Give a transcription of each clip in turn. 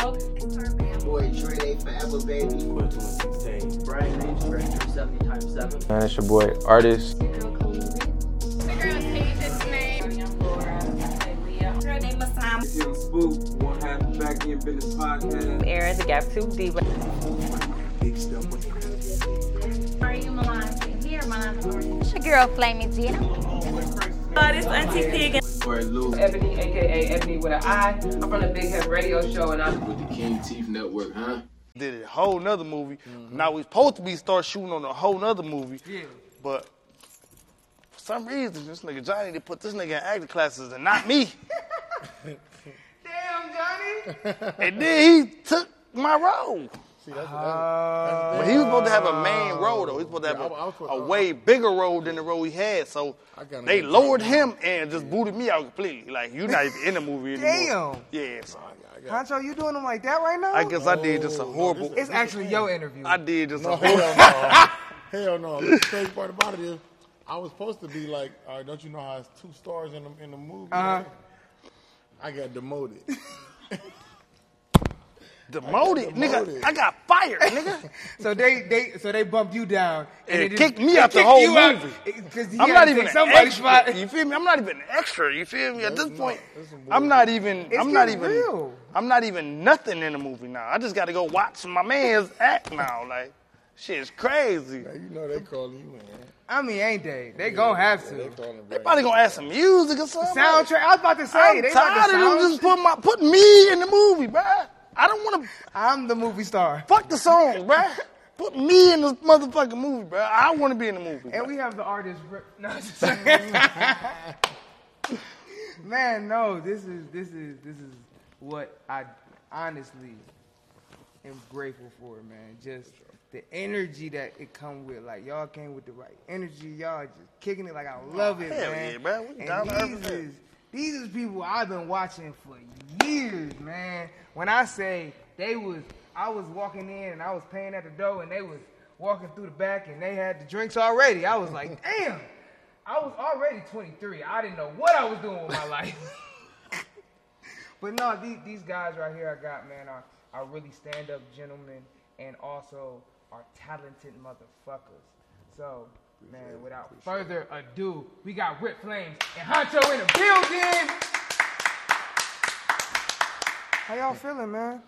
Smoke. Boy, Trey Day Forever, baby. Brian H. Director 70 times 7. Man, it's your boy, artist. The girl Tasia Snake. Young Laura. Leah. Girl named Masam. It's Young Spook, one half of Back in Business Podcast. Era, the Gap Tooth Diva. Big stuff with Are you Milan? Here, Milan. It's your girl, Flaming Tina. Uh, this Auntie Pig Boy, Lou Ebony, aka Ebony with an I. I'm from the Big Head Radio Show, and I'm with the King Teeth Network, huh? did a whole nother movie. Now we supposed to be start shooting on a whole nother movie. Yeah. But for some reason, this nigga Johnny they put this nigga in acting classes and not me. Damn, Johnny. and then he took my role. See, that's, that's, that's, But he was supposed to have a main role though. He was supposed to have Yeah, I- I was a, supposed a to- way bigger role than the role he had. So I they lowered job. him and just booted me out completely. Like you're not even in the movie anymore. Damn. Yeah. So Huncho, you doing them like that right now? I guess I did just a horrible. it's actually your interview. I did just a no, horrible. hell no. hell no. The crazy part about it is, I was supposed to be like, all right, don't you know how it's two stars in the, in the movie? Uh-huh. I got demoted. Demoted, nigga. I got fired, nigga. so they they so they bumped you down And they just- kicked me they out the whole you out movie. Because I'm not even somebody's spot. You feel me? I'm not even an extra. You feel me? At this point, I'm not even. It's I'm not even. real. I'm not even nothing in the movie now. I just got to go watch my man's act now. Like, shit's crazy. Now, you know they calling you, man. I mean, ain't they? They gonna have They to. calling They right. probably gonna add some music or something. Soundtrack. I was about to say I'm they about tired to of them just put my put me in the movie, bruh. I don't want to I'm the movie star. fuck the song, bro. Put me in the motherfucking movie, bro. I want to be in the movie. And bruh. we have the artist. Ri- No, just. Man, no. This is this is this is what I honestly am grateful for, man. Just the energy that it come with. Like y'all came with the right energy. Y'all just kicking it. Like I love it, hell man. yeah, man. We down and to earth these is these is people I've been watching for years, man. When I say they was, I was walking in and I was paying at the door, and they was walking through the back, and they had the drinks already. I was like, damn. I was already 23. I didn't know what I was doing with my life. but no, these, these guys right here I got, man, are, are really stand up gentlemen and also are talented motherfuckers. So, man, without further ado, we got Ripp Flamez and Huncho in the building. How y'all feeling, man?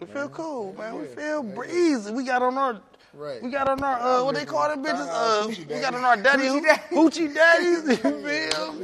We feel cool, man. We feel breezy. We got on our, Right. we got on our, uh, what they call them bitches? Uh, we got on our daddy, Hoochie hoochie, daddies. daddies. You feel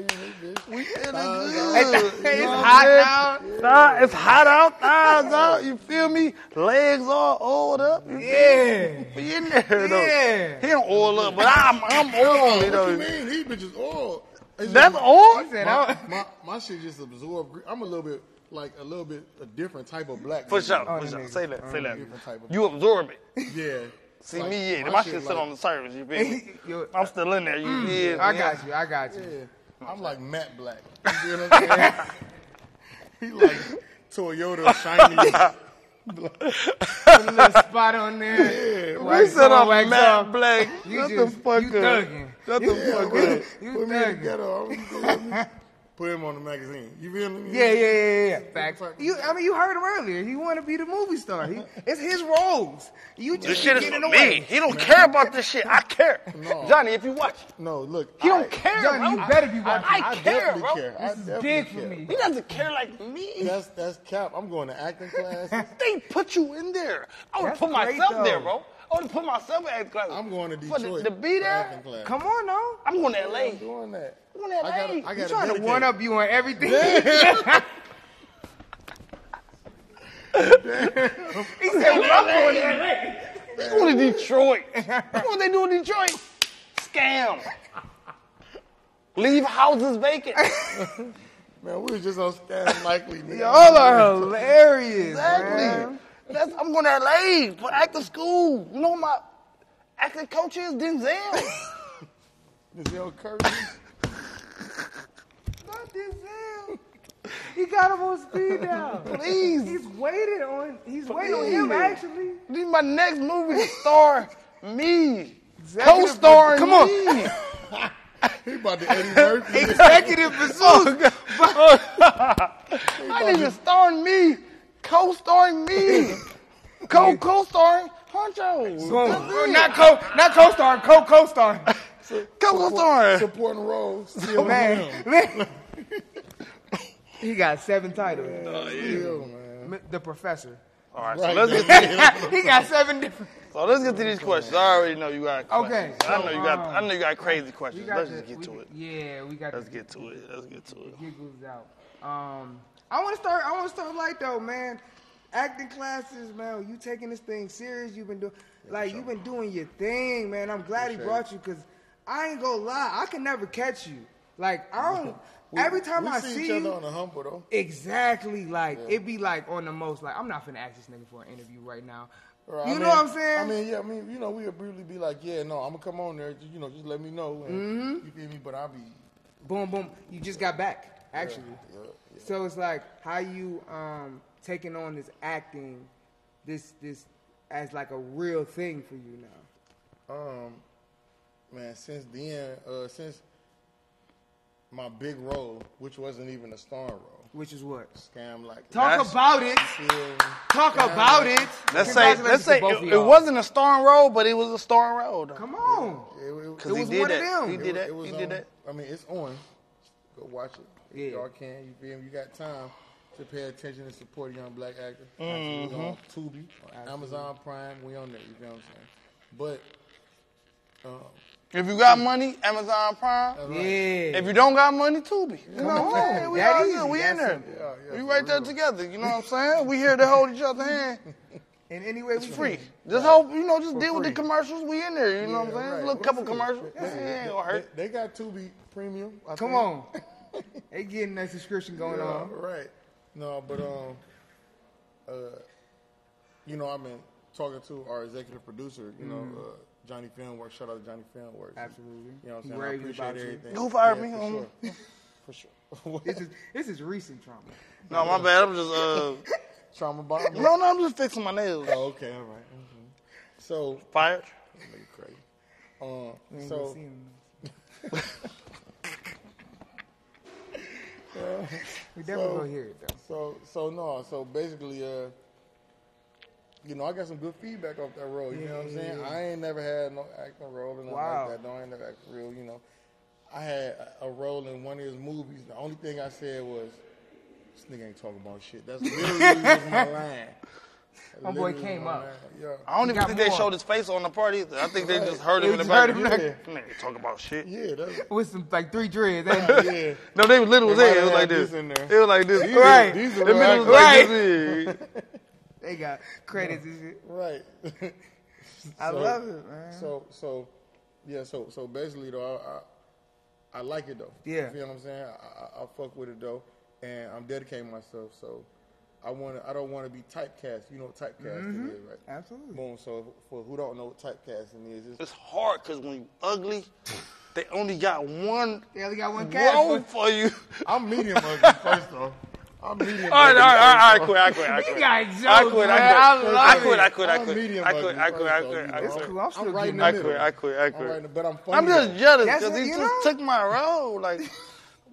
We feeling good. Uh, it's You hot saying? Thigh- It's hot out, thighs out. You feel me? Legs all oiled up. You? Yeah. We in there though. Yeah. He don't oil up, but I'm, I'm oily What you mean? These bitches it's That's just- oil. said, My, my, my shit just absorb. I'm a little bit like a little bit a different type of black. For sure, Oh, for sure. Say that, say that. different type of- You absorb it. Yeah. See Like, me, yeah. my My shit shit sit like- on the surface. You feel me? I'm still in there. You mm. feel me? I got you. I got you. Yeah. I'm like matte black. You see what I'm saying? he like Toyota shiny. Put a little spot on there. We Wax said on, I'm Matt off. Black. You Shut just- the fuck you up. thugging. Shut the fuck up. You Put me thugging. ghetto. I'm- you feel me? Put him on the magazine. You feel me? Yeah, yeah, yeah, yeah. Facts. You, I mean, you heard him earlier. He want to be the movie star. He, it's his roles. You just This shit is for in the me. way. He don't care about this shit. I care. No. Johnny, if you watch, No, look. he I- don't care, Johnny, bro. you better be watching. I, I care, definitely bro. care. I This is definitely big for me. He doesn't care like me. That's that's cap. I'm going to acting classes. They put you in there. I would That's put great, myself there, bro. Oh, I would put myself in acting class. I'm going to For the- Detroit. To be there, class. Come on, no. I'm going to LA. I'm doing that. I'm going to LA. I gotta, I gotta trying to one up you on everything? he said, well, I'm going to LA. They going to Detroit. what they do in Detroit? Scam. Leave houses vacant. Man, we was just on Scam Likely. nigga. Y'all are hilarious, Exactly. man. That's, I'm going to LA for acting school. You know my acting coach is Denzel. Denzel Curry. Not Denzel. He got him on speed now. Please. He's waiting on. He's waiting on him actually. This is my next movie to star me. Executive- Co-starring Come on. me. He about to Eddie Murphy. Executive pursuit. Oh, I ain't even starring me. Co-starring me. Co co-starring Huncho. Boom. Oh, not co, not co-star, co co-star. Co co-starring. Supporting roles. Still Man, man. he got seven titles. Still, man. The professor. All right, so let's get he got seven different. so let's get to these questions. I already know you got Okay, questions. I know you got um, I know you got crazy questions. got Let's the- just get we- to it. Yeah, we got Let's the get to it. Let's get to it. giggles out. Um, I want to start. I want to start light though, man. Acting classes, man. You taking this thing serious? You've been doing, like, you've been doing your thing, man. I'm glad he brought you because I ain't gonna lie, I can never catch you. Like, I don't. We- every time I see see each other you, on the humble though. exactly like it'd be like on the most. Like, I'm not finna ask this nigga for an interview right now. Right, You I know mean- what I'm saying? I mean, yeah, I mean, you know, we would briefly be like, yeah, no, I'm gonna come on there, you know, just let me know. Mm-hmm. You feel me? But I'll be boom, boom. You just got back, actually. yeah, yeah. So it's like how you um taking on this acting, this this as like a real thing for you now. Um, man, since then, uh, since my big role, which wasn't even a starring role, Which is what? scam like Talk That's- about it. Feel- Talk about it. Let's say let's say it, it wasn't a starring role, but it was a starring role. Though. Come on. It, it, Cause It he was did one of that. them. He did was- that. it was He on- did that. I mean, it's on. Go watch it. Yeah. Y'all can. You feel me? You got time to pay attention and support a young black actor. Mm-hmm. On Tubi, on Amazon Prime. We on there. You feel what I'm saying? But um, If you got money, Amazon Prime. Yeah. If you don't got money, Tubi. You know what I'm on. saying? We That all good. We That in there. yeah, yeah, we for right there together. You know what I'm saying? We here to hold each other's hand. In any way we free. can. Just hope you know. Just deal with the commercials. We in there. You know what I'm saying? right. A little For couple free. commercials. Yeah, Yeah, ain't gonna hurt. They, they got Tubi Premium. I Come think. on. they getting that subscription going Yeah, on. Right. No, but um, uh, you know, I've been talking to our executive producer. You know, uh, Johnny Filmworks. Shout out to Johnny Filmworks. Mm. Absolutely. You know what I'm saying? I appreciate about you. everything. Who fired Yeah, me? For Um, sure. for sure. This is this is recent trauma. No, my bad. I'm just uh. Trauma bomb. No, no, I'm just fixing my nails. Oh, okay. All right. Mhm. So, Fired. nigga crazy. Um, We ain't gonna so we definitely So- gonna hear it though. So so no, so basically, uh, you know, I got some good feedback off that role. You know what I'm saying? Yeah. I ain't never had no acting role and nothing Wow. like that. No, I ain't never acted real. You know, I had a- role in one of his movies. The only thing I said was, "This nigga ain't talking about shit." That's literally my line. My boy Literally came up. Yeah. I don't You even got think they showed his face on the party. I think they just heard him in the just heard back. him like- Nigga talk about shit. Yeah, that's With some like three dreads. ain't yeah. No, they was little as They hell. It was like this. this in there. It was like this. These Right. are- These Them are bitches was Right. like this. they got credits and shit. right. I So- love it, man. So so yeah, so so basically though, I I, I like it though. Yeah. You feel what I'm saying? I, I, I fuck with it though, and I'm dedicating myself. So I want to. I don't want to be typecast. You know what typecasting mm-hmm. is, right? Absolutely. Boom. So for who don't know what typecasting is, it's It's hard because when you ugly, they only got one They only got one row cast. for you. I'm medium ugly first though. I'm medium. All right, all ugly right, all right, I first, quit, I quit, I quit. You quit. got I jokes, quit, man. I I quit. love I quit, I it. quit, I I'm quit. medium I quit, ugly I quit, I first, quit, though, I you know. quit. It's cool. I'm I'm still right in getting the I it. middle. quit, I quit, I I'm quit. right, but I'm funny. I'm just though. jealous That's because it, he you just know? took my role. Like,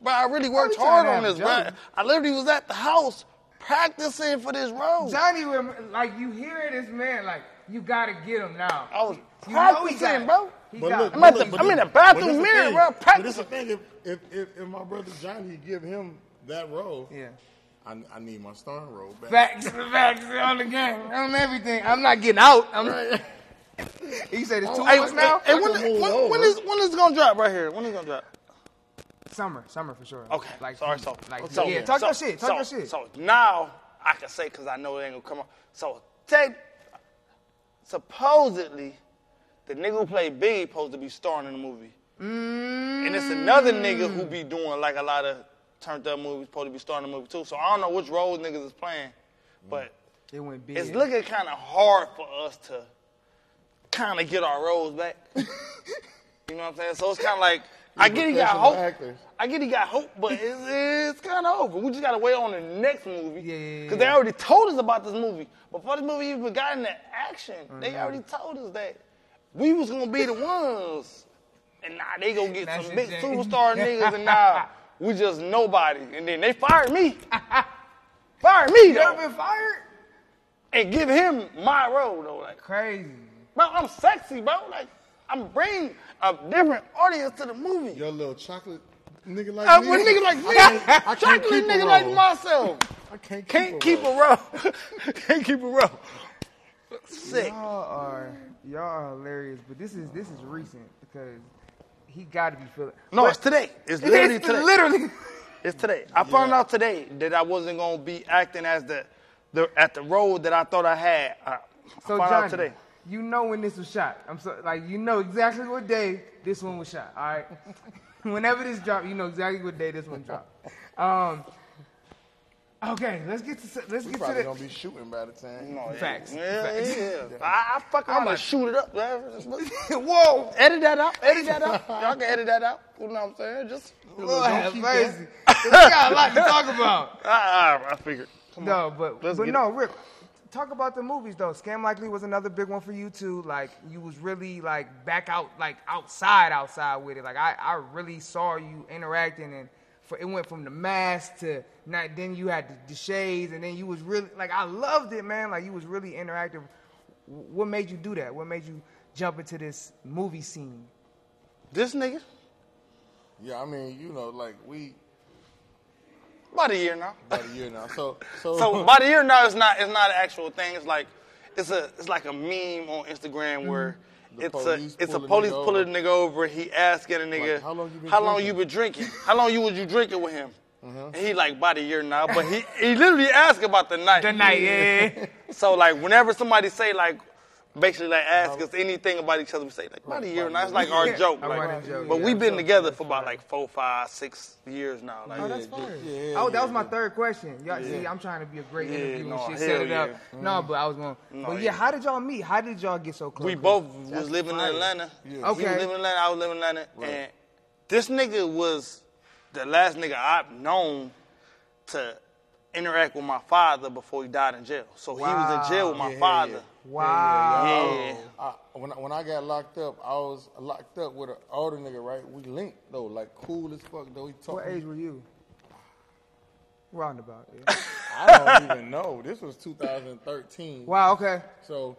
but I really worked trying hard to on have this, bro. I literally was at the house practicing for this role. Johnny, like you hear this man, like you gotta get him now. I was You practicing, bro. But look, I'm but the- look, I'm in the bathroom but this the mirror, thing. bro, But this the thing. If, if, if, if my brother Johnny give him that role, yeah. I, I need my starring role back. Facts, facts on the game, on everything. I'm not getting out. I'm. He said it's oh, two Hey, now. hey, I when, when, when is when is it gonna drop right here? When is it gonna drop? Summer, summer for sure. Okay, Like, sorry, so, like, so yeah, talk so, your shit. Talk so, your shit. So now I can say because I know it ain't gonna come out. So take supposedly the nigga who played Biggie supposed to be starring in the movie, mm. and it's another nigga who be doing like a lot of turned up movies supposed to be starring in the movie too. So I don't know which roles niggas is playing, but it went big. it's looking kind of hard for us to kind of get our roles back. you know what I'm saying? So it's kind of like I get he got hope. actors. I get he got hope, but it's, it's kind of over. We just gotta wait on the next movie. Yeah, yeah, yeah, they already told us about this movie. Before this movie even got into action, they Mm-hmm. already told us that we was gonna be the ones. And now they gonna get That some shit big changed. superstar niggas, and now we just nobody. And then they fired me. fired me You though. ever been fired? and give him my role though. Like, Crazy. bro, I'm sexy, bro. Like, I'm bringing a different audience to the movie. Your little chocolate nigga like Uh, me. with nigga like me, I can't chocolate keep nigga roll. like myself. I can't keep Can't a keep roll. a row. Can't keep a row. Sick. Y'all are y'all are hilarious, but this is this is recent because he got to be feeling. No, But- it's today. It's literally It's today. literally. It's today. I found out today that I wasn't gonna be acting as the, the at the role that I thought I had. I, I So found Johnny, out today. You know when this was shot. I'm so like you know exactly what day this one was shot. All right. Whenever this dropped, you know exactly what day this one dropped. Um. Okay, let's get to let's We get to probably the gonna be shooting by the time. No, facts. Yeah, facts. yeah. I, I fuck around I'm and a- shoot it up. man. Whoa. edit that out. Edit that out. Y'all can edit that out. You know what I'm saying? Just Lord have keep mercy. we got a lot to talk about. I, I, I figured. Come No, on. but Let's but get no, Rick. Talk about the movies though. Scam Likely was another big one for you too. Like you was really like back out, like outside, outside with it. Like I, I really saw you interacting, and for it went from the mask to not. Then you had the, the shades, and then you was really like I loved it, man. Like you was really interactive. What made you do that? What made you jump into this movie scene? This nigga, Yeah, I mean, you know, like we about a year now. about a year now. So so, So about a year now, it's not it's not an actual thing. It's like it's a it's like a meme on Instagram mm-hmm. where The it's a it's a pull a police nigga pulling a nigga over. He asking a nigga, Like, how long you been how long drinking?" you been drinking? how long you was you drinking with him? Mm-hmm. And he like about a year now, but he he literally asked about the night. The night, yeah. So like whenever somebody say like basically like ask us anything about each other, we say like about a year now. It's like our joke. Like, joke, but yeah. we've been together for about like four, five, six years now. Like Oh, that's yeah, fire. yeah, oh, that yeah, was my yeah. third question. Y'all see, I'm trying to be a great Yeah, interview no, and shit, set it up. yeah. No, mm-hmm. but I was going. No, but yeah, yeah. how did y'all meet? How did y'all get so close? We both was living in Atlanta. Yeah. He Okay. was living in Atlanta. I was living in Atlanta. And this nigga was the last nigga I've known to interact with my father before he died in jail. So he was in jail with my Yeah, yeah, father. Yeah. Wow. Yeah. I, when I, when I got locked up, I was locked up with an older nigga, right? We linked though, like cool as fuck though. He talked. What age were you? Roundabout. Yeah. I don't even know. This was 2013. wow. Okay. So,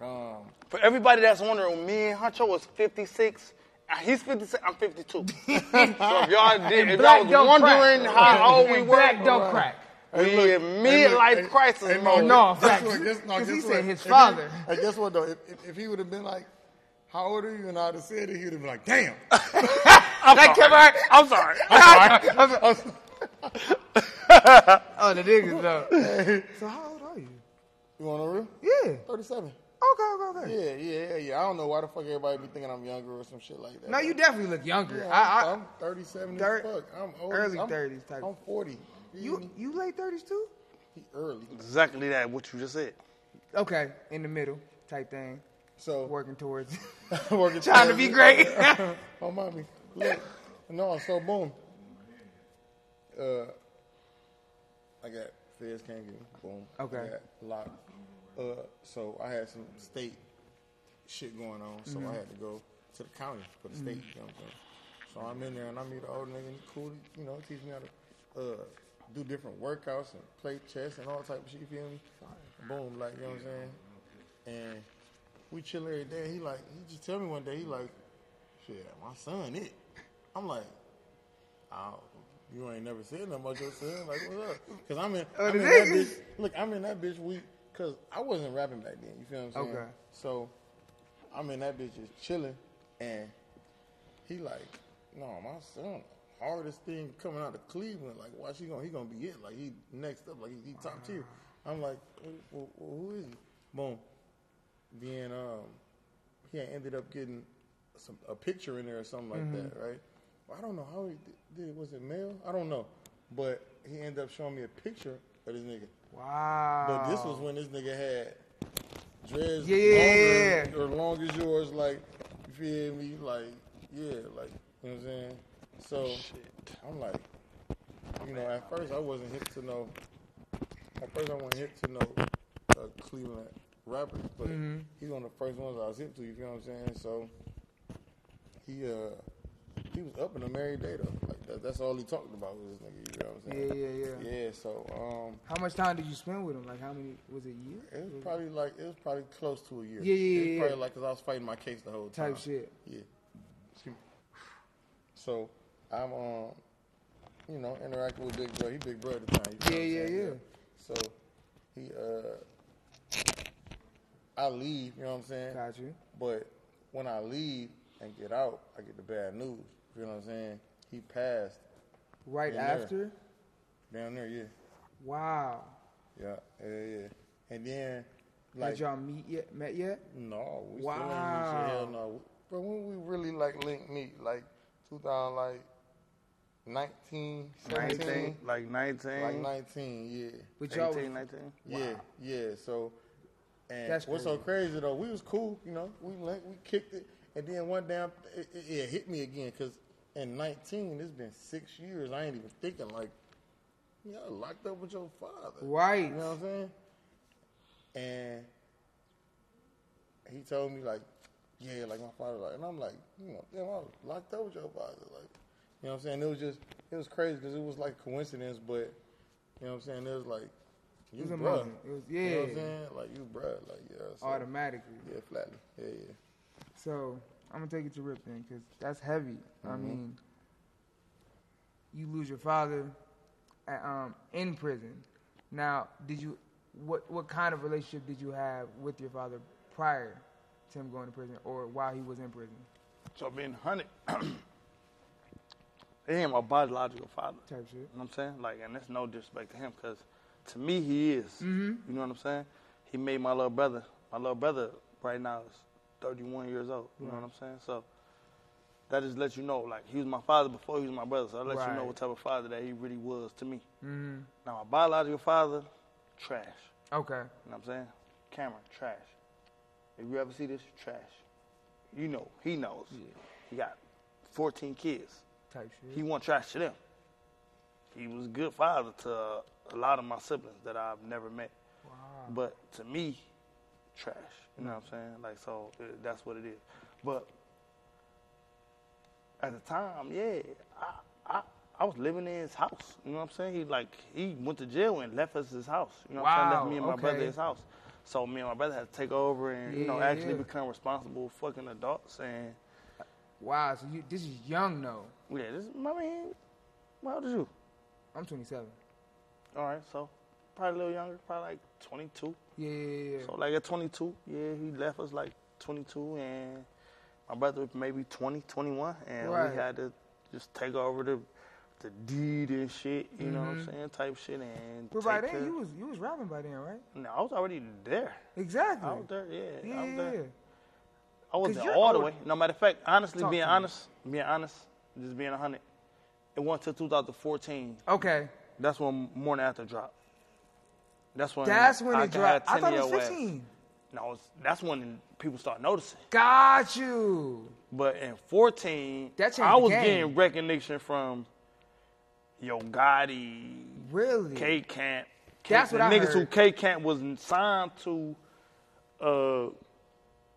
um, For everybody that's wondering, me and Huncho was 56. Uh, He's 56. I'm 52. so if y'all did, if y'all was wondering crack. how old we And were, Black don't crack. We in hey, look, midlife hey, crisis hey, mode. No, guess facts. guess, he said his If he- father. Hey, guess what though? If, if, if he would have been like, "How old are you?" and I'd have said it, he'd have been like, "Damn." I'm That kept sorry. her- I'm sorry. I'm sorry. oh, the niggas though. so how old are you? You want to real? Yeah. 37. Okay. Okay. Okay. Yeah, yeah, yeah, yeah. I don't know why the fuck everybody be thinking I'm younger or some shit like that. No, you definitely look younger. Yeah, I, I, I'm 37 thir- as fuck. I'm old. early I'm, 30s type. I'm 40. You, you you late thirties too? he early. Exactly that, what you just said. Okay, in the middle type thing, So working towards working trying to be it. great. Oh, mommy. Look. No, so boom. Uh, I got feds can't get me. Boom. Okay. I got locked. Uh, so I had some state shit going on, so Mm-hmm. I had to go to the county for the state. You know what I'm saying? So I'm in there and I meet an old nigga. and He cool. You know, teach me how to uh, do different workouts and play chess and all type of shit. You feel me? Boom, like you know what I'm saying. And we chill every day. He like he just tell me one day he like, shit, my son it. I'm like, oh, you ain't never said nothing about your son. Like what's up? Cause I'm in, Oh, I'm in that bitch. Look, I'm in that bitch week. Cause I wasn't rapping back then. You feel what I'm saying? Okay. So I'm in that bitch just chilling, and he like, no, my son, hardest thing coming out of Cleveland. Like, watch he gonna he gonna be it. Like he next up. Like he, he top tier. I'm like, well, well, who is he? Boom. Then um, he ended up getting some a picture in there or something like that, right? I don't know how he did. it. Was it mail? I don't know, but he ended up showing me a picture of this nigga. wow. But this was when this nigga had dreads yeah, longer or long as yours, like you feel me? Like yeah, like you know what I'm saying. So I'm like, you know, at first I wasn't hip to know. At first I wasn't hip to know uh, Cleveland rappers, but Mm-hmm. he's one of the first ones I was hip to. You know what I'm saying? So he uh he was up in a married day though, like that, that's all he talked about was this nigga. You know what I'm saying? yeah, yeah. Yeah. Yeah. So um, How much time did you spend with him? Like how many? Was it a year? it was probably like it was probably close to a year. Yeah, yeah, It was yeah, probably yeah. like because I was fighting my case the whole time. Type shit. Yeah. Excuse me. So I'm um, you know, interacting with Big Bro. He Big Bro at the time. you know Yeah, what I'm yeah. So he uh, I leave. You know what I'm saying? Got you. But when I leave and get out, I get the bad news. You know what I'm saying? He passed Right Yeah. after. down there. Yeah. Wow. Yeah. Yeah. Yeah. And then Did like y'all meet yet? Met yet? no, we Wow. still ain't reached hell no. But when we really like linked meet, like 2000, like 19, 17, 19, like 19, like 19, yeah. But y'all. 18, 19. Yeah, yeah. So, and That's what's so crazy though, we was cool, you know. We linked, we kicked it, and then one damn, it, it, it hit me again because in 19, it's been six years. I ain't even thinking like, you know, locked up with your father. Right. You know what I'm saying? And he told me like, yeah, like my father, like, and I'm like, you know, damn, I was locked up with your father, like, you know what I'm saying? It was just, it was crazy because it was like coincidence, but you know what I'm saying? It was like, you It was a bruh. moment. It was You know what I'm saying? Like you bruh, like yeah. So, Automatically. Yeah, flatly. Yeah, yeah. So I'm gonna take it to Ripp then, cause that's heavy. I Mhm. mean, you lose your father at, um, in prison. Now, did you what what kind of relationship did you have with your father prior to him going to prison, or while he was in prison? So being hunted, he ain't my biological father. Type shit. You know what I'm saying? Like, and that's no disrespect to him, because to me, he is. Mhm. You know what I'm saying? He made my little brother. My little brother right now is 31 years old. You know what I'm saying? So that just lets you know, like, he was my father before he was my brother. So that lets you know what type of father that he really was to me. Mm-hmm. Now, my biological father, trash. Okay. You know what I'm saying? Cameron, trash. If you ever see this, trash. You know, he knows. He got 14 kids. Type shit. He wasn't trash to them. He was a good father to a lot of my siblings that I've never met. Wow. But to me, trash. You know what I'm saying? Like, so uh, that's what it is. But at the time, yeah, I, I, I was living in his house. You know what I'm saying? He like he went to jail and left us his house. You know what I'm saying? Left me and my brother his house. So me and my brother had to take over and you know actually yeah. become responsible fucking adults and Wow. So you this is young though. Yeah, this I mean, how old is you? I'm 27. All right, so probably a little younger, probably like 22. Yeah, yeah, yeah. So like at 22, yeah, he left us like 22, and my brother was maybe 20, 21, and Right. we had to just take over the the deed and shit, you know what I'm Mhm. saying, type shit, and But by then you was you was rapping by then, right? No, I was already there. Exactly. I was there, yeah, Yeah, I was there. I wasn't all the way. No matter of fact, honestly, Talk being to me. honest, being honest, just being 100, it went to 2014. Okay. That's when Morning After dropped. That's when That's when I it dropped. I thought it was year west. 15. No, that's when people start noticing. Got you. But in 14, That changed I was getting recognition from Yo Gotti, Really? K Camp. That's what I niggas who. K Camp was signed to uh,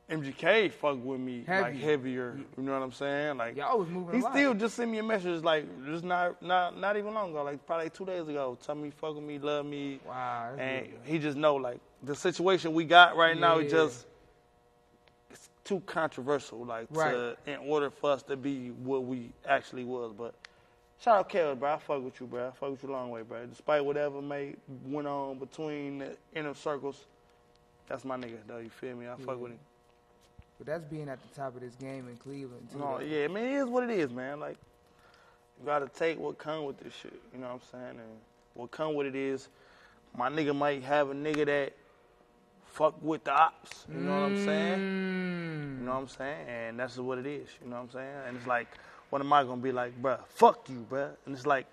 MGK fuck with me like Heavy. heavier. You know what I'm saying? Like Y'all was moving he still just sent me a message like just not not not even long ago, like probably two days ago, tell me fuck with me, love me. Wow. And good. he just know like the situation we got right now, is just it's too controversial, like Right. to in order for us to be what we actually was. But shout out Kevin, bro. I fuck with you, bro. I fuck with you a long way, bro. Despite whatever may went on between the inner circles, that's my nigga though. You feel me? I fuck with him. But that's being at the top of this game in Cleveland too. No, though. yeah, I mean it is what it is, man. Like you gotta take what come with this shit. You know what I'm saying? And what come with it is, my nigga might have a nigga that fuck with the ops. You know what I'm saying? Mm. You know what I'm saying? And that's what it is. You know what I'm saying? And it's like, what am I gonna be like, bruh? Fuck you, bruh. And it's like,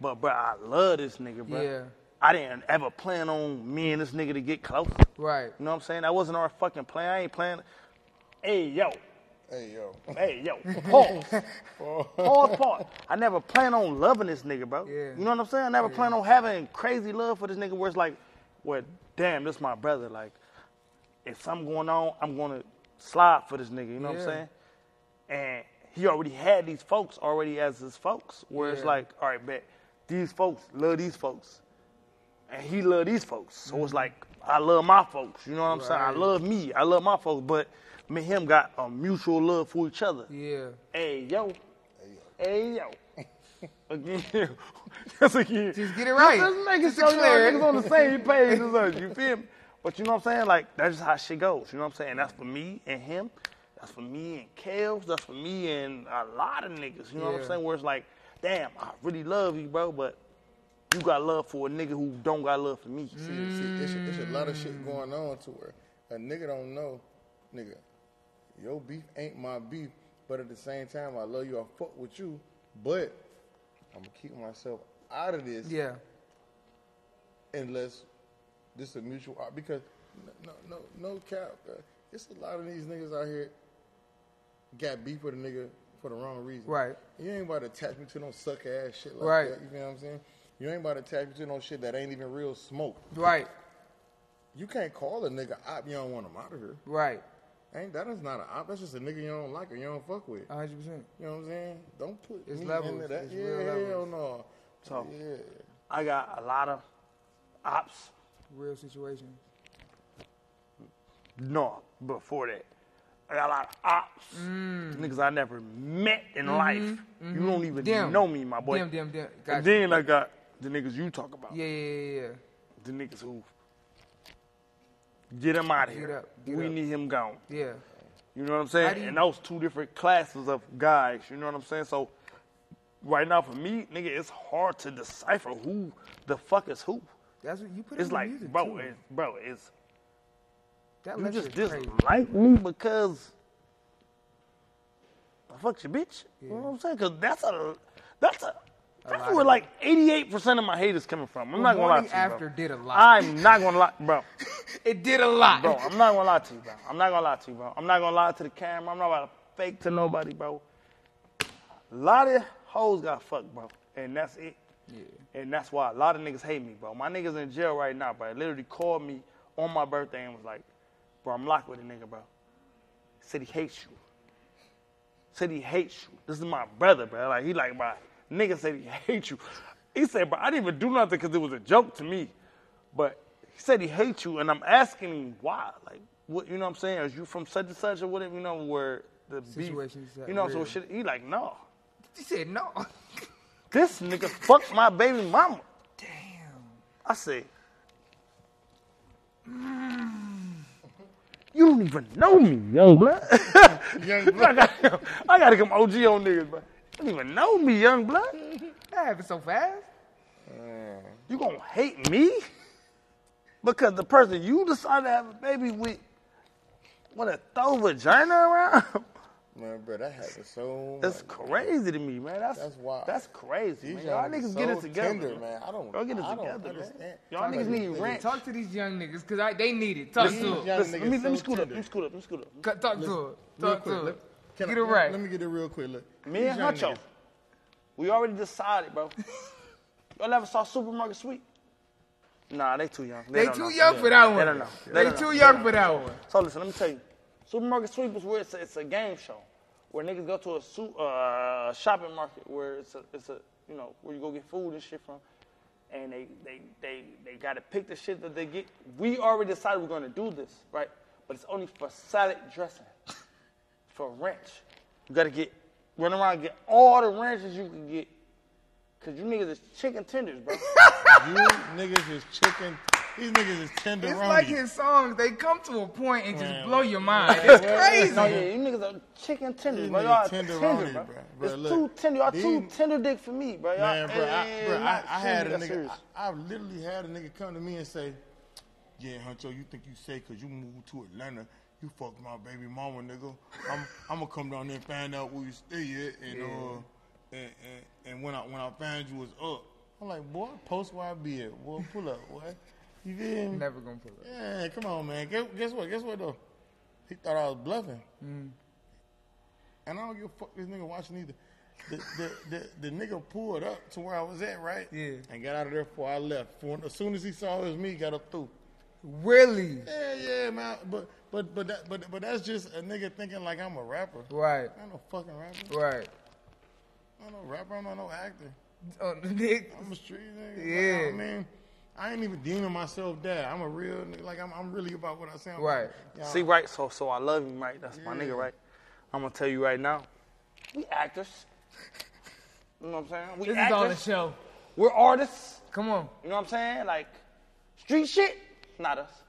but bruh, I love this nigga, bruh. Yeah. I didn't ever plan on me and this nigga to get close. Right. You know what I'm saying? That wasn't our fucking plan. I ain't playing. Hey yo, Hey yo. hey yo, pause. Pause, pause. I never plan on loving this nigga, bro. Yeah. You know what I'm saying? I never plan on having crazy love for this nigga where it's like, well, damn, this my brother. Like, if something going on, I'm gonna slide for this nigga. You know what I'm saying? And he already had these folks already as his folks. Where it's like, all right, bet these folks love these folks, and he love these folks. So it's mm-hmm. like I love my folks. You know what I'm saying? I love me. I love my folks. But me and him got a mutual love for each other. Yeah. Hey yo, hey yo. Again, just again. Just get it right. Just make it Just so you know niggas on the same page as us. You feel me? But you know what I'm saying? Like that's just how shit goes. You know what I'm saying? That's for me and him. That's for me and Kels. That's for me and a lot of niggas. You know what I'm saying? Where it's like, damn, I really love you, bro, but you got love for a nigga who don't got love for me. See, see it's, a, it's a lot of shit going on to where a nigga don't know, nigga, your beef ain't my beef, but at the same time, I love you, I fuck with you, but I'm gonna keep myself out of this Yeah. unless this is a mutual because no no no cap. Uh, it's a lot of these niggas out here got beef with a nigga for the wrong reason. Right. You ain't about to attach me to no suck ass shit like Right. that. You know what I'm saying? You ain't about to attach me to no shit that ain't even real smoke. Right. You can't call a nigga op. You don't want him out of here. Right. Ain't that is not an op. That's just a nigga you don't like or you don't fuck with. 100. percent You know what I'm saying? Don't put It's me levels. into that. It's yeah, real hell no. So Yeah. I got a lot of ops. Real situations. No, before that. I got a lot of ops. Mm. Niggas I never met in mm-hmm. life. You mm-hmm. don't even Them. know me, my boy. Them, them, them. And then I got the niggas you talk about. Yeah, yeah, yeah, yeah. The niggas who get him out of Get here. up, get we up. need him gone. Yeah. You know what I'm saying? you- and those two different classes of guys. You know what I'm saying? So right now for me, nigga, it's hard to decipher who the fuck is who. That's what you put It's like, music bro, too. it's, bro, it's that you just dislike me because I fucked your bitch. You know what I'm saying? Because that's a that's a that's where of like 88 percent of my hate is coming from. I'm not gonna lie to you, After bro. did a lot. I'm not gonna lie, bro. it did a lot. Bro, I'm not gonna lie to you, bro. I'm not gonna lie to you, bro. I'm not gonna lie to the camera. I'm not about to fake to nobody, bro. A lot of hoes got fucked, bro, and that's it. Yeah. And that's why a lot of niggas hate me, bro. My niggas in jail right now, bro. Literally called me on my birthday and was like, bro, I'm locked with a nigga, bro. Said he hates you. Said he hates you. This is my brother, bro. Like, he like, my nigga said he hates you. He said, bro, I didn't even do nothing because it was a joke to me. But he said he hates you, and I'm asking him why. Like, what, you know what I'm saying? Is you from such and such or whatever, you know, where the beef, Situations you know, so real. shit, he like, no. He said no. This nigga fucked my baby mama. Damn. I said, you don't even know me, young blood. Young I, gotta, I gotta come OG on niggas, bro. You don't even know me, young blood. That happened so fast. Mm. You gonna hate me? Because the person you decided to have a baby with wanna throw vagina around? Man, bro, that happened so That's much. crazy to me, man. That's That's wild. That's crazy, These man. Y'all niggas so get it together, tender, man. man. I don't. Y'all get it I don't together, man. understand. Y'all Talk niggas to need these rent. Talk to these young niggas because I, they need it. Talk These to them. Let me, niggas let me so scoot up. Let me scoot up. Let me scoot up. Talk to them. Talk to them. Can Get I- it right. Let me get it real quick. Look, Me These and young Huncho, we already decided, bro. Y'all ever saw Supermarket Sweep? Nah, they too young. They don't too know. young Yeah. for that They one. don't know. They don't too know. young for that one. So listen, let me tell you. Supermarket Sweep is where it's a, it's a game show where niggas go to a su- uh, shopping market where it's a it's a you know where you go get food and shit from, and they they they they got to pick the shit that they get. We already decided we're gonna do this, right? But it's only for salad dressing, for ranch. You gotta get run around and get all the ranches you can get, cause you niggas is chicken tenders, bro. You niggas is chicken. These niggas is tenderoni. It's like his songs. They come to a point and just Man, blow your mind. It's crazy. No, yeah, you niggas are chicken tenders, bro. niggas Y'all tender, bro. bro. Bro, It's look, too tender. Y'all too tender dick for me, bro. Y'all, Man, bro, I, bro, I, I had a nigga. I, I literally had a nigga come to me and say, "Yeah, Huncho, you think you say because you moved to Atlanta, you fucked my baby mama, nigga. I'm, I'm gonna come down there and find out where you stay at, and uh, and, and, and when I when I find you was up, I'm like, boy, post where I be at, boy, pull up, boy. You feel me? Never gonna pull up. Yeah, come on, man. Guess, guess what? Guess what though? He thought I was bluffing. And I don't give a fuck this nigga watching either. The, the, the, the nigga pulled up to where I was at, right? Yeah. And got out of there before I left. For, as soon as he saw it was me, he got up through. Really? Yeah, yeah, man. But but but that, but but that's just a nigga thinking like I'm a rapper. Right. I'm no fucking rapper. Right. I'm no rapper. I'm not no actor. Oh, Nick. I'm a street nigga. Yeah. Like, I mean, I ain't even deeming myself that. I'm a real nigga. Like I'm, I'm really about what I sound. Right. Yeah, See, right? So, so I love him, right? That's my nigga, right? I'm gonna tell you right now. We actors. You know what I'm saying? We This is on the show. We're artists. Come on. You know what I'm saying? Like, street shit, not us.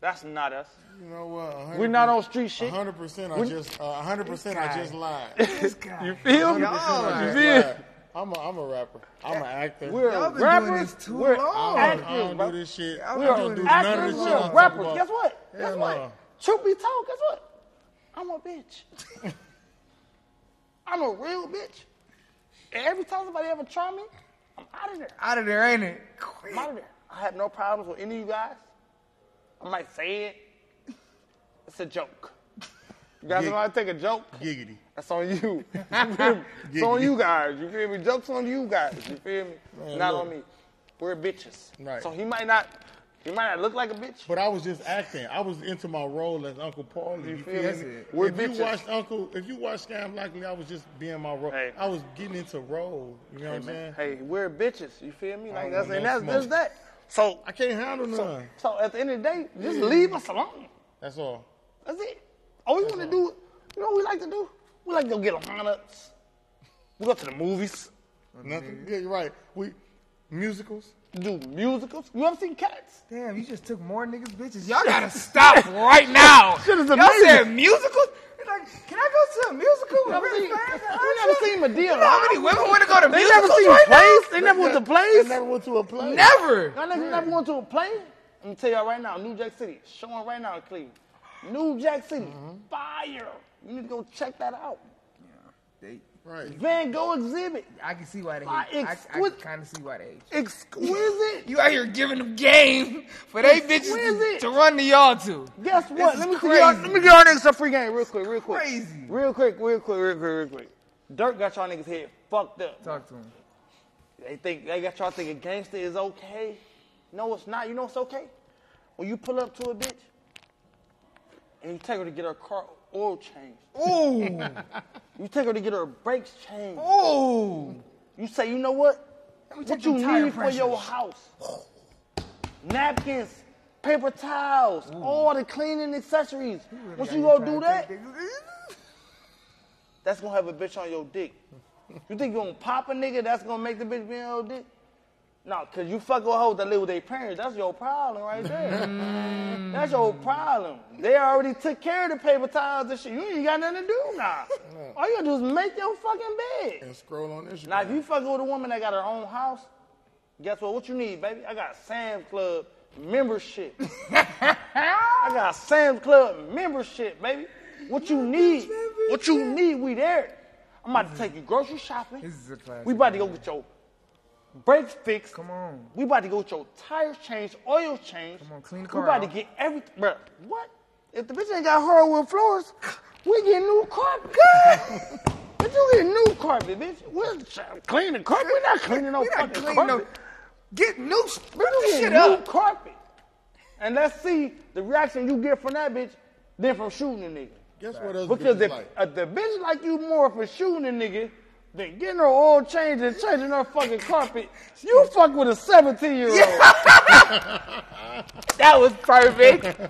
That's not us. You know what? We're not on street shit. 100 percent. I We- just. uh, 100 percent. I guy. just lied. This guy. You feel me? 100% You feel? I'm a, I'm a rapper. I'm an actor. We're Y'all been rappers. doing this too we're long. I actors, don't, I don't bro. do this shit. Y'all I been don't doing do this none of this shit. we're I'm rappers. Guess what? Guess Hell what? no. Truth be told, guess what? I'm a bitch. I'm a real bitch. And every time somebody ever try me, I'm out of there. Out of there, ain't it? I'm out of there. I have no problems with any of you guys. I might say it. It's a joke. You guys Gig- know how to take a joke? Giggity. That's on you. You feel me? it's on you guys. You feel me? Jokes on you guys. You feel me? Man, not look. on me. We're bitches. Right. So he might not. He might not look like a bitch. But I was just acting. I was into my role as Uncle Paulie. You feel me? We're if bitches. you watched Uncle, if you watched Scam Likely, I was just being my role. Hey. I was getting into role. You know what I'm saying? Hey, we're bitches. You feel me? Like that's and no that's just that. So I can't handle so, none. so at the end of the day, just leave us alone. That's all. That's it. All we want to do, you know what we like to do? We like to go get lineups. We go to the movies, Nothing. Yeah, you're right. We musicals. do musicals. You ever seen Cats? Damn, you just took more niggas bitches. Y'all gotta stop right now. Shit is Y'all amazing. said musicals? It's Like, can I go to a musical? You never Really seen, fast? you never seen Madea You know how many live? women want to go to They musicals never seen right plays. They never went to They never went to a play. now? Never. Y'all niggas never went to a play? Let me tell y'all right now, New Jack City, showing right now in Cleveland. New Jack City, mm-hmm. fire. You need to go check that out. Yeah, They, Right. Van Gogh exhibit, I can see why they My hate. I, I exquisite- kind of see why they hate. exquisite. You out here giving them game for they bitches to, to run to y'all to. Guess This what? is Let me, crazy. see y'all, let me get y'all niggas some free game real quick, real quick. Crazy. Real quick, real quick, real quick, real quick. Durk got y'all niggas head fucked up. Talk to him. They think they got y'all thinking gangster is okay. No, it's not. You know it's okay? When you pull up to a bitch and you take her to get her car oil changed. Ooh, You take her to get her brakes changed. ooh. You say, you know what? What you need for your house? Napkins, paper towels, all the cleaning accessories. Once you go do that, that's gonna have a bitch on your dick. You think you gonna pop a nigga that's gonna make the bitch be on your dick? No, cause you fuck with hoes that live with their parents. That's your problem right there. Mm. that's your problem. They already took care of the paper towels and shit. You ain't got nothing to do now. All you gotta do is make your fucking bed. And scroll on Instagram. Now, if you fucking with a woman that got her own house, guess what? What you need, baby? I got Sam's Club membership. I got Sam's Club membership, baby. What you need? What you need? We there. I'm about to take you grocery shopping. This is a classic. We about to go get your brakes fixed. Come on. We about to go get your tires changed, oil changed. Come on, clean the car. We about to get everything. Bruh, what? If the bitch ain't got hardwood floors, we get new carpet. Bitch, you get new carpet, bitch. We're cleaning carpet. We're not cleaning no fucking clean no. carpet. Get new. Bring We this get shit new up. carpet. And let's see the reaction you get from that bitch than from shooting a nigga. Guess what else Because if like? uh, the bitch like you more for shooting a nigga than getting her oil changed and changing her fucking carpet, you fuck with a 17 year old. That was perfect.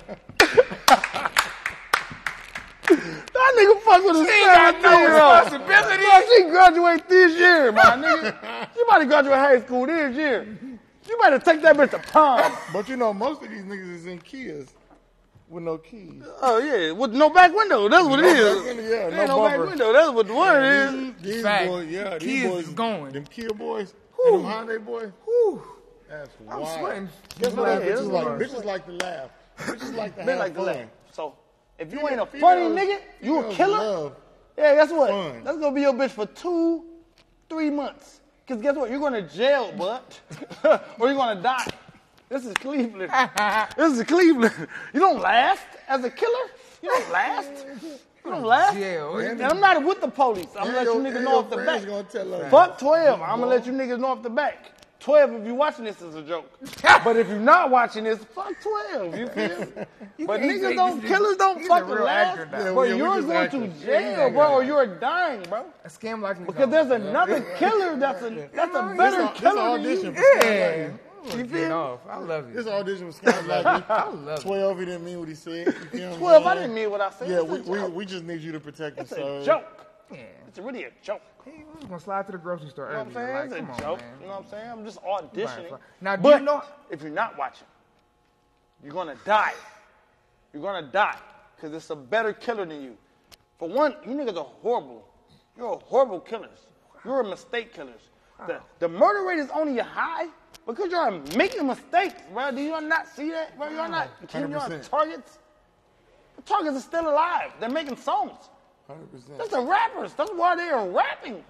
That nigga fuck with a She got 17 no year old. responsibility. She graduate this year, my nigga. She about to graduate high school this year. You better take that bitch to prom. But you know, most of these niggas is in Kias with no keys. Oh yeah, with no back window. That's what it No is. back window, yeah, no no back window. That's what the word is. These, these Fact. boys, yeah, these Kias boys is going. Them Kia boys, and them Hyundai boys. Whew. That's I'm sweating. Guess what? Yeah, bitches it's like bitches like to laugh. Bitches like to They have like to fun. laugh. So if you ain't a Females- funny nigga, you a killer. Love. Yeah, guess what? Fun. That's gonna be your bitch for two, three months. Cause guess what? You're gonna jail, but or you're gonna die. This is Cleveland. this is Cleveland. You don't last as a killer. You don't last. You don't last. Jail. And I'm not with the police. I'm gonna let you niggas know off the back. gonna tell us. Fuck 12. I'm gonna let you niggas know off the back. 12 if you're watching this is a joke. but if you're not watching this, fuck 12. You feel? but niggas don't, killers don't fucking last. Yeah, Bro, we you're going to jail, bro, or you're dying, bro. A scam like. Because there's another killer that's a that's a better this killer than audition you. for Scott Yeah. Lightning. You feel off. I love you. This audition was Scott Lightning. I love it. 12, he didn't mean what he said. You feel what I'm 12, I didn't mean what I said. Yeah, it's we, a we, joke. we just need you to protect It's us. a so- joke. Yeah. It's really a joke. Hey, we was gonna slide to the grocery store You know what I'm saying? Like, it's a on, joke. man. You know what I'm saying? I'm just auditioning. Right, Now, do but you know? if you're not watching, you're gonna die. You're gonna die because it's a better killer than you. For one, you niggas are horrible. You're horrible killers. You're mistake killers. The, the murder rate is only a high because you're making mistakes, bro. Do you not see that, bro? You're not killing your targets. The targets are still alive. They're making songs. 100%. That's the rappers. That's why they are rapping.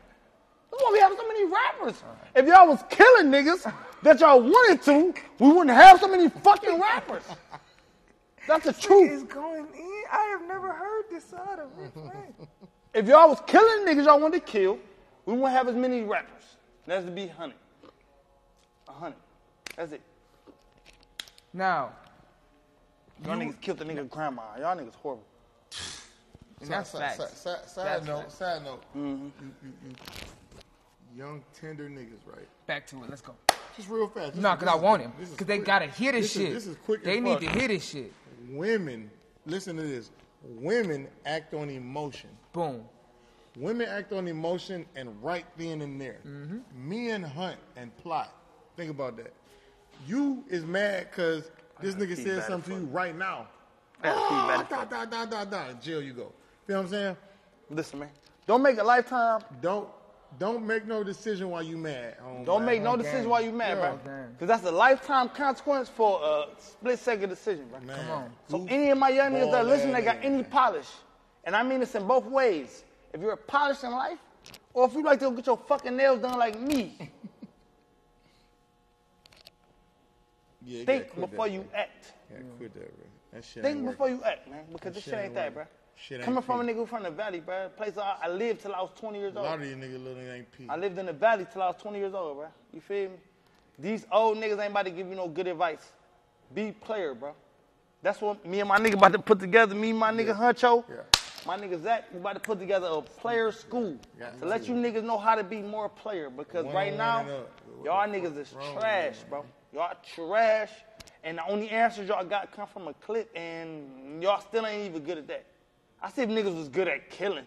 That's why we have so many rappers. If y'all was killing niggas that y'all wanted to, we wouldn't have so many fucking rappers. That's the Is truth. going in. I have never heard this side of it. If y'all was killing niggas y'all wanted to kill, we wouldn't have as many rappers. That's to be hundred. A hundred. That's it. Now, Y'all niggas killed the nigga grandma. Y'all niggas horrible. and that's Side- facts. side- side- Side That's note, facts. side note. You, you, you, young, tender niggas, right? Back to it. Let's go. Just real fast. This No, is- because I want him. Because they gotta hear this, This is- shit. this is quick They need fuck. to hear this shit. Women, listen to this. Women act on emotion. Boom. Women act on emotion and right then and there. Mm-hmm. Me and Hunt and Plot. Think about that. You is mad because this nigga pee said something to you right now. Oh, da, da, da, da, da. Jail you go. Feel what I'm saying? Listen, man. Don't make a lifetime. Don't don't make no decision while you mad. homeboy. Don't make no Okay. decision while you mad, Yeah. bro. Because that's a lifetime consequence for a split second decision, bro. Man. Come on. So any of my young niggas that listen, they got any polish. And I mean this in both ways. If you're polished in life, or if you like to go get your fucking nails done like me, Yeah, think before you act. Yeah, quit that, bro. That shit Think before working. you act, man, because this shit ain't that, bro. Shit ain't Coming from a nigga from the valley, bro, place I, I lived till I was 20 years old. A lot of these niggas little ain't P. I lived in the valley till I was 20 years old, bro. You feel me? These old niggas ain't about to give you no good advice. Be player, bro. That's what me and my nigga about to put together. Me and my nigga Huncho, Yeah. my nigga Zach, we about to put together a player school Got to let you niggas know how to be more player. Because One right on now, one. What y'all niggas is trash, you, bro. Y'all trash, and the only answers y'all got come from a clip, and y'all still ain't even good at that. I see if niggas was good at killing.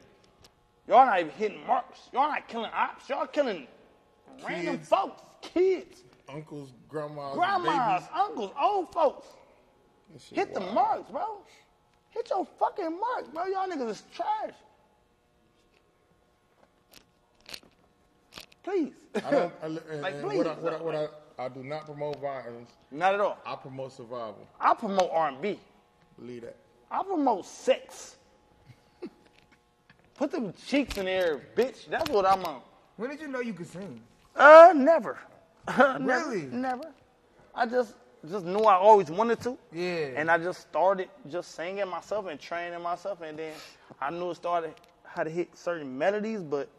Y'all not even hitting marks. Y'all not killing ops. Y'all killing random folks, kids, Uncles, grandmas, grandmas, babies. uncles, old folks. Hit the marks, bro. Hit your fucking marks, bro. Y'all niggas is trash. Please. I don't. I, and, Like, and please, what, I, what, I, what I, I do not promote violence. Not at all. I promote survival. I promote R&B. Believe that. I promote sex. Put them cheeks in the air, bitch. That's what I'm on. When did you know you could sing? Uh, never. never. Really? Never. I just just knew I always wanted to. Yeah. And I just started just singing myself and training myself, and then I knew it started how to hit certain melodies, but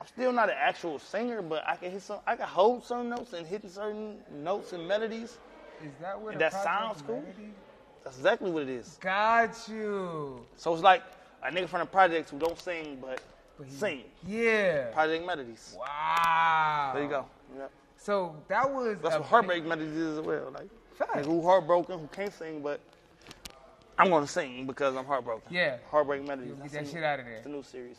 I'm still not an actual singer. But I can hit some. I can hold some notes and hit certain notes and melodies. Is that what That sounds cool. That's exactly what it is. Got you. So it's like a nigga from the projects who don't sing but, sing. Yeah. Project melodies. Wow. There you go. Yep. So that was That's what heartbreak melodies is as well. Like Fact. who heartbroken, who can't sing, but I'm gonna sing because I'm heartbroken. Yeah. Heartbreak melodies. Get that shit out of there. It's the new series.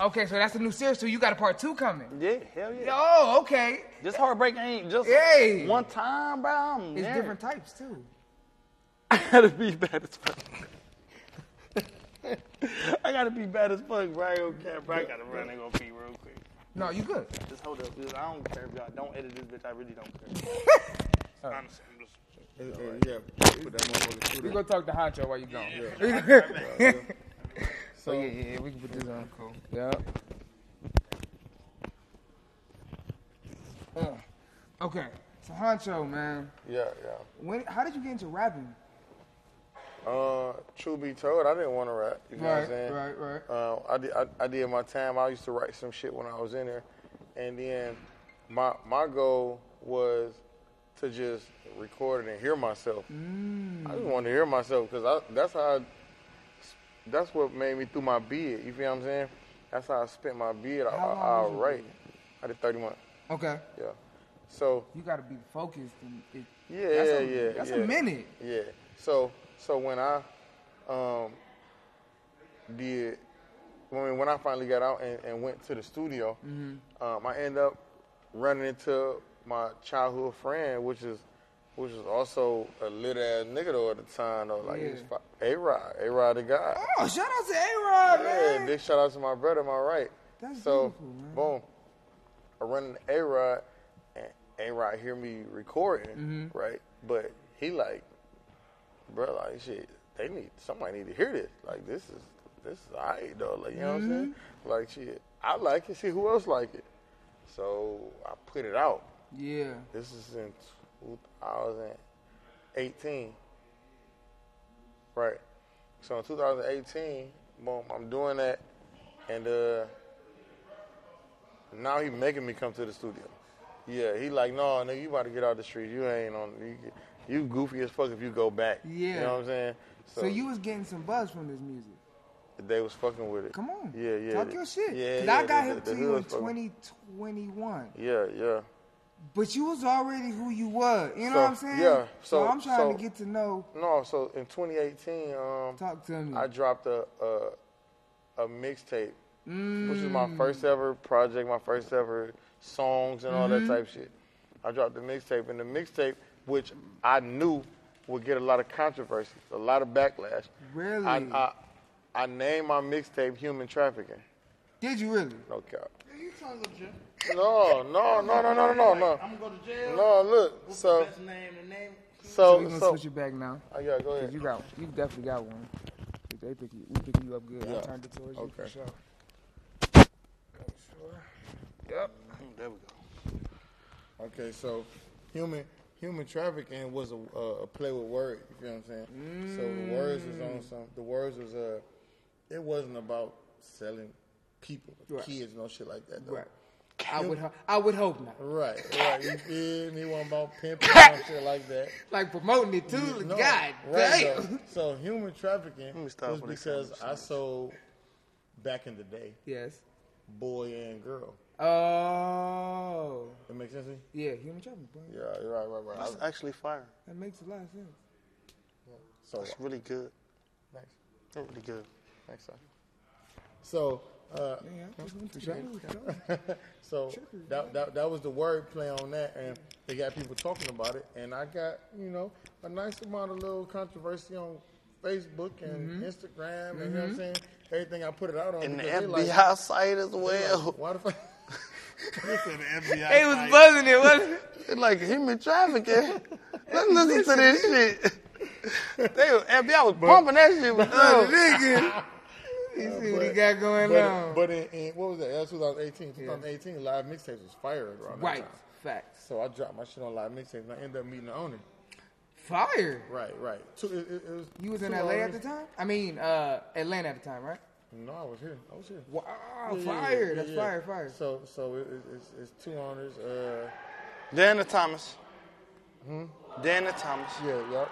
Okay, so that's the new series. So you got a part two coming. Yeah, hell yeah. Oh, okay. Just heartbreak ain't just Hey. one time, bro. I'm It's married. different types too. I gotta be bad as fuck. I gotta be bad as fuck, bro. I don't care, bro. I gotta run and go pee real quick. No, you good. Just hold up. Just, I don't care if y'all don't edit this bitch. I really don't care. Honestly, I'm just. Uh, uh, yeah, put that motherfucker We there. go talk to Huncho while you gone. So, Oh yeah, yeah, yeah. We can put this on. Cool. Yeah. Uh, okay. So Huncho, man, yeah, yeah. when how did you get into rapping? Uh, true be told, I didn't want to rap. You know what I'm Right, saying? right, right. Uh, I did. I, I did my time. I used to write some shit when I was in there, and then my my goal was to just record it and hear myself. Mm. I just wanted to hear myself because that's how. I, that's what made me through my bid. You feel what I'm saying? That's how I spent my bid. I, How I, was your write. bid? I did 30 months. Okay. Yeah. So You got to be focused. And it, yeah, that's yeah, a, yeah. That's yeah. a minute. Yeah. So so when I um did when when I finally got out and, and went to the studio, Mm-hmm. um, I end up running into my childhood friend, which is which was also a lit ass nigga though at the time though. Like he was A Rod, A Rod the guy. Oh, shout out to A-Rod, Yeah, man. big shout out to my brother, my right? That's so, beautiful, man. boom. I run into A Rod, and A Rod hear me recording, Mm-hmm. right? But he like, bro, like shit, they need somebody need to hear this. Like this is this is alright though. Like you know what I'm saying? Mm-hmm. Like shit, I like it. See who else like it. So I put it out. Yeah. This is in 2018. Right. So in 2018, boom, I'm doing that, and uh, now he making me come to the studio. Yeah, he like, no, nigga, you about to get out the street. You ain't on. You, you goofy as fuck if you go back. Yeah. You know what I'm saying? So, you was getting some buzz from this music. they was fucking with it. Come on. Yeah, yeah. Talk your shit. Yeah, Cause yeah. I got the- him the- to the you in 2021. Yeah, yeah. But you was already who you were. You know So, what I'm saying? yeah, So, so- I'm trying so- to get to know. No, so in 2018, um, Talk to me. I dropped a a, a mixtape, which is Mm. my first ever project, my first ever songs and all Mm-hmm. that type shit. I dropped the mixtape, and the mixtape, which I knew would get a lot of controversy, a lot of backlash. Really? I I, I named my mixtape "Human Trafficking." Did you really? No cap. You trying to go to jail? No, no, no, no, no, no, no. I'm gonna go to jail. No, look. What's So, the best name? The name? So so, we gonna so. switch it back now. Oh, yeah, go ahead. you got, you definitely got one. They pick you, we picking you up good. Yeah. I turned it towards you for Okay. sure. Yep. There we go. Okay, so human human trafficking was a, a, a play with words. You feel what I'm saying? So the words was on some. The words was uh, it wasn't about selling people, Right. kids, no shit like that. Though. Right. I would, ho- I would hope not. Right, right. You feel me? It wasn't about pimping no shit like that. Like promoting it too. No, God right, damn. though. So human trafficking was because sound I sold back in the day, Yes. boy and girl. Oh. That makes sense to you? Yeah, human trafficking. bro. Yeah, right, right, right. That's actually fire. That makes a lot of sense. So That's really good. thanks. That's really good. Thanks, sir. So, uh, Yeah, I just went to jail. so that, that that was the word play on that, and they got people talking about it, and I got you know a nice amount of little controversy on Facebook and Instagram, and you know what I'm saying. Everything I put it out on, And the because FBI like, site as well. like, why the fuck? you said the FBI. They was site. buzzing it, wasn't it? Like human trafficking. Let's listen to this shit. They was, FBI was pumping that shit with nigga. You see what he got going But, on. but in, in what was that? That was 2018. 2018, live mixtapes was fired around that right. time. Facts. So I dropped my shit on live mixtapes, and I ended up meeting the owner. Fire. Right, right. Two, it, it, it was You was in two LA at the time? I mean, uh, Atlanta at the time, right? No, I was here. I was here. Wow, Yeah, yeah, fire. yeah, That's yeah. fire, fire. So, so it, it, it's, it's two owners. Uh, Dan and Thomas. Dan and Thomas. yeah, yep.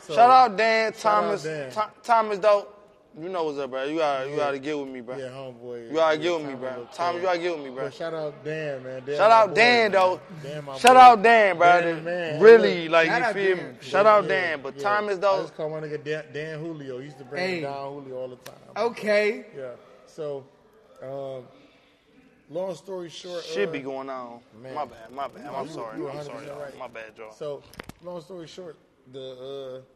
So, Shout out Dan, Shout out Thomas. Dan. Tho- Thomas, though. You know what's up, bro. You gotta, you Yeah. gotta get with me, bro. Yeah, homeboy. You gotta yeah, get with me, Thomas bro. look Thomas, you gotta get with me, bro. But shout out Dan, man. Dan Shout out boy, Dan, man. though. Dan, my Shout boy. out Dan, bro. Dan, man. Really, Look, like Shout you out feel Dan. me? Shout out yeah, Dan, but yeah. Thomas I though. just call my nigga Dan, Dan Julio. He used to bring Hey. down Julio all the time. Okay. Yeah. So, um, long story short, Shit uh, be going on. man. My bad, my bad. I'm you- sorry. you I'm sorry, y'all. right. My bad, y'all. So, long story short, the uh,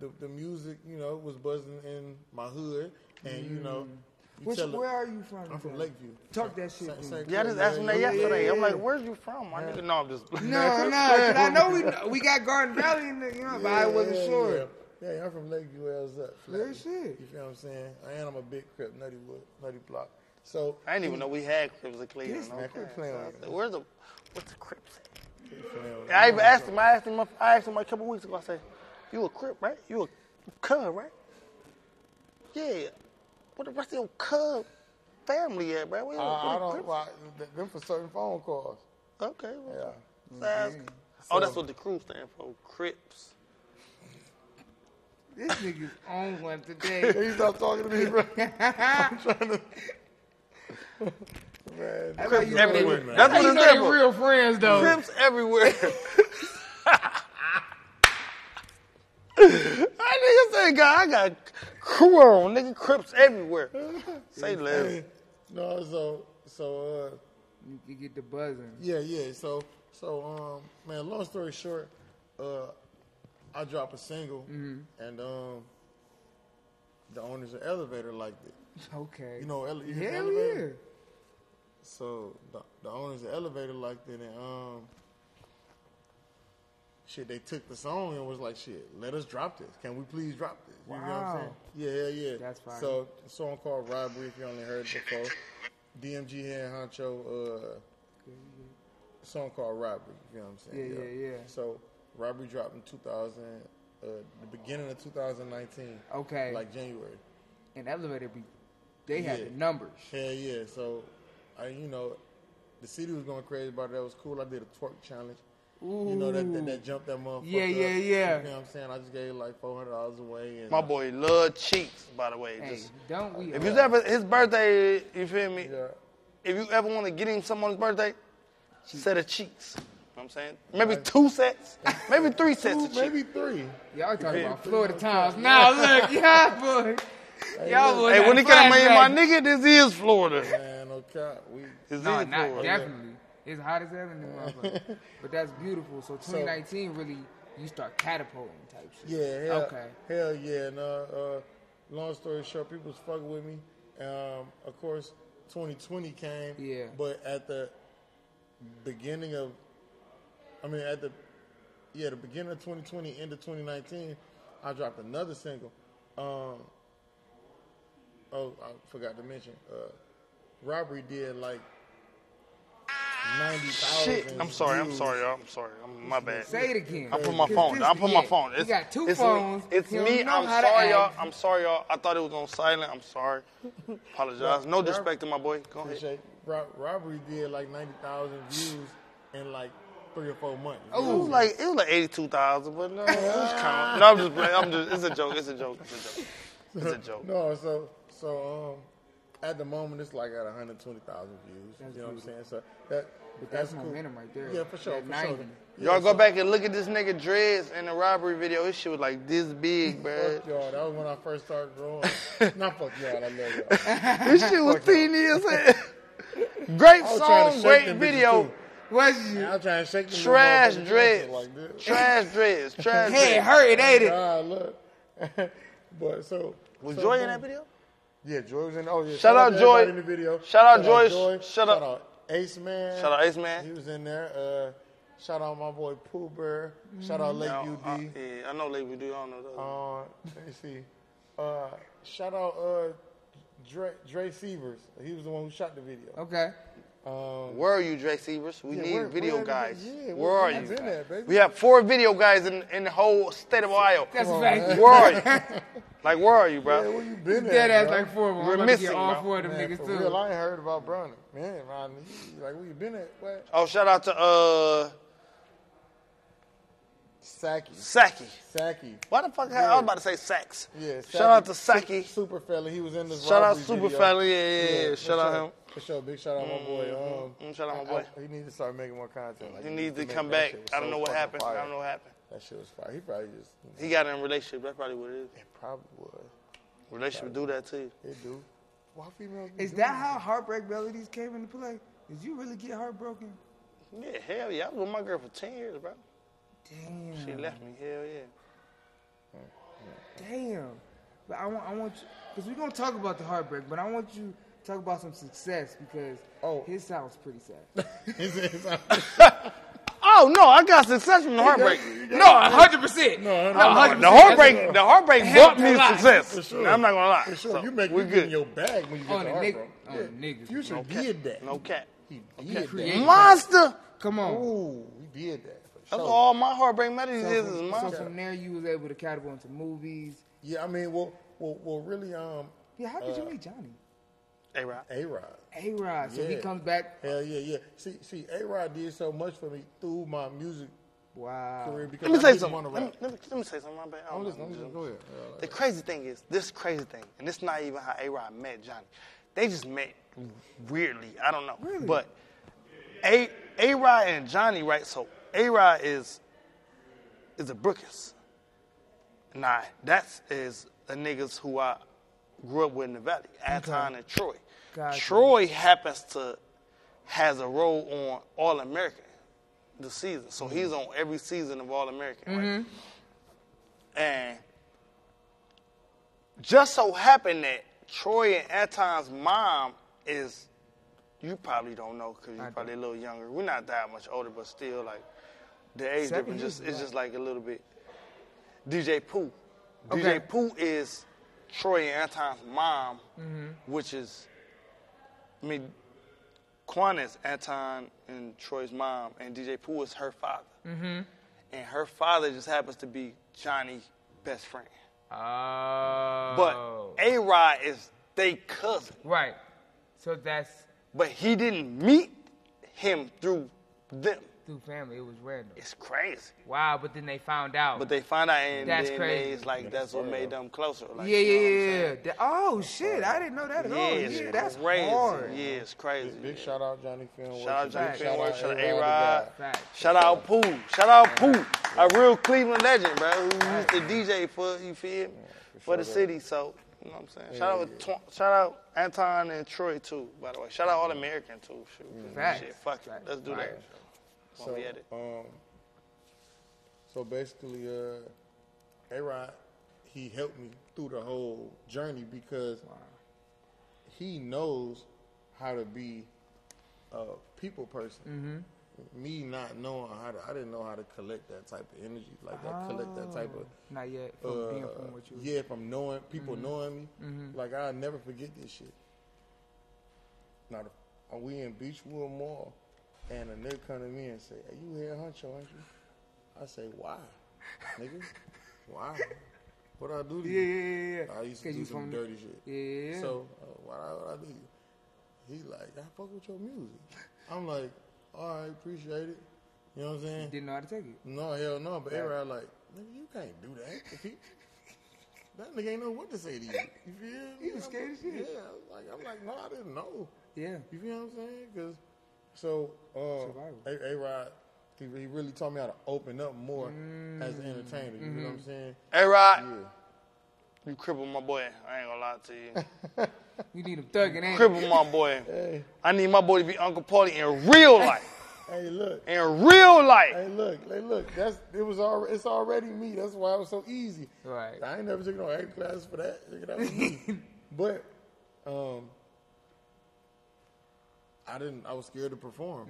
the the music, you know, was buzzing in my hood, and you know, mm. you Which, tell where are you from? I'm from Lakeview. Talk that shit. St. to St. yeah, I just asked him that Yeah, yesterday. yeah, I'm like, where's you from, my nigga? No, I'm just. No, no, 'cause I know we we got Garden Valley in the, you know, but I wasn't yeah, sure. Yeah. Yeah, I'm from Lakeview. L's up. Real Flatbush. shit. You feel what I'm saying? And I'm a big crip, Nutty Wood, Nutty Block. So I didn't even know we had Crips in Cleveland. Yes, man, okay. quit playing So said. Where's the what's the Crips at? I even asked him. I asked him. I asked him a couple weeks ago. I said, "You a Crip, right? You a Cub, right? Yeah. What the rest of your Cub family at, bro? Where, I, I where the don't. Crips? Well, th- them for certain phone calls. Okay. well, Yeah. Ask- mm-hmm. Oh, that's what the crew stand for. Crips. This nigga's on one Can today. you stop talking to me, bro? I'm trying to. Man, That's how Everywhere. they- That's That's how what you it's know there for. real friends though. Crips everywhere. that nigga say, God, I got crew on, nigga. Crips everywhere. Say less. no, so so uh, You can get the buzzing. yeah, yeah. So so um, man. Long story short, uh, I drop a single, and um, the owners of Elevator liked it. Okay. You know, ele- you hear the Hell Elevator? yeah. So the, the owners of Elevator liked it, and um, shit, they took the song and was like, "Shit, let us drop this. Can we please drop this?" You know what I'm Wow. saying? Yeah, yeah, yeah. That's fire. So a song called "Robbery." If you only heard it before, DMG here and Huncho. Uh, a song called "Robbery." You know what I'm saying? Yeah, yeah, yeah. So "Robbery" dropped in 2000, uh, the beginning of 2019. Okay. Like January. And elevator be, they had Yeah. the numbers. Hell yeah. So, I you know, the city was going crazy about it. That was cool. I did a twerk challenge. You know that that, that jumped that motherfucker. Yeah, yeah, up. yeah. You know what I'm saying? I just gave like four hundred dollars away. And My boy love cheeks, by the way. Hey, Just, don't we? if you ever his birthday, you feel me? Yeah. If you ever want to get him something on his birthday, set of cheeks. You know what I'm saying? Maybe two sets, maybe three sets Two, of cheeks. maybe three. Y'all talking about Florida Times. Now look, y'all boy. Y'all boy. Hey, when he come in, my nigga, this is Florida. Man, no cap. We This No, is not Florida. definitely. It's hot as hell in the motherfucker. but that's beautiful. So 2019 really, you start catapulting type shit. yeah, hell, Okay. hell yeah. And uh, uh, long story short, people was fucking with me. Um, of course, 2020 came. Yeah. But at the beginning of, I mean, at the yeah, the beginning of 2020, end of 2019, I dropped another single. Um, oh, I forgot to mention. Uh, Robbery did like. Shit, I'm sorry. I'm sorry, y'all. I'm sorry. I'm, my bad. Say it again. I put my phone. down. I put yeah, my phone. You got two it's phones. Me. It's You me. I'm sorry, y'all. I'm sorry, y'all. I thought it was on silent. I'm sorry. Apologize. No disrespect to my boy. Go ahead. Ro- Robbery did like ninety thousand views in like three or four months. It was like it was like eighty two thousand, but no, it was kind of, no, I'm just playing. I'm just it's a joke. It's a joke. It's a joke. It's a joke. No, so so um, at the moment it's like at 120,000 views. you know what I'm saying? So that But that's, that's cool. momentum right there. Yeah, for sure. That For sure. 90. Yeah, Y'all go so- back and look at this nigga dreads in the robbery video. His shit was like this big, bro. Fuck y'all. That was when I first started growing. Not fuck y'all. I love y'all. This shit was teeny as hell. Great I was trying to song, great video. too. Was you? I was trying to shake them Trash motherfuckers dreads. like this. Trash dreads. Trash Hey, it dreads. hurt, it ain't it? God, look. but so Was so Joy in that video? Yeah, Joy was in. Oh yeah. Shout out to Joy. in the video. Shout out Joy. Shout Shout out- out Ace Man. Shout out Ace Man. He was in there. Uh, shout out my boy Pooh Bear. Shout out Lake No, uh, UD. yeah, I know Lake UD. I don't know that. Uh, let me see. Uh, shout out uh, Dre, Dre Severs. He was the one who shot the video. Okay. Um, Where are you, Dre Severs? We yeah, need where- video where the- guys. Yeah, Where are you? In there. We have four video guys in, in the whole state of Ohio. That's a fact. Where are you? Like, where are you, Yeah, bro? where you been Dead at, ass bro? like four of them. We're I'm missing, get all bro. four of them Man, niggas too. real, I ain't heard about Browning. Man, man, like where you been at? What? Oh, shout out to uh Saki. Saki. Saki. Why the fuck? I was about to say Sax. Yeah. Shout out to Saki. Super fella. He was in this. Shout out robbery Super video. Fella. Yeah, yeah, yeah. for Shout out him. For sure. Big shout out my boy. Um, Mm, shout out my boy. I- he needs to start making more content. Like, He needs to make come back. I don't so know what happened. fire. I don't know what happened. That shit was fire. He probably just. He got in a relationship. That's probably what it is. It probably was. Relationship do that to you. It do. Why females? be Is doing that how heartbreak melodies came into play? Did you really get heartbroken? Yeah, hell yeah. I was with my girl for 10 years, bro. Damn. She left me. Hell yeah. Damn. But I want, I want you, because we're gonna talk about the heartbreak, but I want you to talk about some success because Oh. his sounds pretty sad. Is it- is that- Oh, no. I got success from the heartbreak. no, hundred percent. No, no, No, no. The heartbreak, the heartbreak Helped brought me success. For sure. I'm not gonna lie. For sure. So, you make we you get in your bag when you get On the the nigga- bro. on the niggas. Future No cap. did that. No cap. He did created that. Monster. Come on. Ooh, he did that. For That's sure. all my heartbreak melodies So is, is from, so from there, you was able to catapult into movies. Yeah, I mean, well, well, well really, um, Yeah, how did you Uh, meet Johnny? A Rod. A Rod. A Rod. So he comes back. Hell yeah, yeah. See, see, A Rod did so much for me through my music Wow. career because Let me I say something. want to Let me, let, me, let me say something. My bad. I I'm don't listening. know. I'm listening. Go ahead. Yeah, The crazy thing is, this crazy thing, and it's not even how A Rod met Johnny. They just met weirdly. I don't know. Really? But A A Rod and Johnny, right? So A Rod is is a Brookers. Nah, that's is the niggas who I grew up with in the valley, Anton and Troy. Gotcha. Troy happens to has a role on All American the season. So he's on every season of All American, right? And just so happened that Troy and Anton's mom is, you probably don't know because you're probably a little younger. We're not that much older, but still, like, the age Seven difference just, it's is just like a little bit. DJ Pooh. Okay. DJ Pooh is Troy and Anton's mom, Mm-hmm. which is, I mean, Quan is Anton and Troy's mom, and DJ Pooh is her father. Mm-hmm. And her father just happens to be Johnny's best friend. Oh. But A Rod is they cousin. Right. So that's But he didn't meet him through them. Through family. It was random. It's crazy. Wow. But then they found out. But they find out and That's then crazy. it's like that's what made them closer. Like, yeah, you know yeah, yeah, yeah. oh shit! I didn't know that at Yeah, all. it's Yeah, that's crazy. hard. Yeah, it's crazy. Big, big shout out Johnny Film. Shout out Johnny Facts. Finwork, shout out A-Rod, A-Rod, the Facts. shout out Pooh, shout out Pooh, a real Cleveland legend, bro, who used to DJ for, you feel me, for the city, so, you know what I'm saying? Shout out, Tw- shout out Anton and Troy, too, by the way. Shout out All American, too, shoot. Facts. Shit, fuck it, let's do that. While So, we at it. um, so basically, uh, A Rod, he helped me through the whole journey because he knows how to be a people person. Mm-hmm. Me not knowing how to, I didn't know how to collect that type of energy, like that, collect that type of. Not yet. From Uh, being from what you. yeah, from knowing people Mm-hmm. knowing me, like I'll never forget this shit. Now, uh, we in Beachwood Mall, and a nigga come to me and say, "Hey, you here, Huncho, ain't you?" I say, "Why, nigga? Why? What I do to Yeah, you?" yeah, yeah, yeah. I used to do you some dirty shit. Yeah. yeah. So uh, what I, what I do? He like, I fuck with your music. I'm like, all right, appreciate it. You know what I'm saying? Didn't know how to take it. No, hell no. But everybody like, nigga, you can't do that. That nigga ain't know what to say to you. You feel? He was scared as shit. Yeah, like I'm like, no, I didn't know. Yeah. You feel what I'm saying? Cause so uh, A A Rod, he, he really taught me how to open up more as an entertainer. You know what I'm Mm-hmm. saying? Hey, Rod, Yeah. you crippled my boy. I ain't gonna lie to you. You need him thugging in. crippled my boy. Hey, I need my boy to be Uncle Paulie in real life. hey, look. In real life. Hey, look, hey, look. That's it was already. It's already me. That's why it was so easy. Right. I ain't never taken no acting classes for that. That but um, I didn't. I was scared to perform.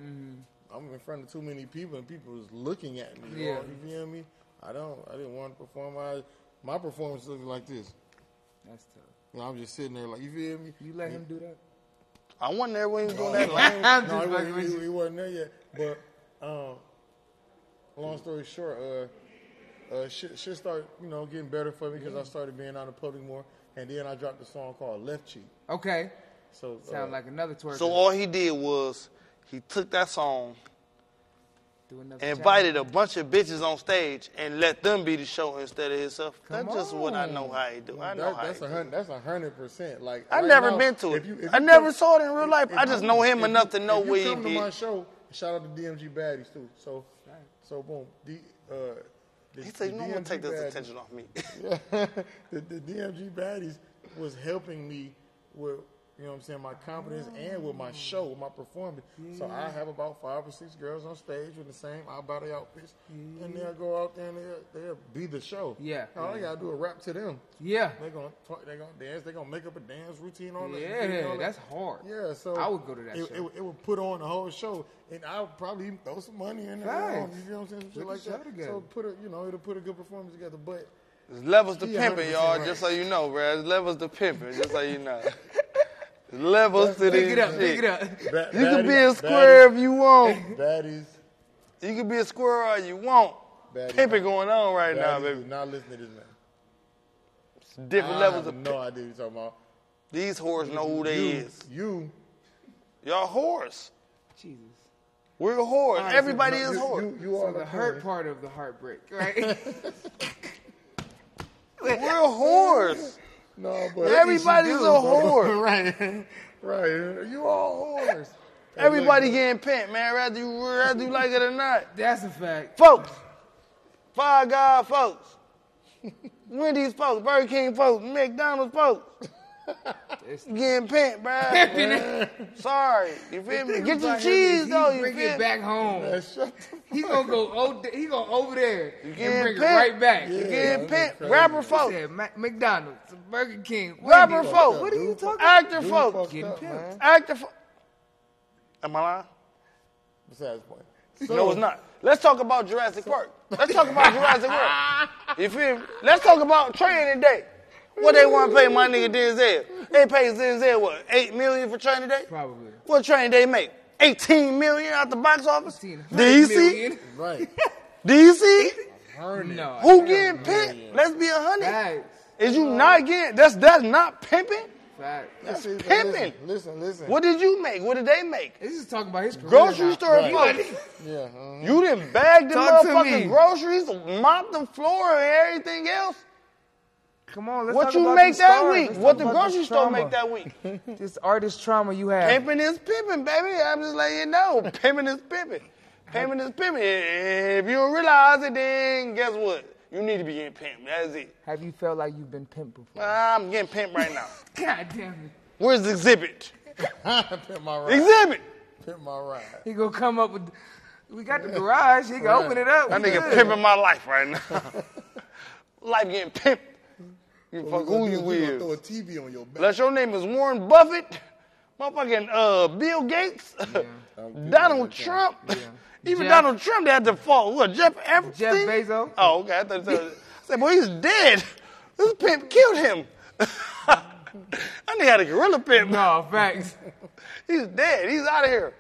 I'm in front of too many people, and people was looking at me. Yeah. Oh, you feel me? I don't. I didn't want to perform. I, my performance looked like this. That's tough. You know, I'm just sitting there like, you feel me? You let him do that? I wasn't there when he was doing that. Like, I'm no, he, wasn't- he, he wasn't there yet. But um, long story short, uh, uh, shit, shit started, you know, getting better for me because I started being out in public more, and then I dropped a song called Left Cheek. Okay. So Sound uh, like another twerk. so all he did was he took that song Do another and invited a bunch of bitches on stage and let them be the show instead of himself. Come That's just what I know how he do. I know that, how that's a hundred. That's a hundred percent. Like I right never now, been to it. if you- if I you never come- saw it in real life. if I just you- know him if enough to know if you what he come to my show, shout out to DMG Baddies too. So, so boom. D, uh, the, He said, the "You don't want to DMG take this Baddies- attention off me." the, the DMG Baddies was helping me with, you know what I'm saying, my confidence and with my show, with my performance. So I have about five or six girls on stage with the same out body outfits, and they'll go out there and they'll, they'll be the show. Yeah. All they gotta do a rap to them. Yeah. They're gonna talk, they're gonna dance, they're gonna make up a dance routine on that. you Yeah, know, all that. that's hard. Yeah, so I would go to that it, show. It, it would put on the whole show, and I would probably even throw some money in there. Facts. You know what I'm saying? Some shit Put like that. together. So put a, you know, it'll put a good performance together. But There's levels to He pimping, y'all. right. Just so you know, bro. There's levels to pimping, just so you know. There's levels to Pick this it up. shit. Pick it up. ba- You can be a baddies- square if you want. Baddies, You can be a square all you want. baddies, Pimping going on right now, baby. not listening to this man. Different I levels have of no idea what you're talking about. These whores know who they you, is. You. Y'all whores. Jesus. We're whores. All right, Everybody you- is You, whores. you, you So are the hurt part of the heartbreak, right? We're whores. No, but Everybody's a whore. right, right. You all whores. Everybody getting pimped, man. Rather you, rather you like it or not. That's a fact. Folks. Five God folks. Wendy's folks. Burger King folks. McDonald's folks. Getting pimped, bruh. Sorry. You feel me? Get your cheese, though. He You bring feel it back home. Man, shut the He gonna go. Oh, he gonna over there and getting bring it right back. You Yeah, getting that's pimped. crazy. Rapper He folks. said McDonald's, Burger King, Rapper Wendy's. folks. What are you talking? Actor Dude folks. fucked Getting up, Actor folks. Am I lying? Besides the point. No, it's not. Let's talk about Jurassic Park. Let's talk about Jurassic Park. You feel me? Let's talk about Training Day. What they want to pay my nigga Denzel? They pay Denzel what? Eight million for Training Day? Probably. What Training Day make? 18 million out the box office? 18 Did you see? Right. Did you see? No. Who getting pimped? Let's be a hundred. Facts. Is you not getting? That's that's not pimping. Facts. That's Listen, pimping. Listen, listen. What did you make? What did they make? This is talking about his career. Grocery now. store Right. folks. Yeah. uh-huh. You didn't bag the Talk motherfucking groceries, mop the floor, and everything else. Come on, let's What talk you about make that stars. week? Let's What the grocery store trauma. make that week? This artist trauma you have. Pimping is pimping, baby. I'm just letting you know. Pimping is pimping. Pimping is pimping. If you don't realize it, then guess what? You need to be getting pimped. That's it. Have you felt like you've been pimped before? I'm getting pimped right now. God damn it. Where's the exhibit? Pimp my ride. Exhibit. Pimp my ride. He gonna come up with. We got the garage. He can open it up. That nigga pimping my life right now. life getting pimped. You What fuck who do you is throw a. TV on your back. Unless your name is Warren Buffett, motherfucking uh, Bill Gates, Donald Trump. Even Jeff- Donald Trump they had to fall. What, Jeff Epstein? Jeff Bezos. Oh, okay. I thought you I said, boy, he's dead. This pimp killed him. that nigga had a gorilla pimp. No, facts. He's dead. He's out of here.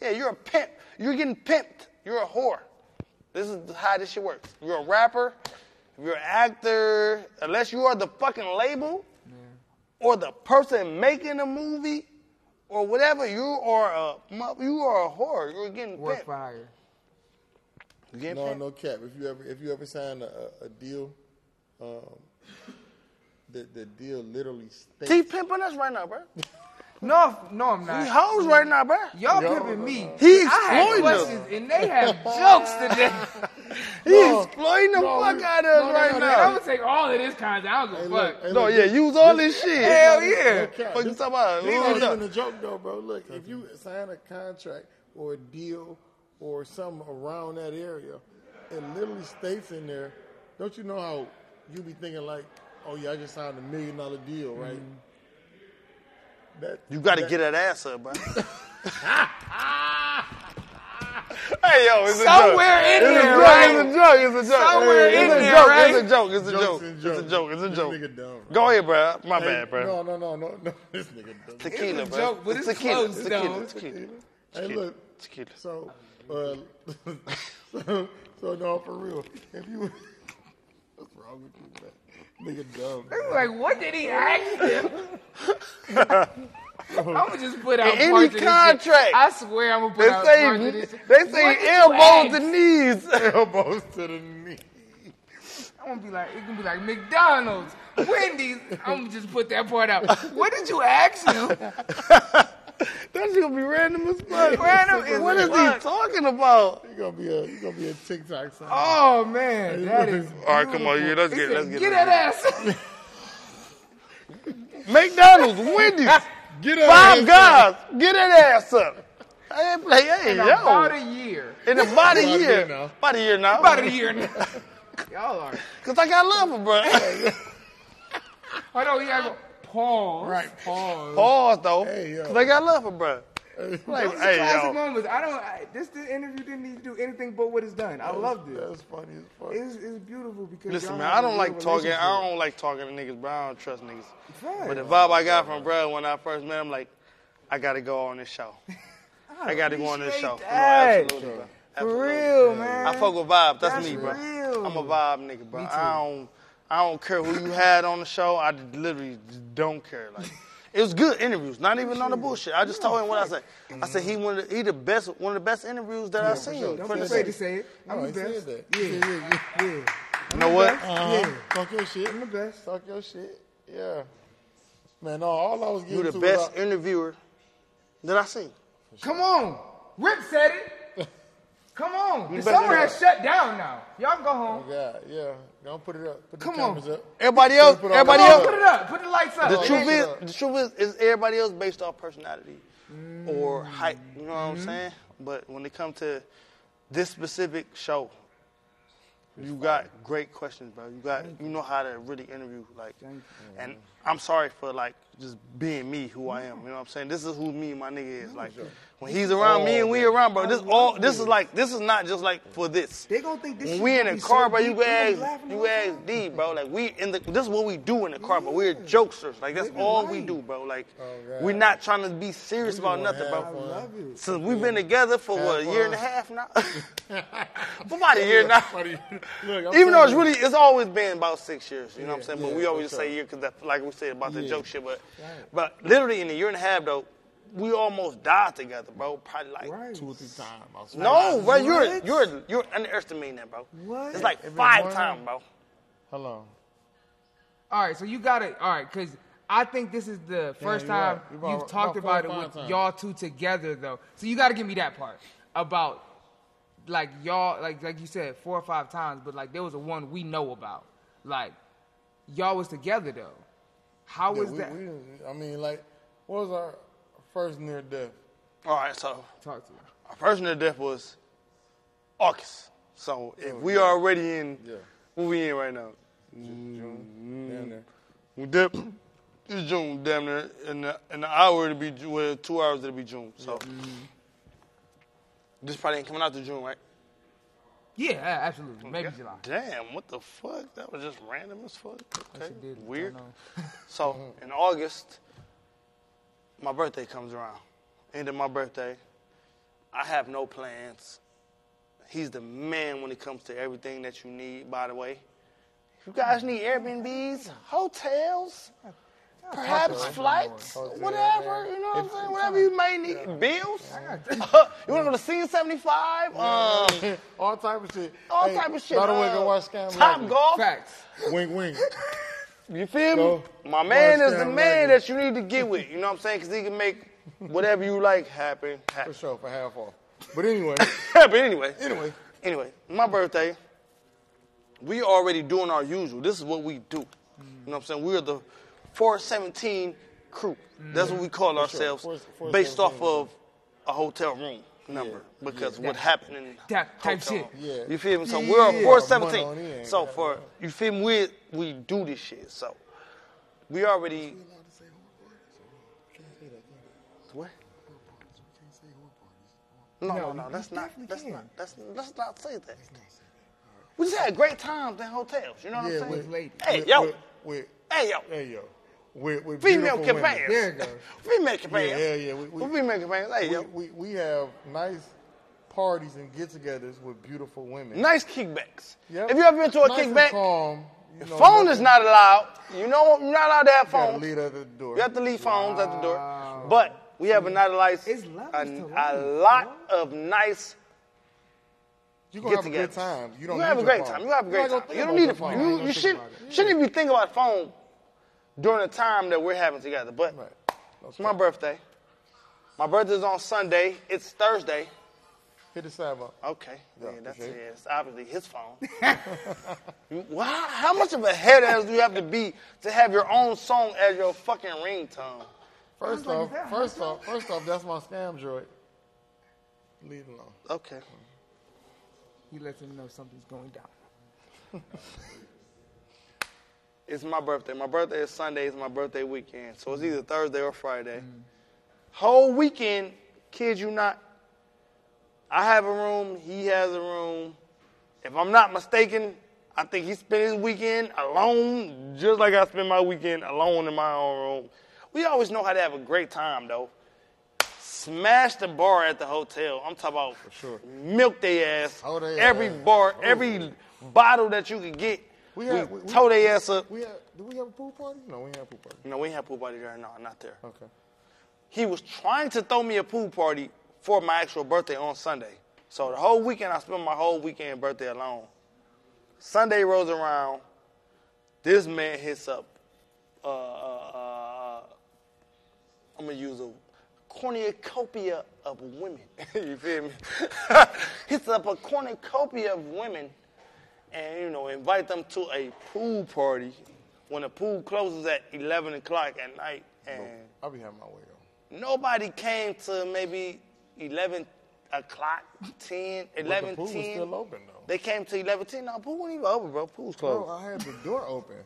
Yeah, you're a pimp. You're getting pimped. You're a whore. This is how this shit works. You're a rapper. You're an actor. Unless you are the fucking label or the person making the movie or whatever, you are a you are a whore. You're getting Work pimped. for. You're getting No, pimped. no cap. If you ever if you ever sign a, a, a deal, um, the the deal literally states. He pimping us right now, bro. No, no, I'm He not. hoes right now, bro. Y'all Yo. pimping me. He I had exploiting us. questions and they have jokes today. He exploiting the no, fuck we- out of us no, no, right no, I'm now. gonna take all of this content. I don't Hey, give a look, fuck. hey, No, look, yeah, this- use all this shit. Hell yeah. no cap. What you talking about? This What not was up? even a joke though, bro. Look, if you sign a contract or a deal or something around that area, it literally states in there. Don't you know how you be thinking like, oh yeah, I just signed a million dollar deal, right? Mm-hmm. That You got to get that ass up, bro. hey, yo, it's a Somewhere joke. in it's there, a joke, right? It's a joke. It's a joke. Somewhere it's in a there, joke. right? It's a joke. It's a Jokes joke. and It's a jokes. joke. It's a This joke. nigga dumb. Go ahead, bro. My Hey, bad, bro. No, no, no, no, no. This nigga dumb. Tequila, It's a bro. joke, but it's tequila. close, tequila. though. Tequila. Hey, look. Tequila. So, uh, so, so no, for real. If you, what's wrong with you, man? Nigga dumb. It's like, what did he ask him? I'm gonna just put out In any parts of this shit. contract. I swear I'm gonna put They out parts of say this. they say elbows ask? to knees. Elbows to the knees. I'm gonna be like, it can be like McDonald's, Wendy's. I'm gonna just put that part out. What did you ask him? That's gonna be random as fuck. Random as What is fuck. he talking about? You gonna be a, you gonna be a TikTok song. Oh man, that is. All right, come on, yeah, let's get, let's get, get that ass. McDonald's, Wendy's, Get up. Five guys, get that ass up. I ain't play, hey, In about a year. In about a About a year year. now. About a year now. About a year now. Y'all are. Cause I got love for bro. I know he had to pause. Right. Pause. Pause though. Hey, yo. Cause I got love for bro. Like, are hey, classic yo. moments. I don't. I, this the interview didn't need to do anything but what it's done. I loved it. That's funny as fuck. It's, it's beautiful because Listen, y'all man, I don't like talking. I don't like talking to niggas, bro. I don't trust niggas. Right. But the vibe I got from bro when I first met him, like, I gotta go on this show. I gotta go on this show. appreciate No, absolutely, bro. For Absolutely. real, man. I fuck with vibe. That's, That's me, bro. real. I'm a vibe nigga, bro. Me too. I don't. I don't care who you had on the show. I literally don't care. Like, It was good interviews, not even on the bullshit. I just told him what I said. I said he one of the, he the best one of the best interviews that I've seen. sure. Don't for be the afraid to say it. I'm No, the he said best. that. Yeah, Yeah, yeah, yeah. You know what? Uh-huh. Yeah. Talk your shit. I'm the best. Talk your shit. Yeah. Man, no, all I was getting You the to best was interviewer that I seen. Come on. Ripp said it. Come on. The summer has shut down now. Y'all go home. Yeah, yeah. Don't put it up. Put the Come on. up. Everybody else, Put everybody the- Come on, else. put it up. Put the lights up. The It truth ain't- is, the truth is, is everybody else based off personality or mm-hmm. height. You know what I'm saying? But when it comes to this specific show, you got great questions, bro. You got you know how to really interview, like, and I'm sorry for like just being me, who I am. You know what I'm saying? This is who me and my nigga is. Like, when he's around me and we oh, around, bro. This all this is like this is not just like for this. They gonna think this When shit we in gonna the be car, so bro, you deep, can they gonna ask, you whole ask. D, bro. Like we in the, this is what we do in the car, but we're jokesters. Like that's all we do, bro. Like oh, God. we're not trying to be serious about nothing, bro. have fun. Since we've been together for what a year and a half now, for about a year now. Look, Even though it's really, it's always been about six years. You know what I'm saying? But we always for just say sure. year because, like we said about the joke shit. But, but literally in a year and a half though, we almost died together, bro. Probably like Right. two or three times. No, bro. You're you're you're underestimating that, bro. What? It's like Every five times, bro. How long? All right, so you got it. All right, because I think this is the first you're time right. You're about- you've talked about about, it with times. y'all two together, though. So you got to give me that part about like y'all, like like you said, four or five times, but like there was a one we know about. Like y'all was together though. How Yeah, was we, that? we I mean, like, what was our first near death? All right, so Talk to me. our first near death was August. So if Oh, we already in, Yeah. what we in right now? June. Down there. We dip. It's June, damn near. In the, in the hour it'll be Ju- well, two hours it'll be June. So mm-hmm. this probably ain't coming out to June, right? Yeah, absolutely. Oh, Maybe Yeah. July. Damn, what the fuck? That was just random as fuck. Okay, weird. So in August, my birthday comes around. End of my birthday, I have no plans. He's the man when it comes to everything that you need. By the way, if you guys need Airbnbs, hotels, perhaps flights, whatever, man. you know what I'm saying? Whatever you may need, bills. you want to go to Scene 75? Um, All type of shit. all Hey, type of shit. By the way, uh, go watch Scam Top Legend. Golf. Facts. Wink, wink. You feel me? Go. My man is the man Legend. that you need to get with. You know what I'm saying? Because he can make whatever you like happen. For sure, for half off. But anyway, but anyway, anyway. anyway, my birthday, we already doing our usual. This is what we do. You know what I'm saying? We're the 417 crew. That's what we call ourselves, Four- four based off of a hotel room number because what happened in That type shit. Yeah. You feel me? So Yeah, we're a 417. Money So for you feel me? We we do this shit. So we already. What? No, no, no. That's not. That's not. That's let's not say that. We just had great times in hotels. You know what Yeah, I'm saying? with- ladies. Hey, yo. with- with- Hey, yo. Hey, yo. With, with Female women. companions. There it goes. Female Yeah, companions. yeah, yeah. We, we, What female companions? Hey, we, yo. we, we have nice parties and get-togethers with beautiful women. Nice kickbacks. Yep. If you ever been to a Nice kickback, calm, you know, phone is not allowed. You know, you're not allowed to have You gotta leave at the door. You have to leave phones at the door. But we have a nice, It's a, a lot of nice. You're gonna have a good time. You don't You need have a great phone. time. You have a great time. You don't need a phone. You, you should, shouldn't even be thinking about phone during the time that we're having together. But Right. it's my birthday. My birthday's on Sunday. It's Thursday. Hit the side up. Okay, yeah, Yeah, that's okay. yeah, it's obviously his phone. Well, how, how much of a head ass do you have to be to have your own song as your fucking ringtone? First off, is that first off, first off, that's my scam droid. Leave it alone. Okay. You let them know something's going down. It's my birthday. My birthday is Sunday. It's my birthday weekend. So it's either Thursday or Friday. Mm-hmm. Whole weekend, kid you not. I have a room. He has a room. If I'm not mistaken, I think he spent his weekend alone, just like I spend my weekend alone in my own room. We always know how to have a great time, though. Smash the bar at the hotel. I'm talking about sure. milk they ass. They every ass. bar, every bottle that you could get. We had- we- we- tore their ass up. We had, did we have a pool party? No, we have a pool party. No, we ain't have pool party there. No, not there. Okay. He was trying to throw me a pool party for my actual birthday on Sunday. So the whole weekend, I spent my whole weekend birthday alone. Sunday rolls around. This man hits up. Uh, uh, uh, I'm gonna use a cornucopia of women. you feel me? hits up a cornucopia of women, and you know, invite them to a pool party when the pool closes at 11 o'clock at night. And I'll be having my way though. nobody came to maybe 11 o'clock, 10, 11, But the pool 10. was still open though. They came to 11, 10. No, pool wasn't even open, bro. Pool closed. Bro, I had the door open.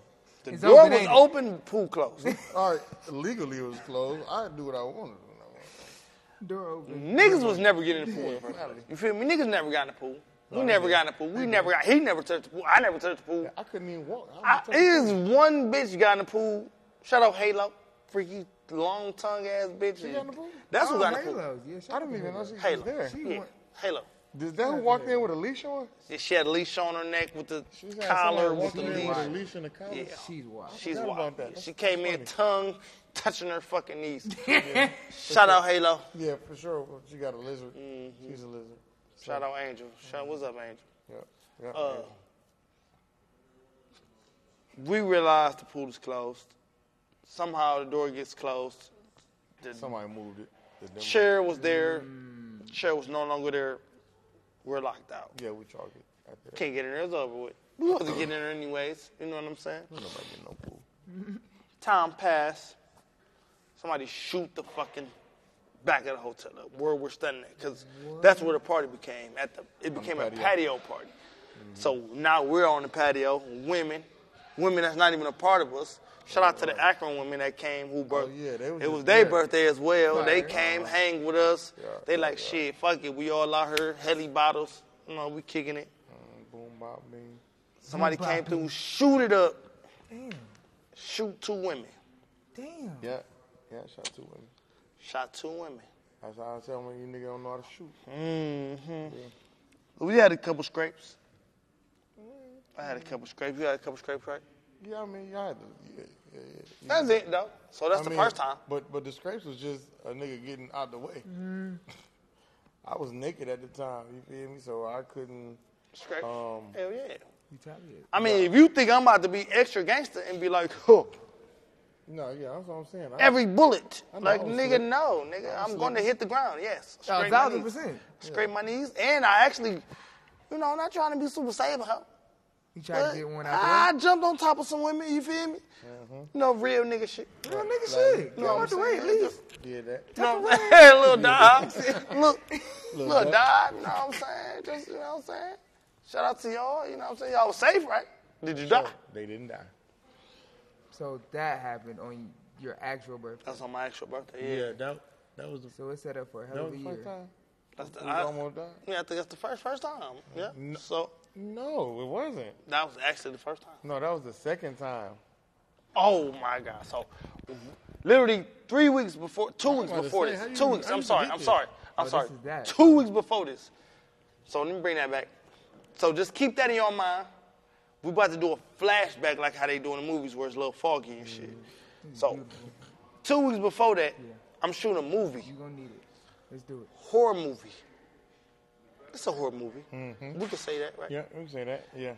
the It's door open, was ain't it? open, pool closed. All right, legally it was closed. I do what I wanted to do. Door open. Niggas was never getting in the pool. in the first place. You feel me? Niggas never got in the pool. We never got in the pool. We never got. He never touched the pool. I never touched the pool. I couldn't even walk. I, I, it is one bitch got in the pool. Shout out Halo, freaky long tongue ass bitch. She got in the pool? That's who Oh, got in the pool. Halos. Yeah, I out didn't even know Halos. she was Halo. there. Yeah, Halo. Is that who walked in with a leash on? Yeah, she had a leash on her neck with the She had collar somebody with the leash. with a leash and a collar. Yeah. She's wild. She's wild. about that. She came funny. in tongue touching her fucking knees. Shout out Halo. Yeah, for sure. She got a lizard. Mm-hmm. She's a lizard. Shout out Angel. Shout what's up, Angel? Yeah. yeah. Uh, we realized the pool is closed. Somehow the door gets closed. The Somebody moved it. The chair was there. The chair was no longer there. We're locked out. Yeah, we chalked it after that. Can't get in there. It's over with. We wasn't getting in there anyways. You know what I'm saying? Nobody get no pool. Time passed. Somebody shoot the fucking back at the hotel where we're standing at because that's where the party became. At the it became a patio. patio party. So now we're on the patio. Women, women that's not even a part of us. Shout out to the Akron women that came who birth. Oh, yeah, they was it was their birthday as well. They Right. came, hang with us. Yeah, they like yeah. shit. Fuck it, we all out here, heli bottles. You know, we kicking it. Mm, boom, bop, bing. Somebody came through, shoot it up. Damn. Shoot two women. Damn. Yeah. Yeah, shot two women. Shot two women. That's how I tell when you nigga don't know how to shoot. Mm-hmm. We had a couple scrapes. I had a couple scrapes. You had a couple scrapes, right? Yeah, I mean, y'all had to. Yeah, yeah, yeah. That's it, though. So that's I the mean, first time. But but the scrapes was just a nigga getting out the way. Mm-hmm. I was naked at the time, you feel me? So I couldn't. Scrapes. Um, Hell yeah. Retaliate. I mean, if you think I'm about to be extra gangster and be like, huh, No, yeah, that's what I'm saying. I, every bullet, I know, like nigga, slick. no, nigga, I was I'm going to hit the ground. Yes, A scrape my thousand knees. percent. Scrape my knees, and I actually, you know, I'm not trying to be super saber, huh? You tried But to get one out there. I jumped on top of some women. You feel me? Mm-hmm. You know, real nigga shit. way. Real nigga shit. Get know what out the I'm way, saying? leave. did that. You know what I'm saying? little dog. Look, Little little dog. dog. You know what I'm saying? Just, you know what I'm saying? Shout out to y'all. You know what I'm saying? Y'all was safe, right? Did you die? They didn't die. So that happened on your actual birthday. That's on my actual birthday. Yeah. that that was the, So it's set up for a hell that of a year. first time. That's the, I, almost died. yeah, I think that's the first first time. Yeah. No. So No, it wasn't. that was actually the first time. No, that was the second time. Oh my God! So literally three weeks before, two weeks about to before say, this, you two weeks. I'm sorry. I'm sorry. I'm Oh, sorry. Two weeks before this. So let me bring that back. So just keep that in your mind. We about to do a flashback like how they do in the movies where it's a little foggy and shit. Mm-hmm. So two weeks before that, I'm shooting a movie, You're gonna need it. Let's do it. horror movie. It's a horror movie. We can say that, right? Yeah, we can say that. Yeah.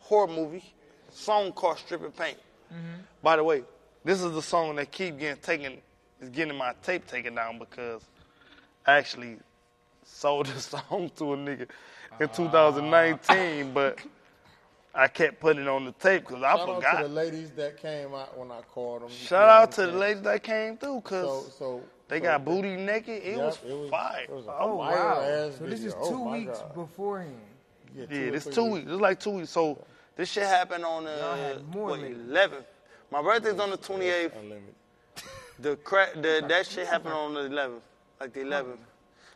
horror movie, song called Stripping Paint. By the way, this is the song that keep getting taken, is getting my tape taken down because I actually sold the song to a nigga in 2019, but I kept putting it on the tape because I forgot. Shout out forgot. to the ladies that came out when I called them. Shout out to the ladies that came through because so they so got booty naked. It, Yep, was, fire. It was a Oh fire wow. ass So this video. is Oh, two my weeks God. beforehand. Yeah, Yeah, or this two weeks. It's like two weeks. So this shit happened on the had uh, what, 11th. My birthday's on the 28th. Unlimited. The cra- the that shit happened on the 11th, like the 11th.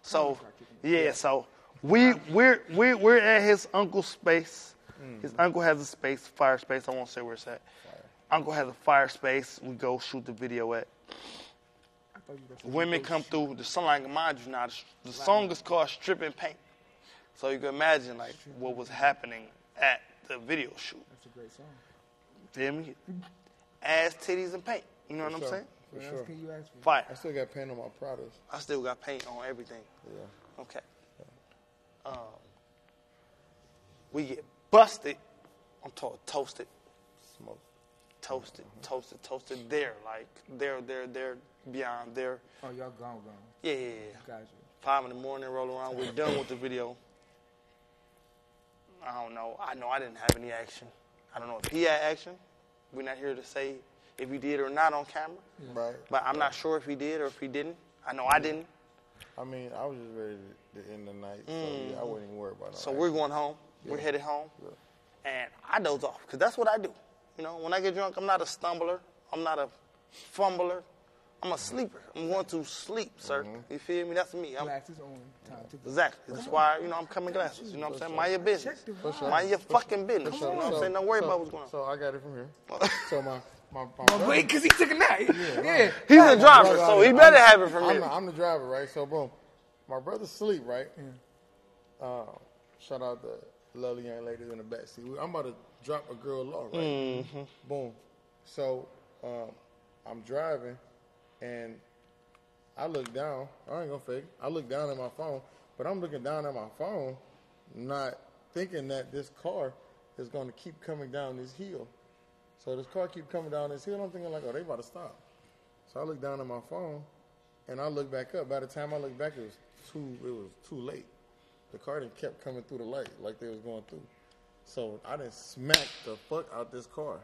So yeah, so we we're we're we're at his uncle's space. His uncle has a space, fire space. I won't say where it's at. Uncle has a fire space. We go shoot the video at. Women come through. The song, like mind you, now the, the song is called "Stripping Paint." So you can imagine like what was happening at the video shoot. That's a great song. Feel me? Ass, titties, and paint. You know what I'm saying? For sure. can you ask for? Fire. I still got paint on my products. I still got paint on everything. Yeah. Okay. Um, we get busted. I'm talking toasted, Smoke. toasted, toasted, toasted. There, like they're they're they're beyond there. Oh, y'all gone, gone. Yeah, yeah, yeah. Got you. Five in the morning, roll around. We're done with the video. I don't know. I know I didn't have any action. I don't know if he had action. We're not here to say if he did or not on camera. Right. But I'm not sure if he did or if he didn't. I know I didn't. I mean, I was just ready to, to end the night, so yeah, I wasn't even worried about it. Mm. So we're going home. We're headed home. And I doze off because that's what I do. You know, when I get drunk, I'm not a stumbler. I'm not a fumbler. I'm a sleeper. I'm going to sleep, sir. You feel me? That's me. I'm, Glasses on. Time to go. exactly. That's why, you know, I'm coming glasses. You know what I'm saying? Mind your business. For sure. Mind your fucking business. You know what I'm saying? Don't worry so, about what's going on. So I got it from here. so my my, my wait, because he took a nap. Yeah. He's a driver, brother- so he I'm- better have it from I'm me. the, I'm the driver, right? So boom, my brother's sleep, right? Uh, shout out the lovely young ladies in the back seat. I'm about to drop a girl off, right? Mm-hmm. Boom. So um, I'm driving, and I look down. I ain't gonna fake. it. I look down at my phone, but I'm looking down at my phone, not thinking that this car is gonna keep coming down this hill. So this car keep coming down this hill. I'm thinking like, oh, they about to stop. So I look down at my phone, and I look back up. By the time I look back, it was too. It was too late. The car done kept coming through the light like they was going through. So I didn't smack the fuck out this car.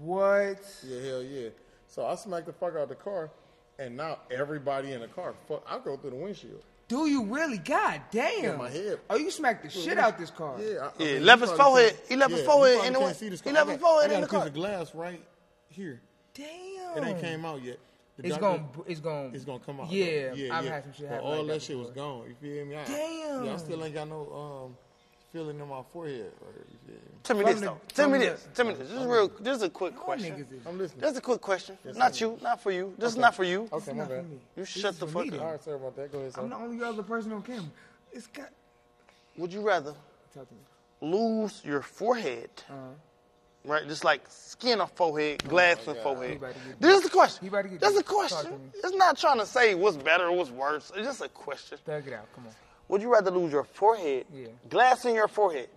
What? Yeah, hell yeah. So I smacked the fuck out the car, and now everybody in the car. Fuck, I go through the windshield. Do you really? God damn. Yeah, my head. Oh, you smacked the shit out this car. Yeah, I, I Yeah, mean, left his probably forehead- can't- he left his yeah, forehead in the can't way- see this he car. left I his got- forehead I got in the a piece car. of glass right here. Damn. It ain't came out yet. The It's gonna, it's gonna, It's gonna come out. Yeah, yeah, I've yeah. had some shit But happen all like that, that shit was before. gone. You feel me? I, Damn. Yeah, I still ain't got no um feeling in my forehead. Right? You feel me? Tell me From this the- though. Tell me from this. Tell me this. This is real. This is a quick question. niggas is- I'm listening. Just a quick question. Not you. Not for you. This is not for you. Okay, my bad. You This shut the fuck up. All right, sorry about that. Go ahead, I'm the only other person on camera. It's got. Would you rather Talk me. lose your forehead, Uh-huh. Right? Just like skin on forehead, glass Oh on forehead. about to get This is the question. He about to get This is a deep. Talk to question. It's not trying to say what's better or what's worse. It's just a question. Thug it out. Come on. Would you rather lose your forehead, Yeah. glass in your forehead,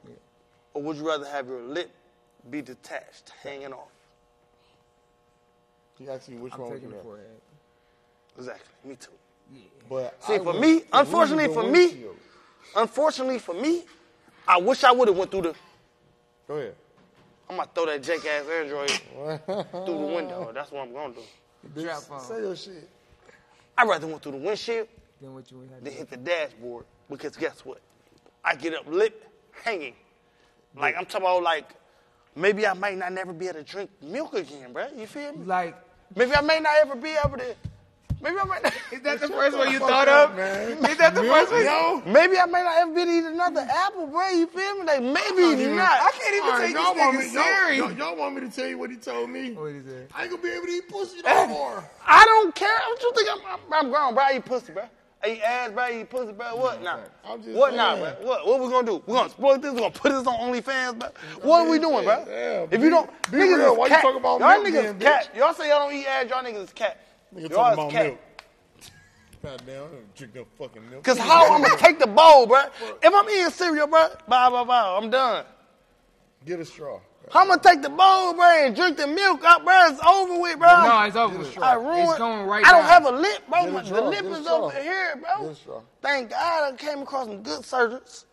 or would you rather have your lip be detached, hanging off? He asked you which I'm one would you the have. forehead. Exactly. Me too. But See, I for me, unfortunately for me- Unfortunately for me, I wish I would have went through the. Go ahead. I'm gonna throw that jank ass Android through the window. That's what I'm gonna do. Trap phone. Say your shit. I'd rather went through the windshield Then what you would have than hit the dashboard because guess what? I get up lip hanging. Like I'm talking about like maybe I might not never be able to drink milk again, bro. You feel me? Like, Maybe I may not ever be able to. Maybe I might not. is that the first one you thought up, of? man. Is that the first one? Yo. Maybe I may not ever be to eat another apple, bro. You feel me? Like maybe oh, not. I can't even All right, take y'all this want nigga me, y'all, serious. y'all, y'all want me to tell you what he told me? What is that? I ain't gonna be able to eat pussy no eh, more. I don't care. What you think? I'm, I'm, I'm grown, bro. I eat pussy, bro. I eat ass, bro. I eat pussy, bro. What now? I'm What now, bro? What? What we gonna do? We gonna exploit this? We gonna put this on OnlyFans, bro? What are we doing, bro? Damn, if be- you don't, be niggas real. is Why you talking about y'all niggas then, is cat. Y'all say y'all don't eat ass. Y'all niggas is cat. Nigga Y'all talking about cat. milk. God damn, I don't drink no fucking milk. Cause how I'm gonna take the bowl, bro? If I'm eating cereal, bro, bye bye bye, I'm done. Get a straw. How I'm gonna take the bowl, bro, and drink the milk up, bro? It's over with, bro. No, it's over. with. I ruined. It's going right I don't now. have a lip, bro. A My- the lip is straw. over here, bro. Get a straw. Thank God I came across some good surgeons.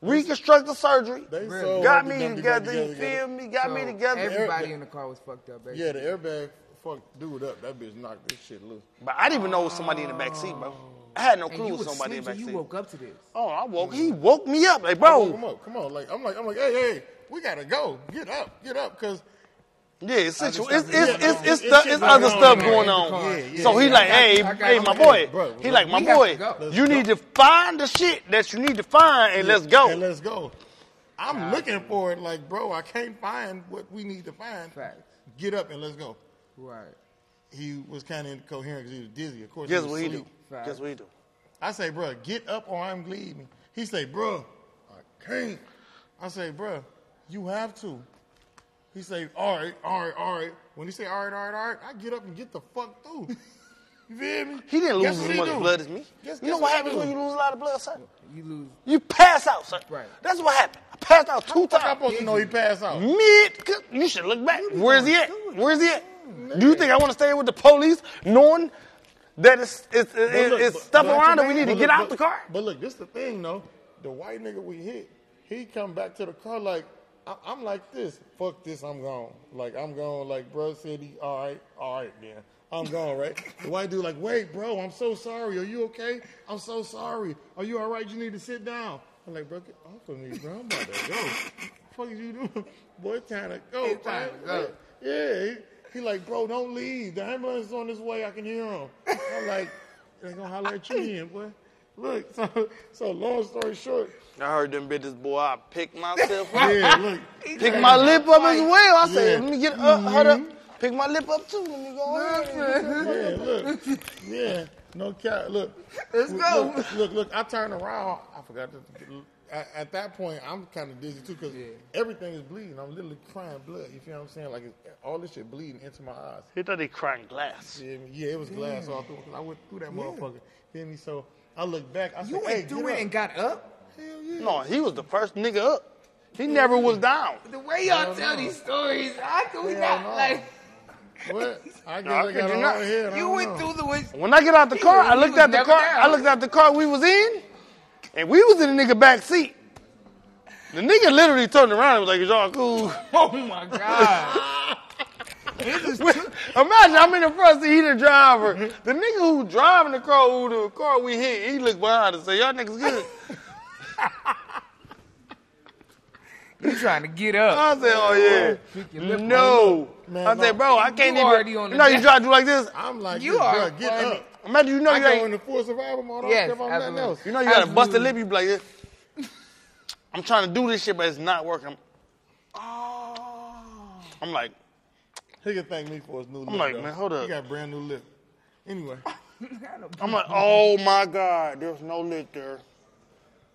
Reconstructive surgery. They Really? Got me dump together, you together. feel me? Got me together. Everybody in the car was fucked up, baby. Yeah, the airbag fucked dude up. That bitch knocked this shit loose. But I didn't even know it was somebody in the back seat, bro. I had no clue you it was was somebody in the so back you woke up to this. Oh, I woke. He woke me up, like, Oh, come bro. on, come on. Like I'm like I'm like, hey, hey, we gotta go. Get up, get up, cause Yeah, it's situ- Other it's stuff it's it's going it's, on. the, It's it's shit other stuff going on. Yeah, yeah, so he yeah. like, got hey, you, got hey, you. my boy. Bro, he like, my boy. to go. Let's You go. need to find the shit that you need to find and let's go. and let's go. I'm looking for it. Like, bro, I can't find what we need to find. Facts. Get up and let's go. Right. He was kind of incoherent because he was dizzy. Of course, Guess was what he asleep. do? Guess what he do? I say, bro, get up or I'm leaving. He say, bro, I can't. I say, bro, You have to. He say, all right, all right, all right. When he say, all right, all right, all right, I get up and get the fuck through. You feel me? He didn't Guess lose what as much do? blood as me. Guess- you know guess what happens do? when you lose a lot of blood, sir? You lose. You pass out, sir. Right. That's what happened. I passed out two Fuck, I'm times. supposed to know he passed out. Mid, you should look back. Where's he at? Where's he at? Do you think I want to stay with the police, knowing that it's it's, it's, look, it's but- stuff but- around that we need to get look, out the car? But look, this the thing though. The white nigga we hit, he come back to the car like, I, I'm like this. Fuck this, I'm gone. Like I'm gone. Like bro said he, all right, all right, man. I'm gone, right? The white dude like, wait, bro, I'm so sorry. Are you okay? I'm so sorry. Are you all right? You need to sit down. I'm like, bro, get off of me, bro. I'm about to go. fuck is you doing? Boy, it's time to go. It's time to go. Yeah. He, he like, bro, don't leave. The ambulance is on this way. I can hear him. I'm like, they gonna holler at you again, boy. Look, so, so long story short, I heard them bitches, boy. I picked myself up. yeah, look, Pick my lip up as well. I said, Yeah. Let me get up, mm-hmm. hold up. Pick my lip up too. Let me go ahead. yeah, look, yeah, no cap. Look, Let's go. Look, look, look, I turned around. I forgot to. At, at that point, I'm kind of dizzy too because everything is bleeding. I'm literally crying blood. You feel what I'm saying? Like all this shit bleeding into my eyes. He thought he crying glass. Yeah, yeah, it was glass all through. 'cause I went through that motherfucker. Feel me? So I look back. I You said, went "Hey, through it up." and got up. Hell yeah. No, he was the first nigga up. He never was down. The way y'all Hell tell no. these stories, I could we Hell not no. like. What? I guess No, I I got you a not. hard head. You went know. through the way. When I get out the car, I looked at the car. down. I looked at the car we was in, and we was in the nigga back seat. The nigga literally turned around and was like, "Is y'all cool?" Oh my god. Imagine I'm in the front seat, he the driver. The nigga who driving the car, who the car we hit, he look behind and say, "Y'all niggas good." You trying to get up? I said, "Oh yeah." No, Man, I no. said, "Bro, I can't You even." already on the you know, you try to do like this. I'm like, You this, are bruh, get funny. up. Imagine you know I you go ain't. in the full survival mode. I Yes, don't care about nothing absolutely. else. You know you gotta bust a lip. You be like, this. I'm trying to do this shit, but it's not working. Oh. I'm like, He can thank me for his new lip. I'm like, though. man, hold up. He got a brand new lip. Anyway, I'm like, oh my god, there's no lip there.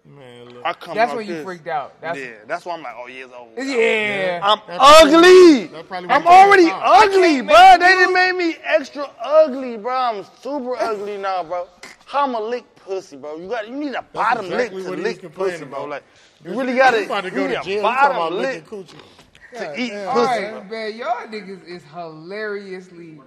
Man, look. I come That's when you this. freaked out. That's yeah, that's why I'm like, oh yeah, it's over. yeah. I'm That ugly. probably I'm already ugly, bro. They you- done made me extra ugly, bro. I'm super ugly now, bro. How I'ma lick pussy, bro? You got, you need a bottom exactly lip to what he was lick pussy, bro. Like, you really gotta, You about to go need to a jail. You talking about bottom licking lip coochie. to eat damn. All pussy. right, man. Y'all niggas is hilariously.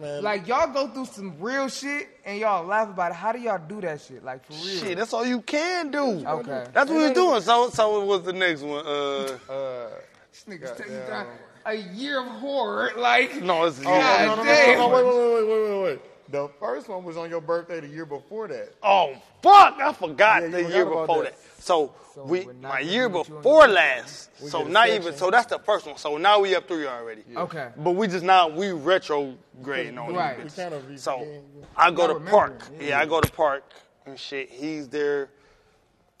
Man, Like y'all go through some real shit and y'all laugh about it. How do y'all do that shit? Like for real? Shit, that's all you can do. Okay. That's what we was doing. So, so what was the next one? Uh, uh, This nigga's taking down a year of horror. Like no, it's Oh, God no, no, no, damn. no, no, wait, wait, wait, wait, wait, wait. The first one was on your birthday the year before that. Oh fuck! I forgot Yeah, the forgot year about before that. That. So, So we my year put you on before last. So not section. even. So that's the first one. So now we up three already. Okay. But we just now we retrograding on Right. these bitches. kind of So yeah, I go I to park. it, Yeah. I go to park and shit. He's there.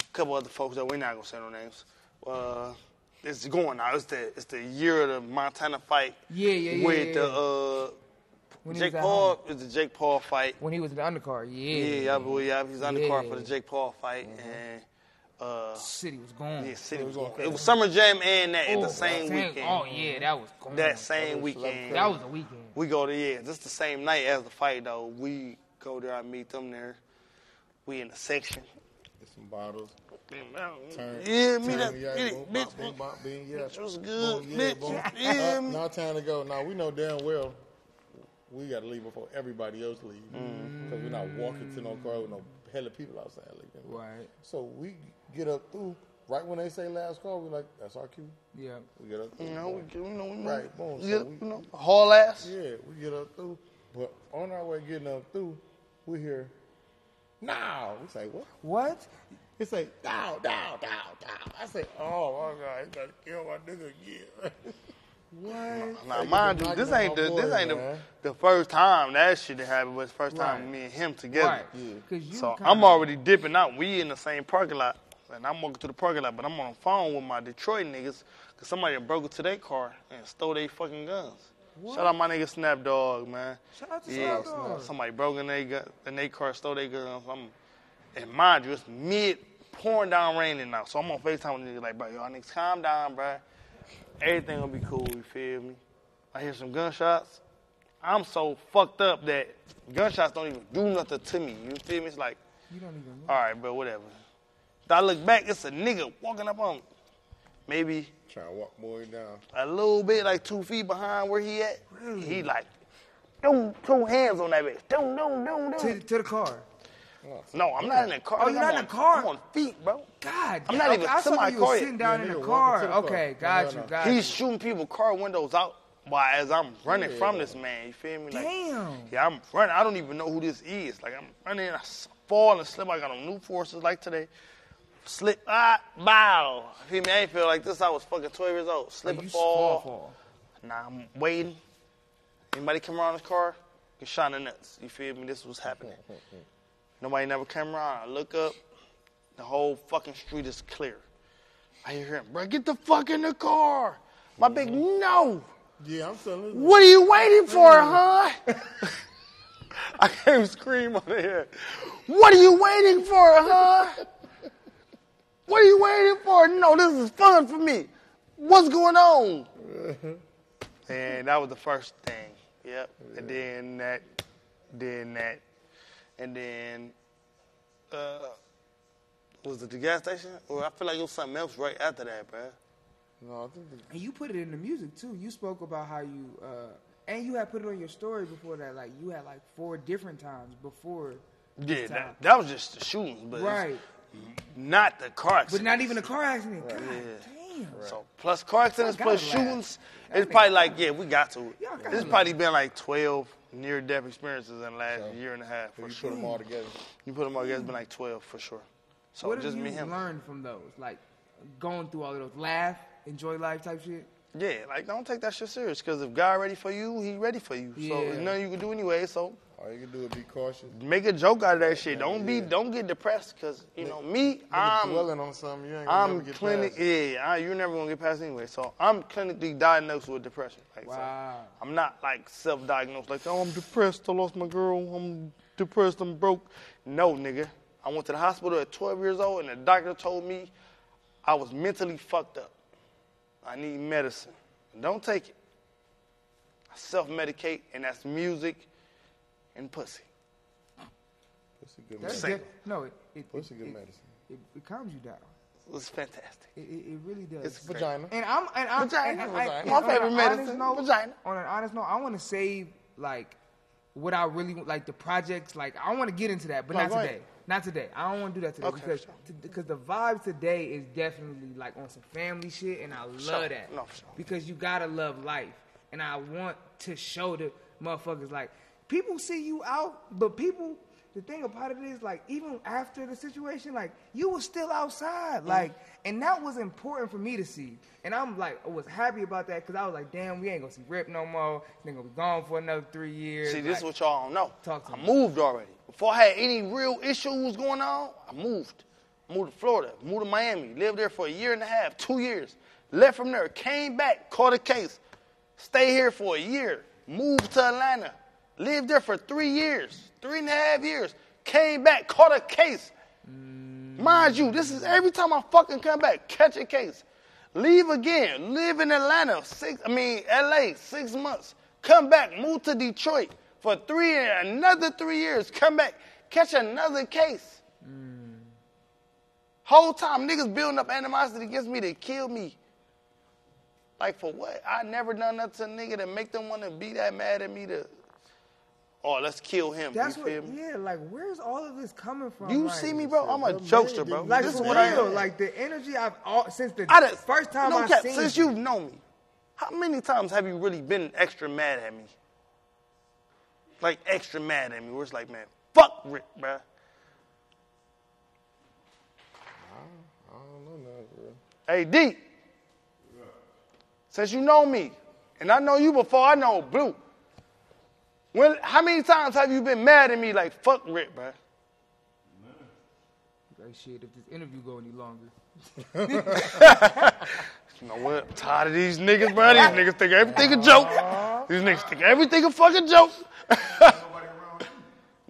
A couple other folks that we're not gonna say no names. Uh, it's going now. It's the it's the year of the Montana fight. Yeah, yeah, yeah, With yeah, the uh, When Jake Paul. home. It's the Jake Paul fight. When he was in the undercard. Yeah. Yeah, I believe yeah, he's on the card for the Jake Paul fight, and uh, City was gone. yeah, City It was was going. okay. It was Summer Jam and that at Oh, the same weekend. Oh yeah, that was gone. That same weekend, That was a weekend. we go to yeah, just the same night as the fight though. We go there, I meet them there. We in the section. Get some bottles. Turn, Yeah, me turn, that yeah, bitch, boom, bitch, bop, boom, bop, bing, yeah. bitch was good, Boom, yeah, bitch. boom. Yeah, Uh, now time to go. Now we know damn well we got to leave before everybody else leaves because we're not walking to no car with no hella people outside. Like that. Right. So we get up through right when they say last call. we're like that's our cue. Yeah. We get up through. You know, we, you know, we move. Right, boom. So Yeah, we- you know, haul ass. Yeah, we get up through. But on our way getting up through, we hear, now. We say, what? What? He say, down, down, down, down. I say, oh my God, he's gonna kill my nigga again. what? Now, mind you, this ain't the this ain't the, the first time that shit happened. But it's the first time me and him together. Right. Cause you So I'm already dipping out. We in the same parking lot, and I'm walking to the parking lot, but I'm on the phone with my Detroit niggas because somebody broke into their car and stole their fucking guns. Shout out my nigga Snap Dog, man. Shout out to yeah, Snap Dogg. somebody broke in their gun, in their car, stole their guns. I'm, and mind you, it's mid pouring down raining now, so I'm on Facetime with niggas like, bro, y'all niggas calm down, bro. everything gonna be cool. You feel me? I hear some gunshots. I'm so fucked up that gunshots don't even do nothing to me. You feel me? It's like, You don't even. all right, bro, whatever. If I look back, it's a nigga walking up on me. Maybe Trying to walk boy down. a little bit, like two feet behind where he at. Really? He like, two, two hands on that bitch. Doom, doom, doom, To, doom. to the car. No, I'm not in the car. Oh, you're I'm not in the car? I'm on feet, bro. God, I'm damn, not okay, even I saw you was car sitting down Yeah, in the car. walking to the car. Okay, No, got no, you, no. got He's you. shooting people car windows out while as I'm running from this man. You feel me? Like, Damn. Yeah, I'm running. I don't even know who this is. Like I'm running, I s- fall and slip. I got on new forces like today. Slip, ah, bow. You feel me? Ain't feel like this. I was fucking 12 years old. Slip and fall. Nah, I'm waiting. Anybody come around this car, get shot in the nuts. You feel me? This was happening. Nobody never came around. I look up, the whole fucking street is clear. I hear him, bro, get the fuck in the car. My big no. Yeah, I'm telling you. What are you waiting for, huh? I can't scream on the head. What are you waiting for, huh? What are you waiting for? No, this is fun for me. What's going on? And that was the first thing. Yep. And then that, then that, and then, uh, was it the gas station? Or I feel like it was something else right after that, bro. No, I think the, And you put it in the music too. You spoke about how you, uh, and you had put it on your story before that. Like you had like four different times before. Yeah, that, that was just the shooting, but right. Not the car But not even a car accident. God Yeah. damn. So plus car accidents plus laugh. shootings, it's probably like yeah, we got to it. Y'all It's probably been like twelve near death experiences in the last year and a half so for you sure. put them all together. You put them all together, it's been like twelve for sure. So what just have me you and him. learned from those? Like going through all of those, laugh, enjoy life type shit. Yeah, like don't take that shit serious because if God ready for you, He ready for you. So Yeah. there's nothing you can do anyway. So All you can do is be cautious. make a joke out of that shit. Don't be, don't get depressed because you know me. Nigga I'm dwelling on something you ain't gonna I'm never get clinic. past. Yeah, I, you're never gonna get past anyway. So I'm clinically diagnosed with depression. Like, so Wow. I'm not like self-diagnosed. Like, oh, I'm depressed. I lost my girl. I'm depressed. I'm broke. No, nigga. I went to the hospital at 12 years old, and the doctor told me I was mentally fucked up. I need medicine. Don't take it. I self-medicate, and that's music and pussy. Pussy good That's medicine. de- no, it it, Pussy it, good it, medicine. it, it calms you down. It's fantastic. It, it, it really does. It's Vagina. And I'm and I'm Vagina, and I- vagina. and My on an favorite honest medicine, note- vagina. On an honest note, I want to save like what I really like the projects. Like I want to get into that, but No, not today. ahead. Not today. I don't want to do that today Okay, because sure. because the vibe today is definitely like on some family shit, and I love Sure. that. No, sure. Because you gotta love life, and I want to show the motherfuckers like people see you out, but people. The thing about it is, like, even after the situation, like, you were still outside, like, and that was important for me to see. And I'm like, I was happy about that because I was like, damn, we ain't gonna see Ripp no more. They gonna be gone for another three years. See, this is Like, what y'all don't know. Talk to I me. moved already. Before I had any real issues going on, I moved. Moved to Florida, moved to Miami, lived there for a year and a half, two years. Left from there, came back, caught a case, stayed here for a year, moved to Atlanta, lived there for three years, three and a half years, came back, caught a case. Mm. Mind you, this is every time I fucking come back, catch a case. Leave again, live in Atlanta, six, I mean, LA, six months. Come back, move to Detroit for three, another three years. Come back, catch another case. Mm. Whole time, niggas building up animosity against me to kill me. Like for what? I never done nothing to a nigga to make them want to be that mad at me to, oh, let's kill him. That's you what, feel me? yeah, like, where's all of this coming from? You like, see me, bro? I'm a Them jokester, bro. Like this for is what I real, am. like the energy I've all since the I done- first time no I cap, seen since you. you've known me, how many times have you really been extra mad at me? Like extra mad at me, where it's like, man, fuck Rick, bruh. I don't know nothing, bro. Hey D, since you know me, and I know you before I know Blue, when how many times have you been mad at me like fuck Rick, bruh? Like shit, if this interview go any longer. You know what? I'm tired of these niggas, bro. These niggas think everything a joke. These niggas think everything a fucking joke.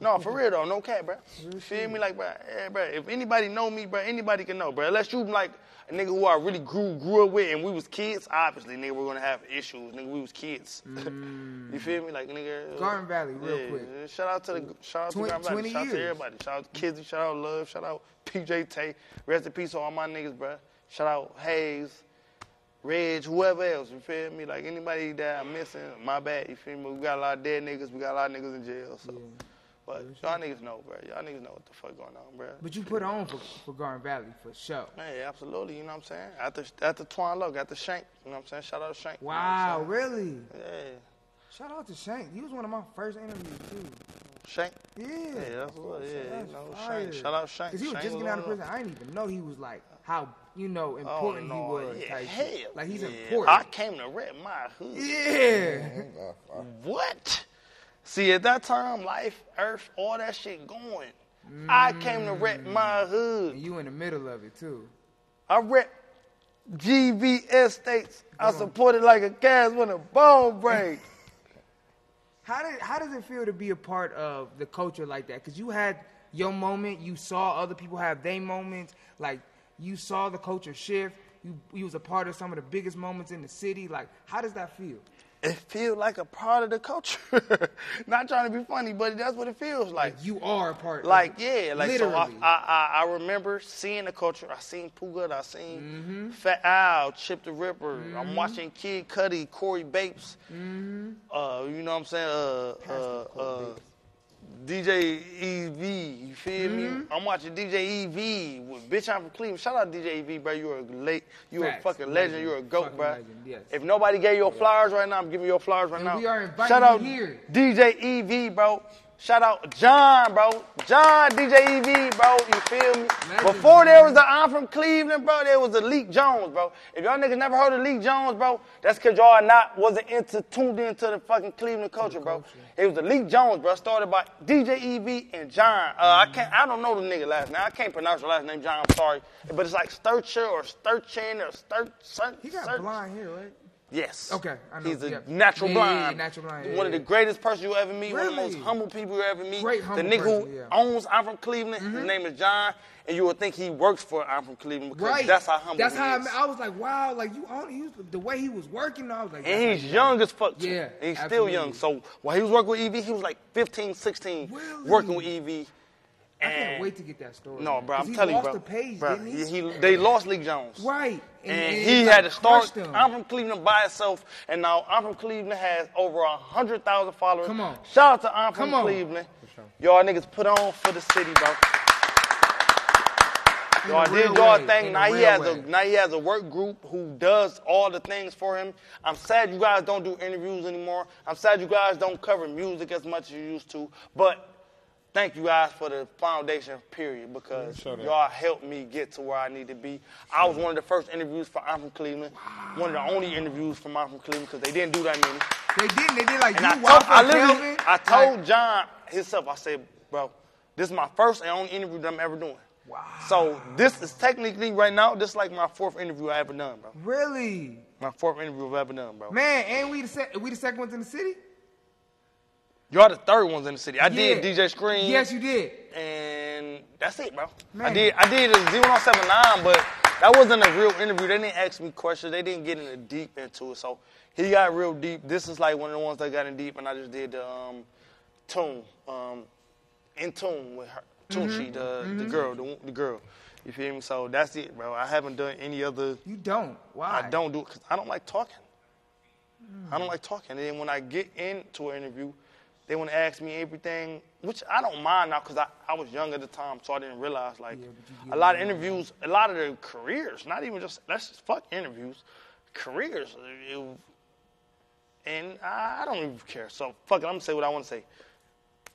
No, for real though, no cat, bro. You feel me, like, bro? Yeah, bro. If anybody know me, bro, anybody can know, bro. Unless you like a nigga who I really grew grew up with, and we was kids, obviously, nigga, we're gonna have issues. Nigga, we was kids. you mm. feel me, like, nigga? Uh, Garden Valley, real yeah, quick. Shout out to the shout out to Garden Valley. 20 Shout out to everybody. Shout out to Kizzy. Shout out Love. Shout out PJ Tay. Rest in peace to all my niggas, bro. Shout out Hayes. Reg, whoever else, you feel me? Like anybody that I'm missing, my bad, you feel me? We got a lot of dead niggas, we got a lot of niggas in jail, so. But mm-hmm. y'all niggas know, bro. Y'all niggas know what the fuck going on, bro. But you put on for, for Garden Valley for sure. Hey, absolutely, you know what I'm saying? After after Twine Low, got the Shank, you know what I'm saying? Shout out to Shank. you know Wow, really? Yeah. Shout out to Shank. He was one of my first interviews too. Shank? Yeah. Yeah, that's what, yeah, That's you know. Shank. Shout out Shank. Cause he was Shank just getting out of one of prison. I didn't even know he was like how you know Oh, important no, he was. yeah, type hell. Like he's yeah. important. I came to rep my hood. Yeah. What? See, at that time, life, earth, all that shit going. I came to rep my mm. hood. And you in the middle of it too. I rep GV Estates. I supported like a gas when a bone break. How did how does it feel to be a part of the culture like that? Because you had your moment, you saw other people have their moments. Like you saw the culture shift. You you was a part of some of the biggest moments in the city. Like how does that feel? It feels like a part of the culture. Not trying to be funny, but that's what it feels like. You are a part. Like of it. yeah, like literally. so I, I I remember seeing the culture. I seen Pooh I seen Mm-hmm. Fat Al, Chip the Ripper. I'm watching Kid Cudi, Corey Bapes. Mm-hmm. Uh, you know what I'm saying? Uh, uh, uh, DJ EV. You feel Mm-hmm. me? I'm watching DJ EV with bitch. I'm from Cleveland. Shout out DJ EV, bro. You're a late. You're Facts. a fucking legend. Legend. You're a goat, Fucking bro. legend, yes. If nobody gave you your flowers right now, I'm giving you your flowers right And now. we are inviting Shout you out here. DJ EV, bro. Shout out John, bro. John, DJ EV, bro. You feel me? Legend, Before there was the I'm from Cleveland, bro, there was the Leak Jones, bro. If y'all niggas never heard of Leak Jones, bro, that's because y'all not wasn't into tuned into the fucking Cleveland culture, bro. It was the Leak Jones, bro, started by DJ EV and John. Uh, I can't, I don't know the nigga last name. I can't pronounce the last name, John. I'm sorry, but it's like Sturcher or Sturchin or Stur. He got Stur- blind hair, right? Yes. Okay, I know, He's a yeah. natural Yeah, yeah, blind. natural blind, yeah, one of yeah. the greatest person you ever meet. One of the most humble people you ever meet. Great the nigga who person, yeah. owns I'm from Cleveland. His mm-hmm. name is John, and you would think he works for I'm from Cleveland because Right. that's how humble That's he how I, mean, I was like, wow, like you own. He was, the way he was working, I was like, and he's young as fuck, too. Yeah, And he's still young. So while he was working with EV, he was like 15, 16, Really? working with EV. I can't wait to get that story. No, bro, I'm telling you, bro. the page, bro, didn't he? he- they lost Lee Jones. Right. And, it, he had to start. him. I'm from Cleveland by itself, and now I'm from Cleveland has over a hundred thousand followers. Come on. Shout out to I'm from Come on. Cleveland. Y'all niggas put on for the city, bro. In Y'all did y'all way, thing. in Now he has way. a now he has a work group who does all the things for him. I'm sad you guys don't do interviews anymore. I'm sad you guys don't cover music as much as you used to. But thank you guys for the foundation period because Show y'all helped me get to where I need to be. I was one of the first interviews for I'm from Cleveland. One of the only interviews from I'm from Cleveland because they didn't do that many. They didn't. They did like And you, I told, Walker, I literally, I told like, John himself, I said, bro, this is my first and only interview that I'm ever doing. Wow. So this is technically right now, this is like my fourth interview I ever done, bro. really, My fourth interview I've ever done, bro. man. ain't we the sec- we the second ones in the city. Y'all the third ones in the city. I did DJ Screen. Yes, you did. and that's it, bro. I did I did a 0179, but that wasn't a real interview. They didn't ask me questions. They didn't get into deep into it. So he got real deep. This is like one of the ones that got in deep, and I just did the um, tune, um, in tune with her, Tunchi, the the girl, the, the girl. You feel me? So that's it, bro. I haven't done any other. You don't. Why? I don't do it because I don't like talking. I don't like talking. And then when I get into an interview, they want to ask me everything, which I don't mind now because I, I was young at the time, so I didn't realize like a lot of interviews, a lot of their careers, not even just let's just fuck interviews, careers. Uh, it- and I, I don't even care. So fuck it, I'm gonna say what I want to say.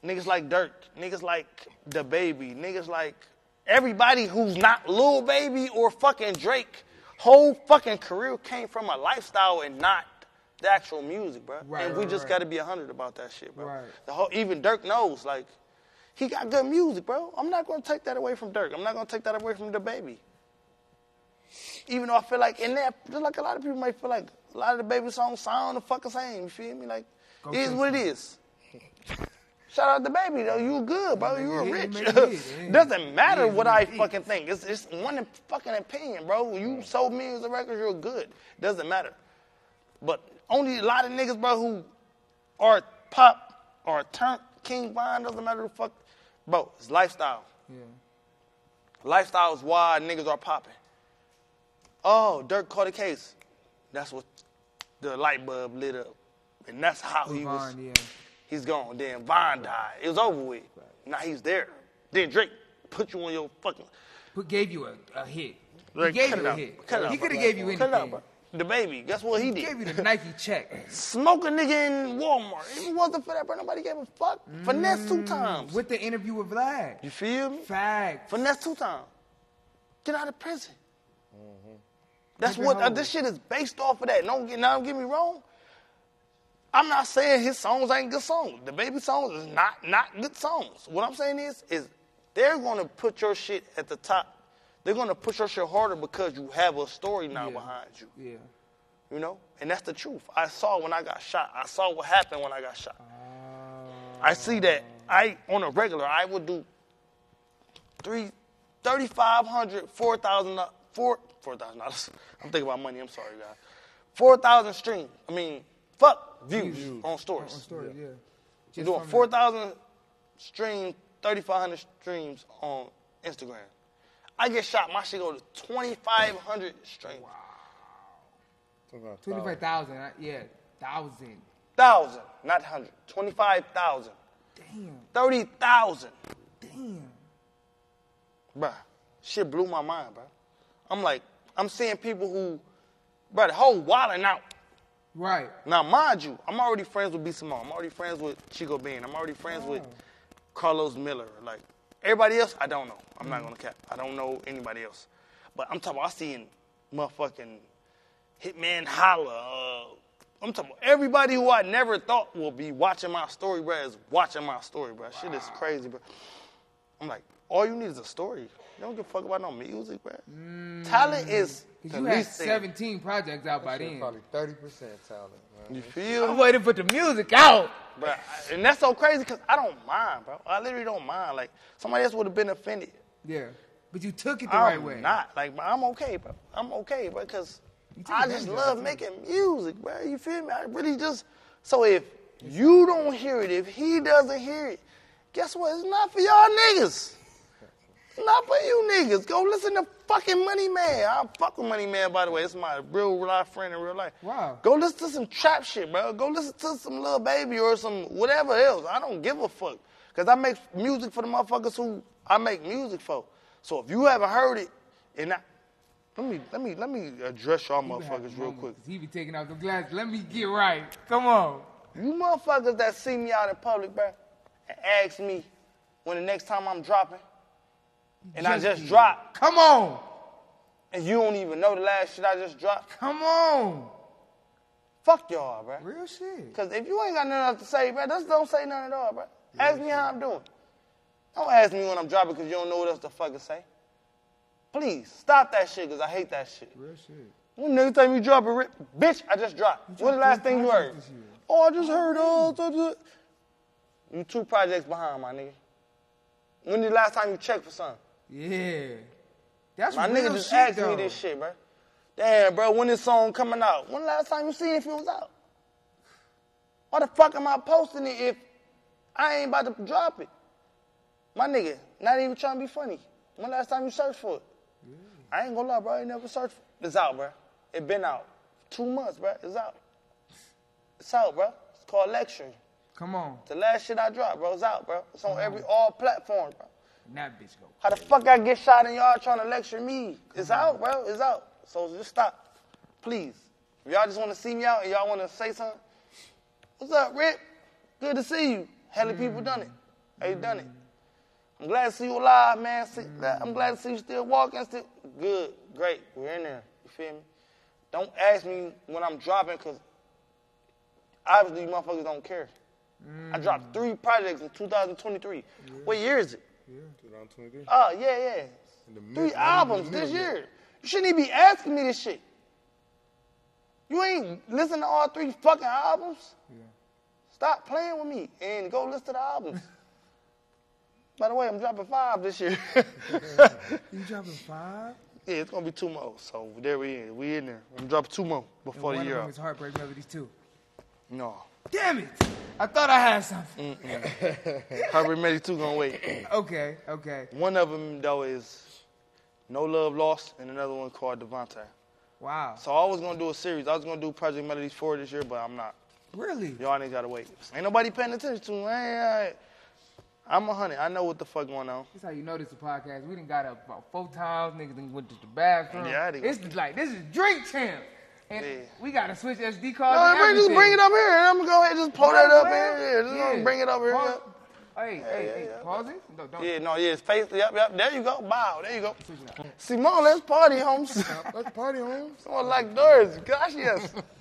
Niggas like Durk, niggas like DaBaby, niggas like everybody who's not Lil Baby or fucking Drake. Whole fucking career came from a lifestyle and not the actual music, bro. Right, and we right, just right. got to be hundred about that shit, bro. The whole even Durk knows, like, he got good music, bro. I'm not gonna take that away from Durk. I'm not gonna take that away from DaBaby. Even though I feel like in that, just like a lot of people might feel like a lot of DaBaby songs sound the fucking same. You feel me? Like, Go it is what it is. Shout out to DaBaby though. You good, bro. You were rich. man, yeah, yeah. Doesn't matter what I fucking think. It's it's one fucking opinion, bro. You sold millions of records, you're good. Doesn't matter. But only a lot of niggas, bro, who are pop or turn King Von, doesn't matter who fuck. Bro, it's lifestyle. Yeah. Lifestyle is why niggas are popping. Oh, Durk caught a case. That's what the light bulb lit up. And that's how he was. Yeah. He's gone. Then Von died. It was over with. Now he's there. Then Drake put you on your fucking. Who gave you a, a hit? Like, he gave you a out. hit. Cut he could have gave you anything. Cut it out, bro. DaBaby. Guess what he He did? gave you the Nike check. Smoke a nigga in Walmart. If it wasn't for that, bro, nobody gave a fuck. Finesse two times. With the interview with Vlad. You feel me? Fact. Finesse two times. Get out of prison. That's Keep it what uh, this shit is based off of that. Don't get now. Don't get me wrong. I'm not saying his songs ain't good songs. DaBaby songs is not not good songs. What I'm saying is is they're gonna put your shit at the top. They're gonna push your shit harder because you have a story now Yeah. behind you. Yeah. You know, and that's the truth. I saw when I got shot. I saw what happened when I got shot. I ah. see that I on a regular I would do three, thirty five hundred, four thousand, four four thousand dollars. I'm thinking about money. I'm sorry, guys. Four thousand streams. I mean, fuck views, on stories. On story, yeah. You're doing four thousand streams, thirty five hundred streams on Instagram. I get shot. My shit go to twenty five hundred streams. Sometimes the 25,000. uh, Yeah. Thousand. Thousand, not hundred. Twenty five thousand. Damn. Thirty thousand. Damn. Bruh, shit blew my mind, bruh. I'm like, I'm seeing people who, bruh, the whole wilding out. Right. Now, mind you, I'm already friends with B. Simone. I'm already friends with Chico Bean. I'm already friends with Carlos Miller. Like, everybody else, I don't know. I'm not gonna cap. I don't know anybody else. But I'm talking about, I seen motherfucking Hitman Holla. Uh, I'm talking about everybody who I never thought will be watching my story, bruh, is watching my story, bruh. Shit is crazy, bro. I'm like, all you need is a story. You don't give a fuck about no music, bruh. Talent is the Because you had least thing. 17 projects out by then. Probably 30% talent, man. You feel? I'm waiting for the music out. I- and that's so crazy because I don't mind, bro. I literally don't mind. Like somebody else would have been offended. Yeah. But you took it the I'm right way. not. Like bro, I'm okay, bro. I'm okay, bro, because I just love making music, bro. You feel me? I really just. So if you don't hear it, if he doesn't hear it, guess what? It's not for y'all niggas. Not for you niggas. Go listen to fucking Money Man. I fuck with Money Man, by the way. It's my real life friend in real life. Wow. Go listen to some trap shit, bro. Go listen to some little baby or some whatever else. I don't give a fuck. Cause I make music for the motherfuckers who I make music for. So if you haven't heard it, and I, let me let me let me address y'all motherfuckers real quick. He be taking out the glass. Let me get right. Come on. You motherfuckers that see me out in public, bro, and ask me when the next time I'm dropping, and I just dropped, Come on. and you don't even know the last shit I just dropped. Come on. Fuck y'all, bro. Real shit. Cause if you ain't got nothing else to say, bro, just don't say nothing at all, bro. Ask me how I'm doing. Don't ask me when I'm dropping because you don't know what else the fuck to fucking say. Please stop that shit, cause I hate that shit. Real shit. When next time you drop a rip, bitch, I just dropped. What the last thing you heard? projects this year. Oh, I just heard. Oh, duh, duh. you two projects behind, my nigga. When the last time you checked for something? Yeah. That's what My nigga just shit, asked though. me this shit, bro. Damn, bro, when this song coming out? When the last time you seen if it was out? Why the fuck am I posting it if I ain't about to drop it? My nigga, not even trying to be funny. When last time you searched for it? I ain't gonna lie, bro. I ain't never searched for it. It's out, bro. It been out. Two months, bro. It's out. It's out, bro. It's called Lecturing. Come on. The last shit I dropped, bro. It's out, bro. It's on every all platforms, bro. That bitch go. How the fuck I get shot and y'all trying to lecture me? It's out, bro. It's out. So just stop. Please. If y'all just want to see me out and y'all want to say something, what's up, Rick? Good to see you. Hella people done it. Hey, you done it. I'm glad to see you alive, man. See, I'm glad to see you still walking. Still good, great. We're in there. You feel me? Don't ask me when I'm dropping, cause obviously you motherfuckers don't care. I dropped mm. three projects in 2023. What year is it? 2023. Oh, yeah, yeah. In the mid- Three albums this year. You shouldn't even be asking me this shit. You ain't listened to all three fucking albums? Stop playing with me and go listen to the albums. By the way, I'm dropping five this year. You dropping five? yeah, it's gonna be two more. So there we in. We in there. I'm dropping two more And before one the of year them out. is Heartbreak Melodies too. No. Damn it! I thought I had something. Herbert Melly 2 gonna wait. Okay, okay. One of them though is No Love Lost, and another one called Devontae. Wow. So I was gonna do a series. I was gonna do Project Melodies 4 this year, but I'm not. Really? Y'all niggas gotta wait. Ain't nobody paying attention to me. I, I, I'm a hundred. I know what the fuck going on. This how you know this is a podcast. We done got up about four times. Niggas done went to the bathroom. Yeah, I done- It's like this is drink champ, and Yeah. we gotta switch SD cards. No, just bring it up here. I'm gonna go ahead and just pull that up here. Yeah, just Yeah. bring it up here. Pause- yeah. Hey, hey, hey, pause it. No, don't. Yeah, no, yeah, it's face. Yep, yep. There you go. Bow. There you go. Simone, let's party, homes. Let's party on. Someone like Doris. Gosh, yes.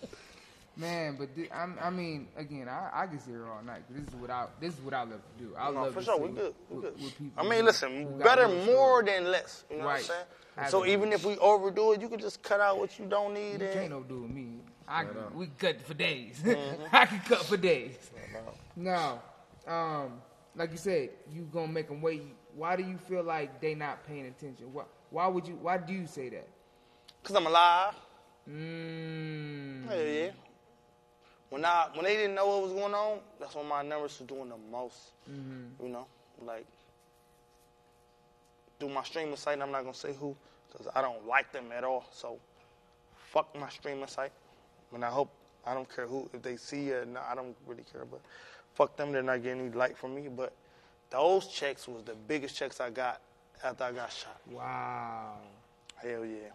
Man, but thi- I'm, I mean, again, I, I can sit here all night. This is what I this is what I love to do. I No, love for to sure, see we good. We good. what people I mean, listen, better more stories. than less. You know what I'm Right. saying? So even if we overdo it, you can just cut out what you don't need. You and can't overdo with me. I can, we cut for days. Mm-hmm. I can cut for days. Now, um, like you said, you gonna make them wait. Why do you feel like they not paying attention? Why, why would you? Why do you say that? Cause I'm alive. Mm, Hell yeah. When I when they didn't know what was going on, that's when my numbers was doing the most. Mm-hmm. You know, like through my streaming site. I'm not gonna say who, cause I don't like them at all. So fuck my streaming site. And I hope I don't care who if they see it. not, I don't really care, but fuck them. They're not getting any light from me. But those checks was the biggest checks I got after I got shot. wow. Hell yeah.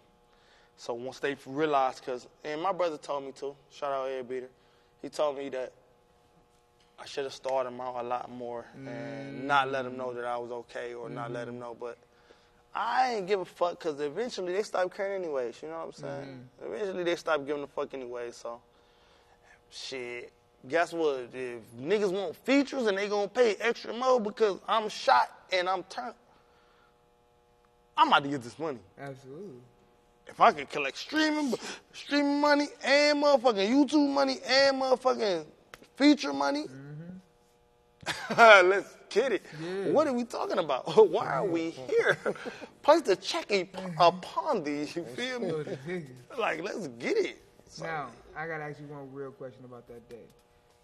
So once they realized, cause and my brother told me to. Shout out Ed Beater. He told me that I should have started him out a lot more and not let him know that I was okay or not let him mm-hmm. know. But I ain't give a fuck because eventually they stopped caring anyways. You know what I'm saying? Mm-hmm. Eventually they stopped giving a fuck anyway. So shit. Guess what? If niggas want features and they gonna pay extra more because I'm shot and I'm turned, I'm about to get this money. Absolutely. If I can collect streaming, streaming money and motherfucking YouTube money and motherfucking feature money, let's get it. What are we talking about? Why are we here? Place the check upon thee. You feel me? Like, let's get it. So, Now, I gotta ask you one real question about that day.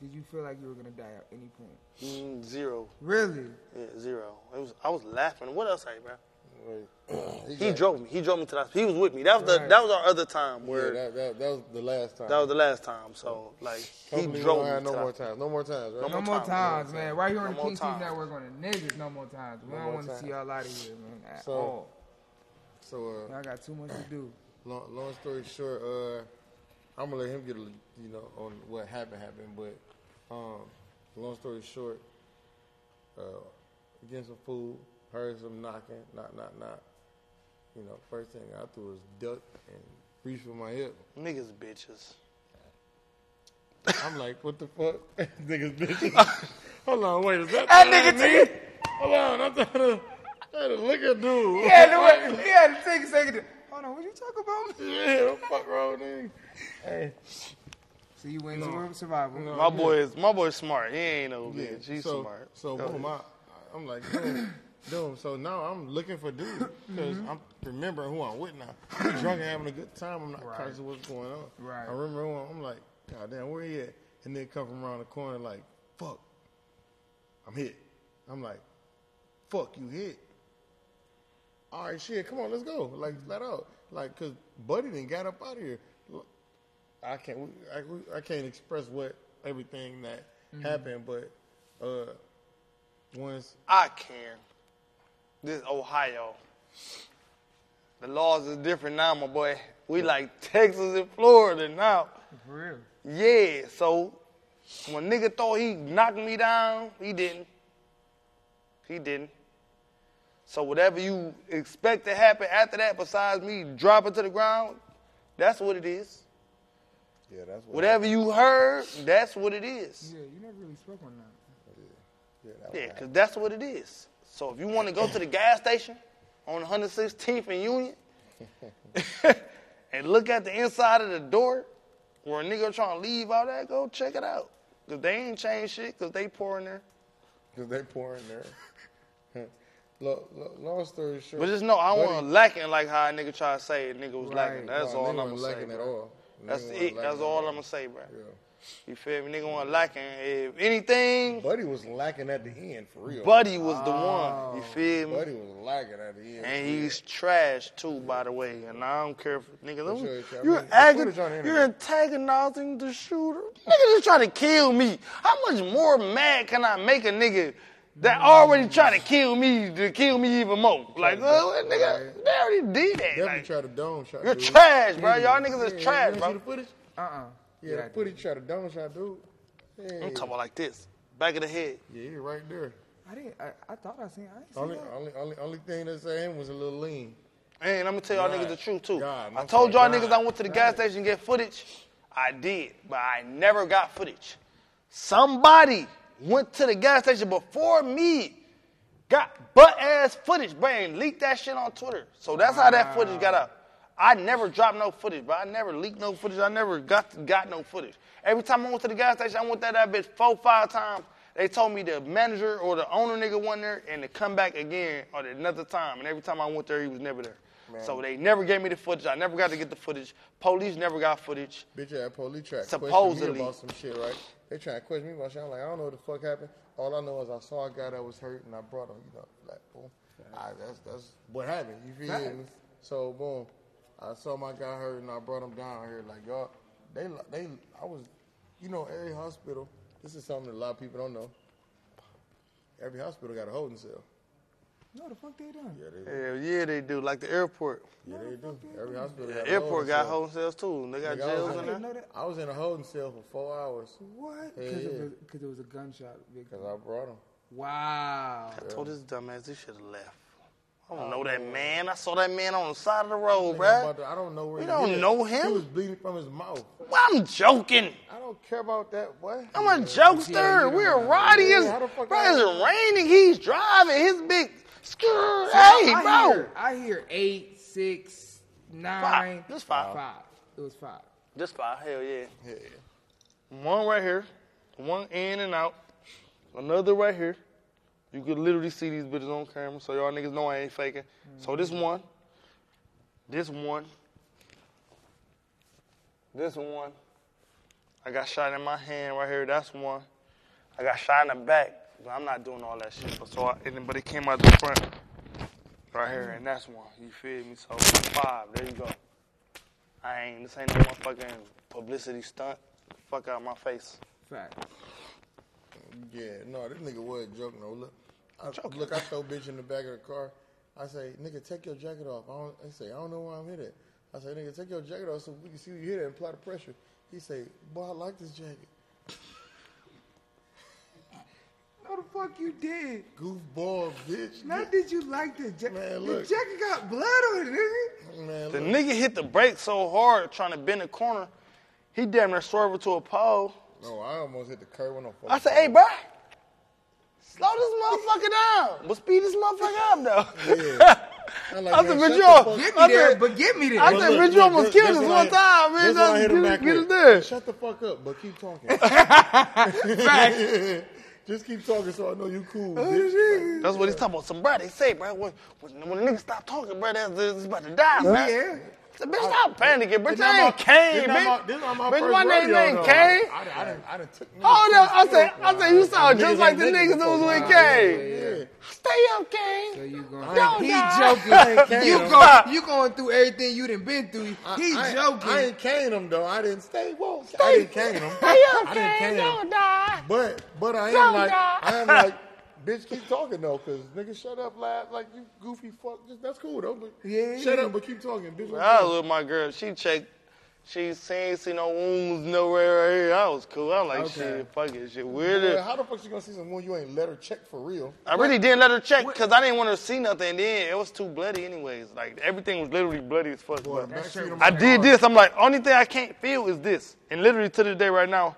Did you feel like you were gonna die at any point? mm, zero. Really? Yeah, zero. It was. I was laughing. What else, hey, bro? Wait. He drove me. He drove me to the. He was with me. That was the. Right. That was our other time Yeah, where. that, that, that was the last time. that was the last time. So like he Hopefully we drove me. no to more times. No more times, right? No No more more times. times, man. Right here on No the more King Teeth. Network on the niggas, no more times. We No don't want to see y'all out of here, man. At So- all. So, uh, Y'all got too much to do. long, long story short, uh, I'm gonna let him get a, you know, on what happened happened. But, um, long story short, uh, getting some food, heard some knocking, knock, knock, knock. You know, first thing I threw was duck and reach for my hip. Niggas bitches. I'm like, what the fuck, niggas, bitch. Hold on, wait, is that That that nigga nigga? Hold on, I'm trying to, trying to look at dude. He had wait- he had to take a second. To, Hold on, what you talking about? Yeah, what the fuck wrong with him? Hey, So you went to survival. My boy is my boy's smart. He ain't no Yeah, bitch. He's so, smart. So Go boom. I, I'm like, boom, boom. So now I'm looking for dudes because mm-hmm. I'm remembering who I'm with now. I'm drunk and having a good time. I'm not Right. conscious of what's going on. Right. I remember who I'm, I'm like, God damn, where he at? And then come from around the corner like, fuck, I'm hit. I'm like, fuck, you hit. All right, shit, come on, let's go. Like, mm-hmm. let out. Like, cause Buddy didn't got up out of here. I can't, I, I can't express what everything that mm-hmm. happened, but uh, once I can. This Ohio. The laws is different now, my boy. We like Texas and Florida now. For real. Yeah, so when nigga thought he knocked me down, he didn't. He didn't. So whatever you expect to happen after that, besides me dropping to the ground, that's what it is. yeah, that's what Whatever you heard, that's what it is. Yeah, you never really spoke on that. Yeah, that was Yeah, what because that's what it is. So if you want to go to the gas station on 116th and Union and look at the inside of the door where a nigga trying to leave all that, go check it out. Cause they ain't changed shit. Cause they pour in there. Because they pour in there. Lo- lo- long story short. But just know I wasn't lacking like how a nigga try to say a nigga was lacking. That's Nah, all I'm gonna say. lacking at all. That's it. That's all all. I'm gonna say, bro. Yeah. You feel me? Nigga wasn't lacking. If anything, Buddy was lacking at the end for real. Buddy was the one. You feel me? Buddy was lacking at the end. And he's trash too, by the way. And I don't care if nigga. For sure, you're mean, the aggon- footage you're antagonizing the shooter. Nigga just trying to kill me. How much more mad can I make a nigga that already trying to kill me to kill me even more? Like, uh, nigga, they already did that. Definitely Like, tried to dome shot. you're dude. trash, bro. Y'all niggas Yeah, is you trash, see bro. the footage? Uh-uh. Yeah, the footage tried to dome shot, dude. Yeah, I'm talking about like this, back of the head. yeah, right there. I didn't. I, I thought I seen. I didn't see Only, that. only, only, only thing that saying was a little lean. And I'm gonna tell y'all God. niggas the truth too. God, I told y'all sorry, niggas I went to the gas station to get footage. I did, but I never got footage. Somebody went to the gas station before me, got butt ass footage, bro, and leaked that shit on Twitter. So that's how that footage got out. I never dropped no footage, bro. I never leaked no footage. I never got got no footage. Every time I went to the gas station, I went there that bitch four, five times. They told me the manager or the owner nigga went there and to come back again or another time. And every time I went there, he was never there. So they never gave me the footage. I never got to get the footage. Police never got footage. Bitch ass police tried to question Supposedly. me about some shit, right? They trying to question me about shit. I'm like, I don't know what the fuck happened. All I know is I saw a guy that was hurt and I brought him, you know, like, boom. I, that's, that's what happened. You feel me? So, boom. I saw my guy hurt and I brought him down here. Like, y'all, they, they, I was, you know, every hospital, this is something that a lot of people don't know. Every hospital got a holding cell. No, the fuck they done. Yeah, they, Hell yeah, they do. Like the airport. yeah, they do. Every hospital The got a airport holding got cell. holding cells too. They got Nigga, jails in in I there. that. I was in a holding cell for four hours What? Yeah, Because yeah. it, was- it was a gunshot. because I brought him. Wow. I told this dumbass he should have left. I don't know that man. I saw that man on the side of the road, bruh. About the- I don't know where You he don't hit. know him. He was bleeding from his mouth. Well, I'm joking. I don't care about that, boy. I'm a jokester. We're riding. Yeah, It's, how the fuck bro, I- it's raining. He's driving. His big skrr. So Hey, I bro. Hear, I hear eight, six, nine. Five. Just five. Five. It was five. Just five. Hell yeah. yeah. yeah. One right here. One in and out. Another right here. You could literally see these bitches on camera, so y'all niggas know I ain't faking. So this mm-hmm. one. This one. This one. I got shot in my hand right here. That's one. I got shot in the back. But I'm not doing all that shit. But so I, but it came out the front. Right here, and that's one. You feel me? So five. There you go. I ain't. This ain't no motherfucking publicity stunt. Fuck out my face. Fact. Yeah, no, this nigga was joking. No, look, I, Joking. look, I throw bitch in the back of the car. I say, nigga, take your jacket off. I don't. I say, I don't know why I'm hit it. I say, nigga, take your jacket off so we can see you hit it and apply the pressure. He say, boy, I like this jacket. No, the fuck you did. Goofball, bitch. Not did you like the jacket. Man, The look. jacket got blood on it, nigga. Man, The look. nigga hit the brake so hard trying to bend the corner, he damn near swerved into a pole. No, I almost hit the curb when I'm I said, hey, bro, slow this motherfucker down. But speed this motherfucker up, though. Yeah. I'm like, I said, bitch, shut you the al- Get I me there, said- but get me there. I said, look, bitch, you look, almost this- killed this us what one I- time, man. this what I hit him back get, get us there. Shut the fuck up, but keep talking. Fact. Just keep talking so I know you cool, oh, bitch. That's what he's talking about. Some bro, they say, bro, when, when, when a nigga stop talking, bro, that's, that's about to die, oh, man. Yeah. I said, bitch, stop panicking, bitch. This I ain't my- Kane, this my- bitch. This my Bitch, my name ain't though. Kane. I, I, I done, I done took niggas Hold to up, I the said, field. I said, you sound Niggas just like ain't the niggas niggas that was before. with Kane. yeah. Stay up, So you going? Don't he die. joking. you him. go. You going through everything you done been through. He I, joking. I ain't cane him though. I didn't stay woke. I didn't cane him. Stay up, I didn't Kane. cane. Don't die. But but I am Don't like die. I am like bitch keep talking though, cause nigga shut up laugh like you goofy fuck. Just, that's cool though. But Yeah, shut yeah. up but keep talking, bitch. what's I good? was with my girl. She checked. She ain't see no wounds nowhere right here. I was cool. I'm like, Okay. shit, fuck it, shit. Boy, Weird. how the fuck she gonna see some wound you ain't let her check for real? I really didn't let her check because I didn't want her to see nothing. And then it was too bloody, anyways. Like everything was literally bloody as fuck. Boy, but back seat on I did this. I'm like, only thing I can't feel is this. And literally to this day, right now,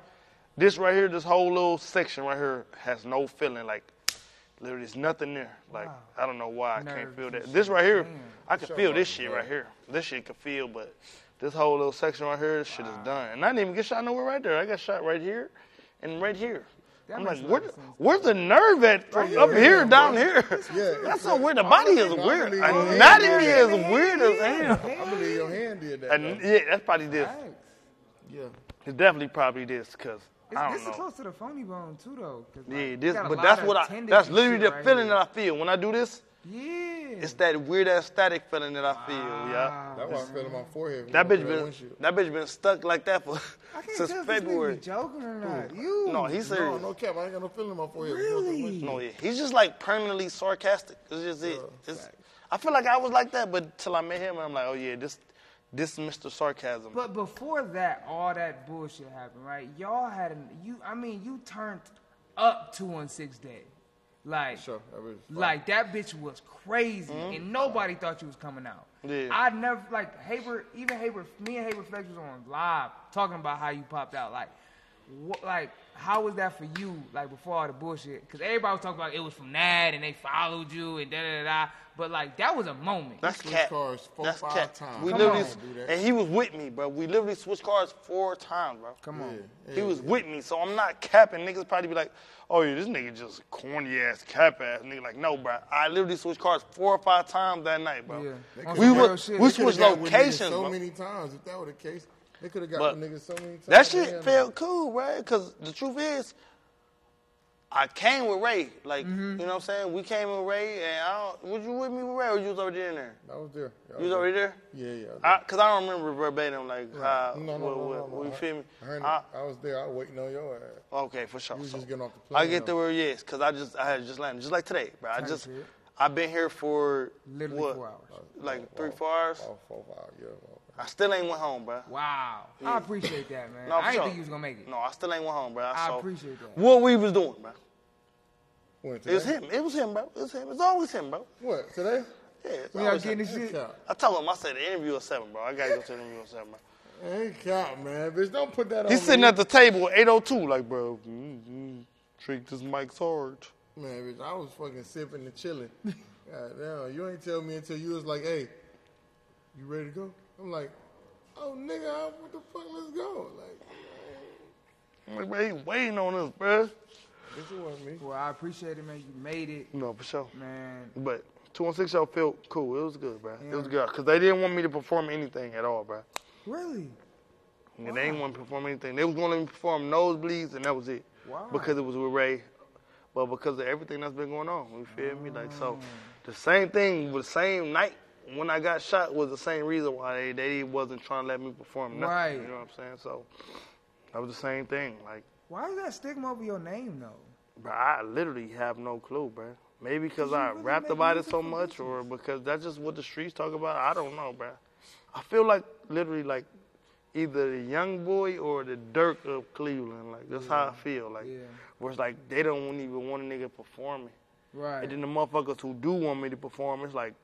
this right here, this whole little section right here has no feeling. Like, literally, there's nothing there. Like, I don't know why I can't feel that. This right here, I can Shut feel this shit right here. This shit can feel, but this whole little section right here, this shit is done. And I didn't even get shot nowhere right there. I got shot right here, and right here. That I'm like, where, sense. where's the nerve at from up here, here, bro. down here? Yeah, That's it's so weird. The body is weird. believe your Anatomy hand- is weird as hell. I believe your hand did that. And yeah, that's probably this. Thanks. yeah. It's definitely probably this, cause It's, I this don't is know. close to the phony bone too, though. 'cause, like, Yeah, this, but that's what I. That's literally the right feeling here. that I feel when I do this. Yeah. It's that weird ass static feeling that I feel. Yeah. Wow. That's why I feel in my forehead. That bitch been that bitch been stuck like that for I can't since tell this February. joking or not. You. No, he's No, serious. no cap. I ain't got no feeling in my forehead. Really? No, yeah. He's just like permanently sarcastic. It's just it. It's, I feel like I was like that, but till I met him, I'm like, oh yeah, this this Mr. Sarcasm. But before that, all that bullshit happened, right? Y'all had an you. I mean, you turned up two one six day, like, Sure, like that bitch was crazy, mm-hmm. and nobody thought you was coming out. Yeah. I never like Haber. Even Haber, me and Haber Flex was on live talking about how you popped out. Like, what? Like, how was that for you? Like before all the bullshit? Because everybody was talking about it was from that, and they followed you, and da da da. da. But like that was a moment. That's switched cat. cars four, That's five cat. times. We Come literally, on. Do and he was with me, bro. We literally switched cars four times, bro. Come on. Yeah, He yeah. was with me, so I'm not capping. Niggas probably be like, "Oh yeah, this nigga just corny ass cap ass nigga." Like, no, bro. I literally switched cars four or five times that night, bro. Yeah. We some were- shit. we switched got with niggas locations, so bro. many times. If that were the case, they could have got niggas so many times. That shit felt cool, right? Because the truth is, I came with Ray. Like, Mm-hmm. you know what I'm saying? We came with Ray, and I don't, was you with me with Ray, or you was already in there? I was there. Yeah, You was already there? Yeah, yeah. I I, Cause I don't remember verbatim, like, how, no, no, what, no, no, what, no. you feel me? I, heard I- I was there. I was waiting on your ass. okay, for sure. You was So, just getting off the plane. I get there where yes, cause I just, I had just landed, just like today, bro. I just. I've been here for Literally what, four hours. like three, four hours. Oh, four, five, yeah. Well, I still ain't went home, bro. Wow. I appreciate that, man. No, I for didn't sure. think you was gonna make it. No, I still ain't went home, bro. I so, appreciate that. What we was doing, bro? When, It was him. It was him, bro. It was him. It's always him, bro. What, today? Yeah, it's We out always getting him. this shit. Cap. I told him, I said the interview at seven, bro. I gotta go to the interview at seven, bro. Ain't cap, man. Bitch, don't put that on He's sitting me. at the table 802, like, bro, mm, mm, treat this mic's hard. Man, bitch, I was fucking sipping and chilling. God damn, you ain't tell me until you was like, hey, you ready to go? I'm like, oh, nigga, what the fuck, let's go. Like, I'm like, bro, he waiting on us, bro. This it wasn't me. Well, I appreciate it, man. You made it, No, for sure. man. But 216 show felt cool. It was good, bro. It was good. Because they didn't want me to perform anything at all, bro. Really? And They didn't want to perform anything. They was going to let me perform nosebleeds, and that was it. Wow. Because it was with Ray. But because of everything that's been going on, you feel me? Like, so mm. the same thing, the same night when I got shot was the same reason why they, they wasn't trying to let me perform nothing. Right. You know what I'm saying? So that was the same thing. Like, Why is that stigma over your name though? bro, I literally have no clue, bro. Maybe because I really rapped about it so much, or because that's just what the streets talk about. I don't know, bro. I feel like literally like either the young boy or the Durk of Cleveland. Like that's how I feel. Like Yeah. where it's like they don't even want a nigga performing, Right. and then the motherfuckers who do want me to perform, it's like,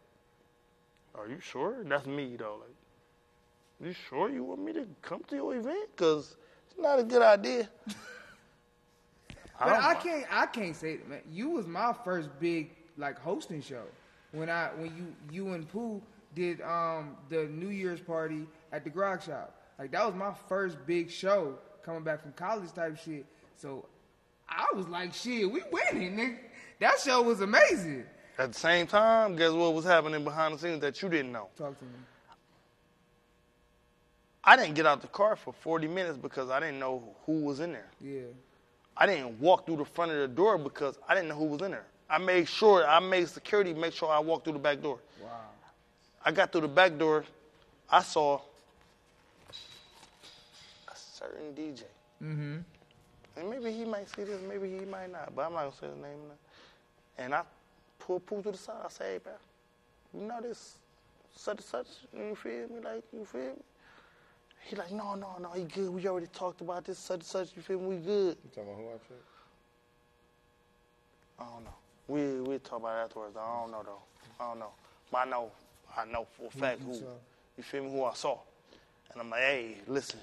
are you sure? That's me though. Like, you sure you want me to come to your event? Cause it's not a good idea. But don't- I can't. I can't say it, man. You was my first big like hosting show when I when you you and Pooh did um the New Year's party at the Grog Shop. Like that was my first big show coming back from college type shit. So I was like, shit, we winning, nigga. That show was amazing. At the same time, guess what was happening behind the scenes that you didn't know? Talk to me. I didn't get out the car for 40 minutes because I didn't know who was in there. Yeah. I didn't walk through the front of the door because I didn't know who was in there. I made sure, I made security make sure I walked through the back door. Wow. I got through the back door, I saw a certain DJ. Mm-hmm. And maybe he might see this, maybe he might not, but I'm not gonna say his name. And I pulled Pooh to the side. I say, hey, bro, you know this such and such? You feel me? Like, you feel me? He like, no, no, no, he good. We already talked about this such and such. You feel me? We good. You talking about who I checked? I don't know. We we talk about it afterwards. I don't know though. I don't know. But I know I know for a fact who. You feel me? Who I saw. And I'm like, hey, listen.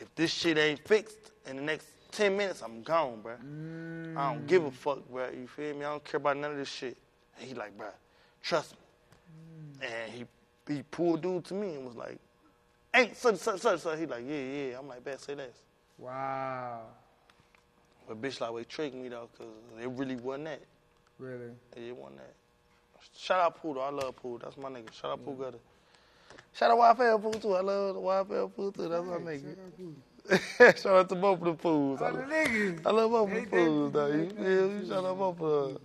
If this shit ain't fixed in the next ten minutes, I'm gone, bro. I don't give a fuck, bro. You feel me? I don't care about none of this shit. And he like, bro, trust me. And he he pulled dude to me and was like, ain't such such such such. He like, yeah yeah. I'm like, bet say less. Wow. But bitch like, wait, tricked me though, cause it really wasn't that. Really? It wasn't that. Shout out though. I love Pooh. That's my nigga. Shout out Pooh Gutter. Shout out YFL Pooh too. I love YFL Pooh too. That's my nigga. Shout out to both of the Poohs. I, the niggas. I love both of the Poohs though. You feel me? Shout out both of them.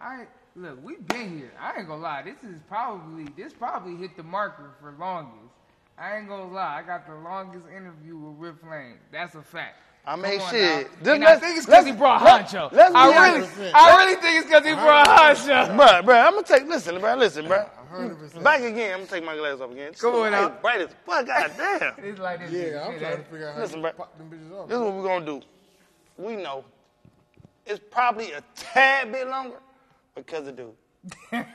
I look, we've been here. I ain't gonna lie. This is probably this probably hit the marker for longest. I ain't gonna lie. I got the longest interview with Ripp Flame. That's a fact. I Come mean, shit. now. Just And I let's- think it's because he let's- brought let- Huncho. let's be I really, honest. I really think it's because he brought Huncho. Bro, bro, I'm gonna take, listen, bruh, listen, bro. 100%. Back again, I'm gonna take my glass off again. Come on now. Bright as fuck, goddamn. It's like this. Yeah, I'm shit, trying to figure out how Listen, to bruh. pop them bitches off. This is what we're gonna do. We know it's probably a tad bit longer because of dude.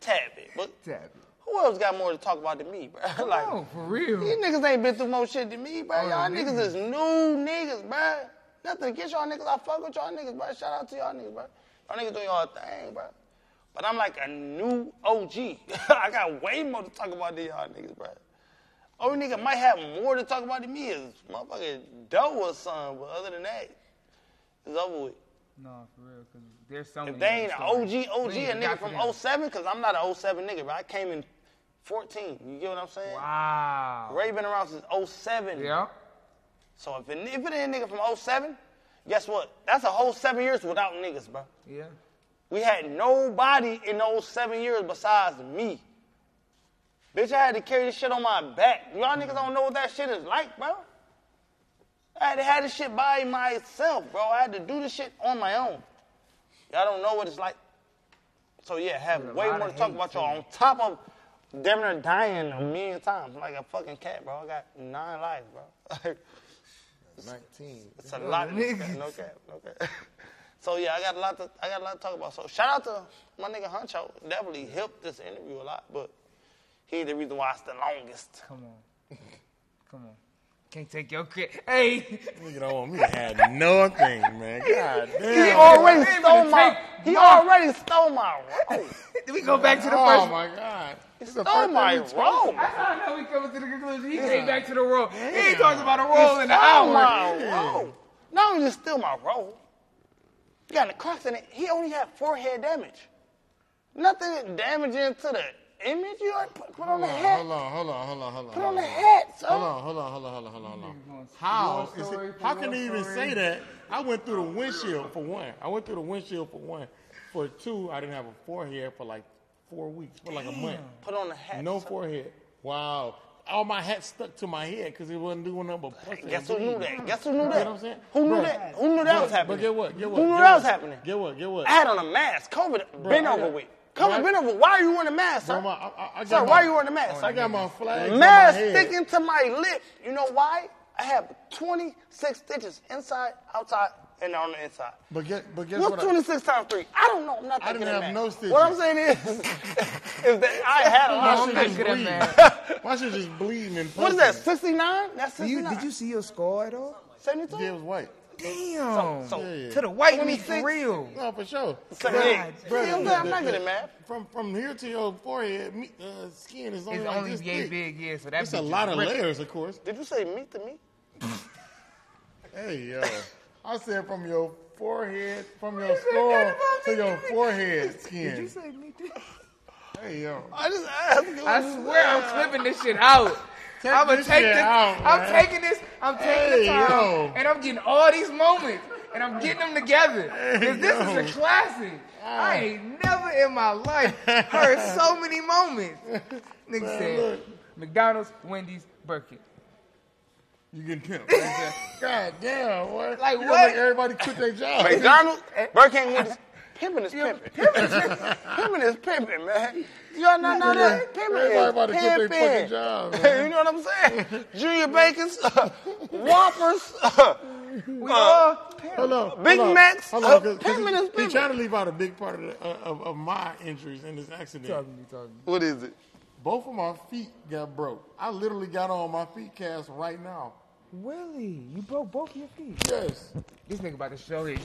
tad bit. But Tap it. Who else got more to talk about than me, bro? Oh, like, Oh, for real. these niggas ain't been through more shit than me, bro. Oh, y'all niggas. niggas is new niggas, bro. Nothing against y'all niggas. I fuck with y'all niggas, bro. Shout out to y'all niggas, bro. Y'all niggas doing y'all thing, bro. But I'm like a new OG. I got way more to talk about than y'all niggas, bro. Only nigga might have more to talk about than me is motherfucking Doe or something, but other than that, it's over with. No, for real. Because there's so many. If they ain't an OG. OG, a nigga from to 07, because I'm not an 07 nigga, but I came in 14. You get what I'm saying? Wow. Ray been around since 07. Yeah. So if it, if it ain't a nigga from 07, guess what? That's a whole seven years without niggas, bro. Yeah. We had nobody in those seven years besides me. Bitch, I had to carry this shit on my back. Y'all niggas don't know what that shit is like, bro. I had to have this shit by myself, bro. I had to do this shit on my own. Y'all don't know what it's like. So yeah, have way more to talk about y'all on top of damn near dying a million times like a fucking cat, bro. I got nine lives, bro. 19. It's a lot. No cap, no cap, no cap. So yeah, I got a lot to I got a lot to talk about. So shout out to my nigga Huncho. Definitely helped this interview a lot, but he the reason why it's the longest. Come on. Come on. Can't take your credit. Hey. Nigga don't want me to have nothing, man. God damn. He already Hey, stole my. He my- already stole my role. Did we go back to the Oh first my God. He This is the stole first my time we talked. role. That's how I know we coming to the conclusion. He came back to the role. He ain't talking about a role in the Stole hour. my role. Not only just steal my role, he got in cross in it. He only had forehead damage. Nothing damaging to the image. You already put, put on the hat. Hold on, hold on, hold on, hold on. Put on hold the on. hat, son. Hold on, hold on, hold on, hold on, hold on, hold on. How Your is story it, how can your he even say that? I went through the windshield for one. I went through the windshield for one. For two, I didn't have a forehead for like four weeks, for like a month. Put on the hat. No son. forehead. Wow. All my hat stuck to my head because it wasn't doing nothing but pussy. Guess who knew that? Guess who knew that? You know what I'm saying? Who knew Bruh, that? Who knew that was happening? But get what? Get what? Who knew get that what? was happening? Get what? Get what? I had on a mask. COVID been over got- with. COVID Bruh, been over. Why are you wearing a mask, sir? Bro, my- I, I, I Sir, got why my- are you wearing a mask? I got my flag. mask on my head. sticking to my lip. You know why? I have 26 stitches inside, outside, and on the inside. But get, but guess What's what? I- 26 times 3? I don't know. I'm not thinking I didn't have math. no stitches. What I'm saying is, is that I had a My lot shit of just good at bleeding. math. My shit just bleeding and What is that, 69? That's Did you, 69. did you see your scar at all? 72? Yeah, it was white. Damn. so- Yeah. to the white meat for real. No, for sure. So, God, yeah. brother, See, I'm, the- I'm not good the- at math. From from here to your forehead, me, uh, skin is only It's like only this yay thick. big, yeah. So that's It's a lot of layers, of course. Did you say meat to me? Hey yo, I said from your forehead, from your skull to your forehead skin. Did you say me too? Hey yo, I just asked you. I swear I'm clipping this shit out. Take I'm gonna this take this. out, I'm man. taking this. I'm taking Hey, the time, yo. and I'm getting all these moments, and I'm getting them together. Cause this yo. is a classic. Ah. I ain't never in my life heard so many moments. Nigga Man, said look. McDonald's, Wendy's, Burger. you getting pimped. God damn, boy. Like you what? Gonna make everybody quit their job. McDonald's, Burger King, Wendy's. Pimping is pimping. Pimping is pimping, man. Y'all not know that? Pimping Everybody is about to quit their fucking job, man. you know what I'm saying? Junior Bacons, Whoppers, We all Hold on, Big hold on, Macs, Hold uh, on, 'cause- 'cause pimping he- is he trying to leave out a big part of, the, uh, of, of my injuries in this accident. talking, talking. What is it? Both of my feet got broke. I literally got on my feet cast right now. Willie, you broke both of your feet. Yes. This nigga about to show his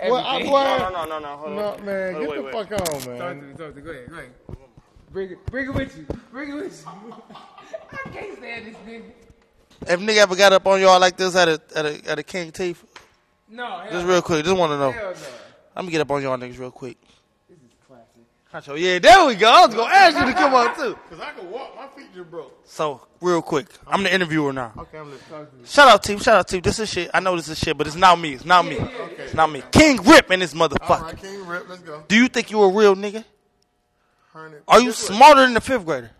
Well, I, everything. well, No, no, no, no, hold no, on. man, Hold get on, the wait, fuck on, Talk to me, talk to me. Go ahead, go ahead. Bring it, bring it with you. Bring it with you. I can't stand this nigga. If nigga ever got up on y'all like this at a at a at a King Teeth, No, hell Just real quick. Just want to know. Hell no. Let me get up on y'all niggas real quick. This is classic. Huncho, yeah, there we go. I was gonna ask you to come on too. Cause I can walk. My feet just broke. So, real quick, I'm the interviewer now. Okay, I'm listening. Shout out team, shout out team. This is shit. I know this is shit, but it's not me. It's not me. It's not me. King Ripp and this All motherfucker. right, King Ripp, let's go. Do you think you a real nigga? Hundred. Are you smarter than the fifth grader?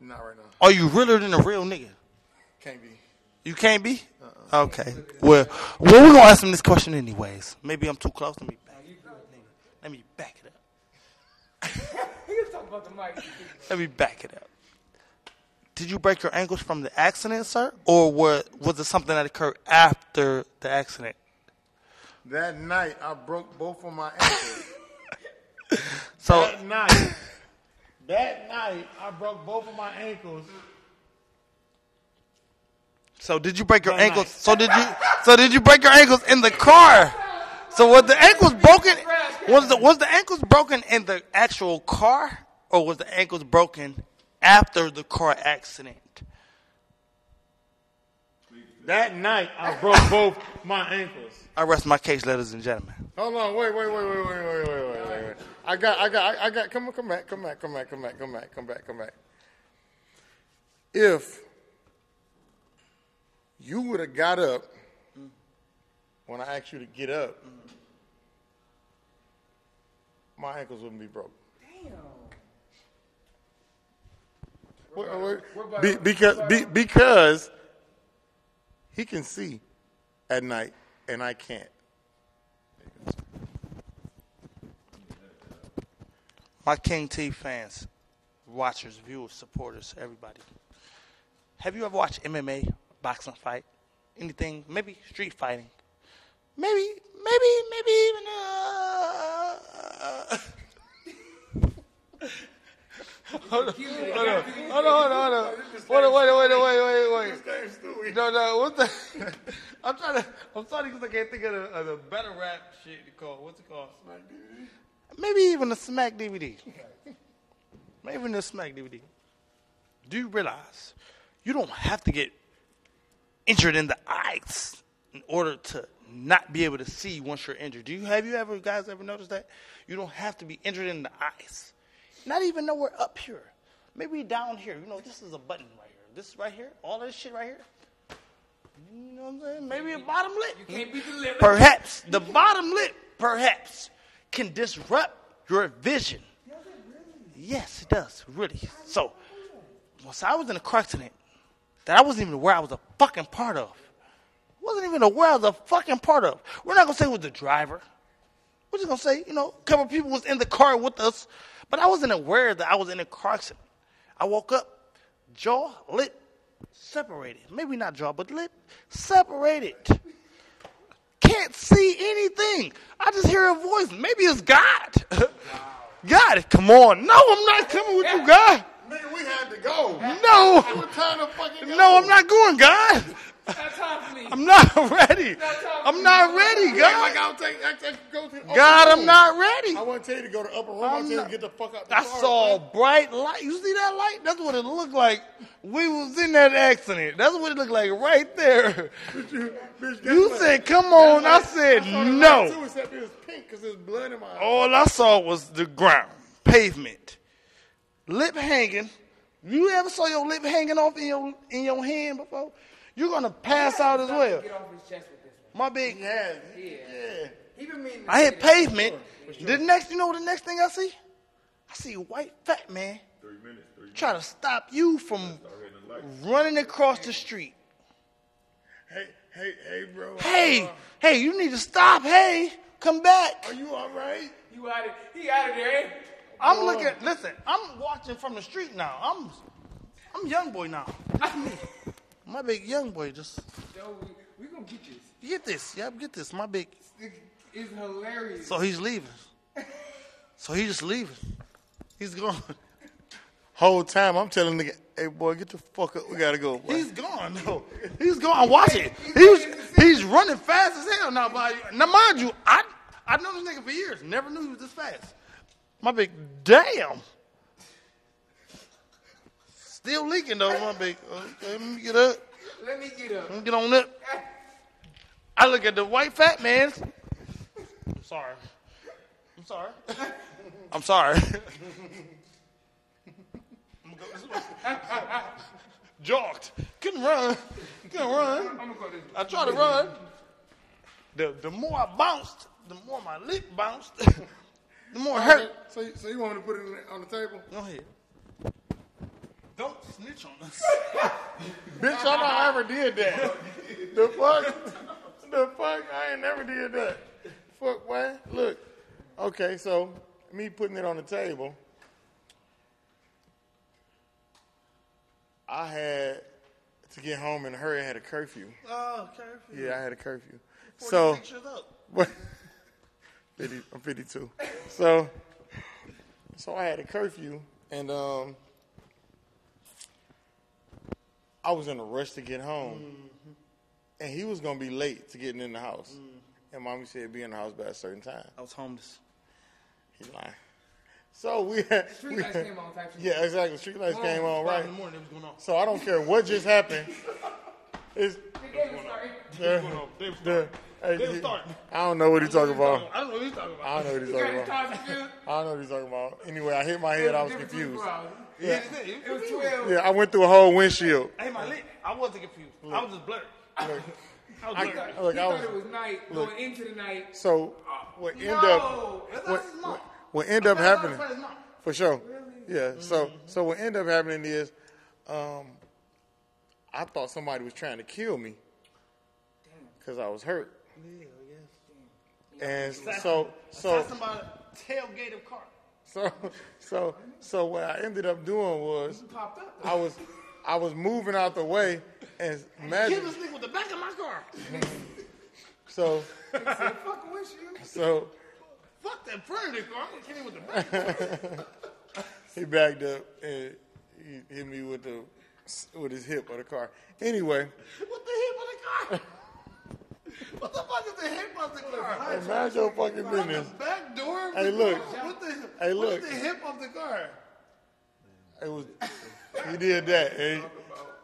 Not right now. Are you realer than a real nigga? Can't be. You can't be? Uh-uh. Okay. Well, well, we're gonna ask him this question anyways. Maybe I'm too close. Let me back it up. Let me back it up. He was talking about the mic. Let me back it up. Did you break your ankles from the accident, sir, or was was it something that occurred after the accident? That night, I broke both of my ankles. So, that night, that night, I broke both of my ankles. so did you break your That ankles? night. So did you? So did you break your ankles in the car? So was the ankles broken? Was the was the ankles broken in the actual car, or was the ankles broken after the car accident? That night, I broke both my ankles. I rest my case, ladies and gentlemen. Hold on, wait, wait, wait, wait, wait, wait, wait, wait, wait, wait. I got, I got, I got. Come on, come back, come back, come back, come back, come back, come back, come back. If you would have got up when I asked you to get up, my ankles wouldn't be broken. Wait, wait, Be, because be, because he can see at night and I can't. My King T fans, watchers, viewers, supporters, everybody. Have you ever watched MMA, boxing fight, anything? Maybe street fighting. Maybe, maybe, maybe even. Uh, hold on, hold on, hold on, hold on, hold on. Wait, wait, wait, wait, wait, wait. No, no, what the? I'm trying to. I'm sorry because I can't think of the, of the better rap shit to call. What's it called? Maybe even a Smack DVD. Maybe even a Smack DVD. Do you realize you don't have to get injured in the eyes in order to not be able to see once you're injured? Do you have you ever guys ever noticed that? You don't have to be injured in the eyes. Not even nowhere up here. Maybe down here. You know, this is a button right here. This right here, all this shit right here. You know what I'm saying? Maybe a bottom lip. You can't be the lip. Perhaps the bottom lip, perhaps, can disrupt your vision. Yes, it does, really. So, once I was in a car accident that I wasn't even aware I was a fucking part of, wasn't even aware I was a fucking part of. We're not gonna say it was the driver. We're just gonna say, you know, a couple people was in the car with us, but I wasn't aware that I was in a car accident. I woke up, jaw, lip separated. Maybe not jaw, but lip separated can't see anything. I just hear a voice. Maybe it's God. God, come on. No, I'm not coming with you, God. Nigga, we had to go. No. It was time to fucking go. No, I'm not going, God. Time. I'm not ready. I'm not ready, Like God. I'll I take go to upper God, I'm not ready. I want to tell you to go to upper room. I'm I'm tell you to get the fuck out the I car. saw a bright light. You see that light? That's what it looked like. We was in that accident. That's what it looked like right there. Bitch, you, bitch, You what? said, come on. I said, I saw no. Too, it was pink because there's blood in my eye. All I saw was the ground, pavement, lip hanging. You ever saw your lip hanging off in your in your hand before? You're gonna pass out as well. Get off his chest with this My big, Yeah, yeah. He been meaning to I say hit that. pavement. The next, you know, the next thing I see, I see a white fat man try to stop you from running across the street. Hey, hey, hey, bro. Hey, Uh, hey, you need to stop. Hey, come back. are you all right? You out of, he out of there. He? I'm uh, looking. Listen, I'm watching from the street now. I'm, I'm young boy now. My big young boy just Yo, we, we gonna get this. get this. Yep, get this. My big. It- It's hilarious. So he's leaving. So he's just leaving. He's gone. Whole time I'm telling nigga, hey boy, get the fuck up. We gotta go. Boy. He's gone. No, he's gone. Watch it. He's he's running fast as hell now. By now, mind you, I I know this nigga for years. Never knew he was this fast. My big damn. Still leaking though. My big. Okay, let me get up. Let me get up. Let me get on up. I look at the white fat man. I'm sorry. I'm sorry. I'm sorry. I'm gonna go this way. Jogged. Couldn't run. Couldn't run. Go I tried to run. The the more I bounced, the more my lip bounced. the more it hurt. So, you- so you want me to put it on the table? Go ahead. Don't snitch on us. Bitch, I not ever did that. the fuck? The fuck? I ain't never did that. Fuck, man. Look. Okay, so me putting it on the table, I had to get home in a hurry. I had a curfew. Oh, curfew. Yeah, I had a curfew. So, 46 years old. but 50, I'm 52. So, so I had a curfew, and um, I was in a rush to get home, and he was gonna be late to getting in the house. And mommy said be in the house by a certain time. I was homeless. He lying. So we had, Street we lights came on type shit. yeah, exactly. Street lights came on, right? in the morning, it was going on. So I don't care what just happened. It's The game was starting. the, They was the, hey, They was he- starting. I don't know what he's talking about. I don't know what he's talking I about. don't know what he's talking about. I don't know what he's talking about. Anyway, I hit my head. I was confused. Yeah. It was 12. Yeah, I went through a whole windshield. Hey, my lip. I wasn't confused. I was just blurred. I was I, blurred. look, he I thought was, it was night, look. going into the night. so what end up No! That's what, not his mom. what, what end up happening That's not his mom. for sure. Yeah. So so what end up happening is, um, I thought somebody was trying to kill me because I was hurt. And so so That's about a tailgate of car. so so so what I ended up doing was. I was I was moving out the way and Kill imagine this nigga with the back of my car. so Fucking with you. so Fuck that front of the car. I'm gonna kill him with the back. he backed up and he hit me with the with his hip of the car. Anyway, with the hip of the car? What the fuck is the hip of the car? hey, mind your fucking business. Back door? of Hey, the look. car? What the, Hey, look. What's the hip of the car? It was he did that. And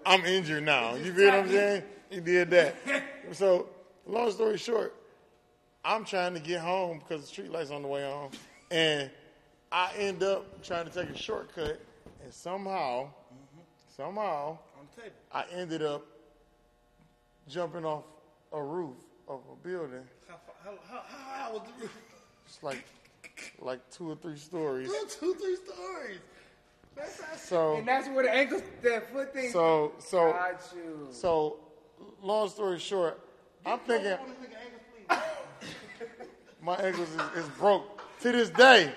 I'm injured now. You feel what I'm saying? He did that. So, long story short, I'm trying to get home because the street lights on the way home, and I end up trying to take a shortcut, and somehow, somehow, the table. I ended up jumping off a roof of a building. How, how, how, how, was the roof? It's like like two or three stories. Two, three stories. So And that's where the ankle, that foot thing. so so so long story short, I'm thinking my ankles is, is broke to this day.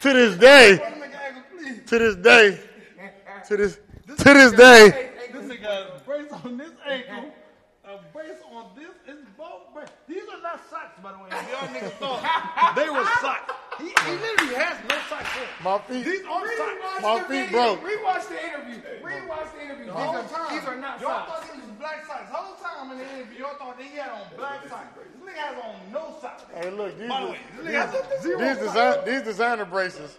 To this day. To this day. To this to this day. This nigga brace on this ankle, a brace on this. It's both brace. These are not socks, by the way. Y'all niggas thought they were socks. He, he literally has no socks on. My feet These are socks. My feet video. broke. Rewatch the interview. Rewatch the interview. These are, these are not Y'all socks. thought these was black socks. The Whole time in the interview, y'all thought that he had on black socks. This nigga has on no socks. Hey look, these By the way, this nigga has on zero these socks. these designer braces.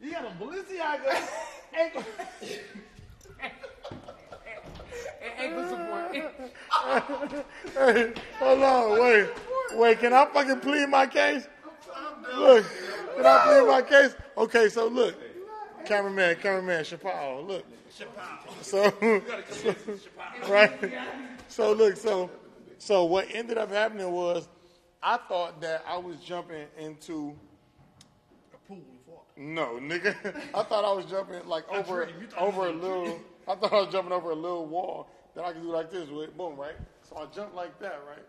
He got a Balenciaga ankle. Ankle support. Hey, hold on, wait. Wait, can I fucking plead my case? Look, can I plead my case? Okay, so look. Cameraman, cameraman, Chappelle, look. So, right? So look, so so what ended up happening was I thought that I was jumping into a pool of water. no, nigga. I thought I was jumping like over over a little. I thought I was jumping over a little wall that I can do like this with boom, right? So I jumped like that, right?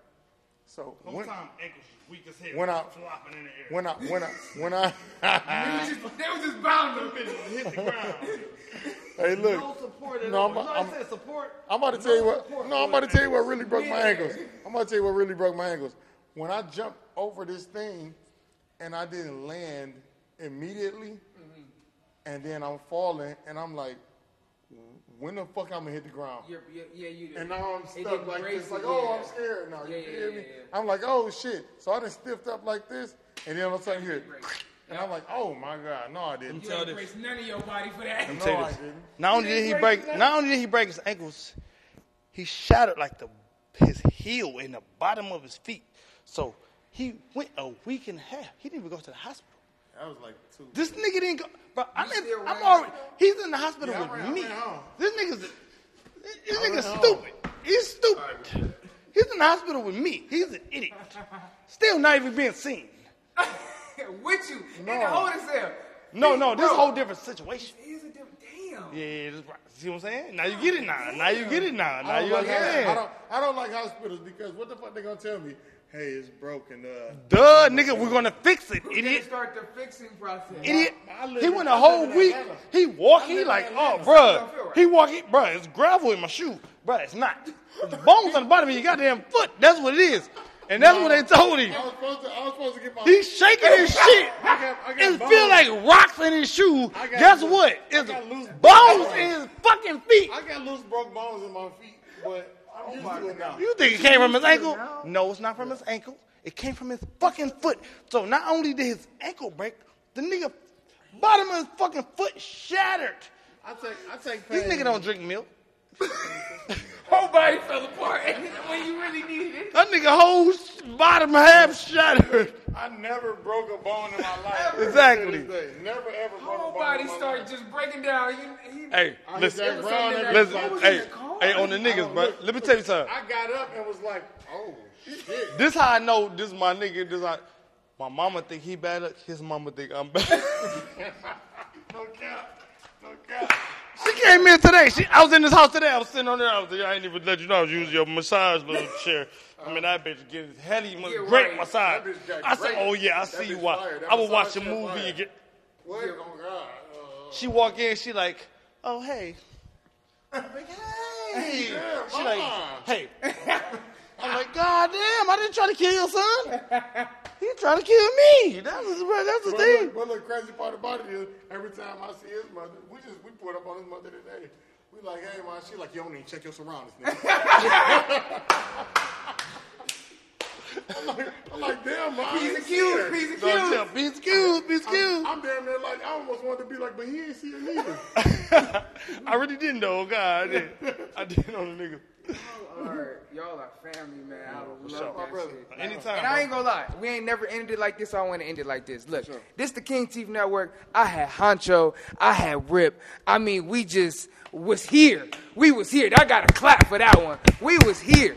So Whole when time ankles weak as hell. when I- flopping in the air. when I when I when I They was just- they was just bound to hit the ground. hey look. No look, support at No, all. I'm- You know I'm- I said support. I'm about to tell you what. No, I'm about to tell you what really broke my ankles. I'm about to tell you what really broke my ankles. When I jumped over this thing, and I didn't land immediately, mm-hmm. and then I'm falling, and I'm like, when the fuck I'm gonna hit the ground? You're, yeah, yeah, you did. And now I'm stuck like brace this, like, oh, yeah. I'm scared now. You Yeah, yeah, feel yeah, me? yeah. I'm like, oh shit. So I just stiffed up like this, and then all of a sudden here, and I'm like, oh my god, no, I didn't. You ain't brace none of your body for that. No, I didn't. Not only did he break, not only did he break his ankles, he shattered like the his heel in the bottom of his feet. So he went a week and a half. He didn't even go to the hospital. That was like two. This nigga didn't go. But I'm, in, still I'm already. He's in the hospital Yeah, with ran- me. This nigga's. This I nigga's ran home. stupid. He's stupid. He's in the hospital with me. He's an idiot. Still not even being seen. With you in the holding cell. No, no, this is a whole different situation. Here's a different. Damn. Yeah, yeah, this, see what I'm saying? Now you get it now. Now you get it now. Now I don't, you like, I, don't, I don't like hospitals because what the fuck they gonna tell me? Hey, it's broken. Uh, Duh, nigga, we're gonna fix it, They idiot. start the fixing process. Idiot. I live He in- went I a whole week. Atlanta. He walk. He like, oh, Something bruh. right. He walk. He, bruh, it's gravel in my shoe. Bruh, it's not. It's bones on the bottom of your goddamn foot. That's what it is. And that's what they told him. I was supposed to. I was supposed to get my. He's shaking his shit. I got, I got It bones. feel like rocks in his shoe. Got Guess loose- what? It's loose bones bones. in his fucking feet. I got loose broke bones in my feet, but I'm used to it now. You think it came from his ankle? No, it's not from his ankle. It came from his fucking foot. So not only did his ankle break, the nigga bottom of his fucking foot shattered. I take. I take. This nigga don't drink milk. Whole body fell apart when you really needed it. That nigga whole bottom half shattered. I never broke a bone in my life. Exactly. To this day. Never ever broke Whole a bone. body in my started life. just breaking down. You, he, Hey, I listen, hit that ground and listen, everything. was hey, in the car? Hey, on the niggas, bro. Let me tell you something. I got up and was like, oh shit. This how I know this is my nigga. This how my mama think he bad. His mama think I'm bad. No cap. No cap. She came in today. She, I was in this house today. I was sitting on there. I was like, I ain't even let you know I was using your massage little chair. I mean, that bitch getting helly, Yeah, great right. massage. I said, oh yeah, I That see you why. I would watch a movie fire. and get. What? Oh God. Uh, She walk in, she like, oh hey. I'm like, hey. Yeah, she like, hey. I'm like, God damn, I didn't try to kill your son. He tried to kill me. That was that's the But thing. look, but look, crazy part about it is every time I see his mother, we just we put up on his mother today. We like, hey man, she like, you don't even check your surroundings. I'm like, I'm like, damn, man. I he's ain't a see cute, her. he's a Don't cute. tell, be excused, be. I'm damn near like, I almost wanted to be like, but he ain't see her neither. I really didn't know. God, I didn't. I did know the nigga. Alright, y'all are family, man. I love sure. that brother. shit. Anytime. And I ain't gonna lie, we ain't never ended it like this. So I want to end it like this. Look, this the King Teeth Network. I had Huncho, I had Ripp. I mean, we just was here. We was here. I got a clap for that one. We was here.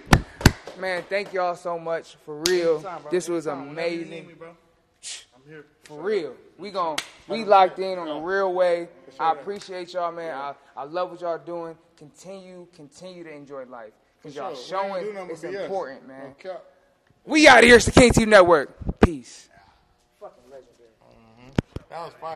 Man, thank y'all so much for real. Bro. This was Anytime. Whenever you need amazing. me, bro. I'm here. For real. We gon' we locked in on a real way. I appreciate y'all, man. I, I love what y'all doing. Continue, continue to enjoy life. Cause y'all. Showing it's important, man. We out here. It's the Teeth Network. Peace. Fucking legendary. Mm-hmm. That was fire.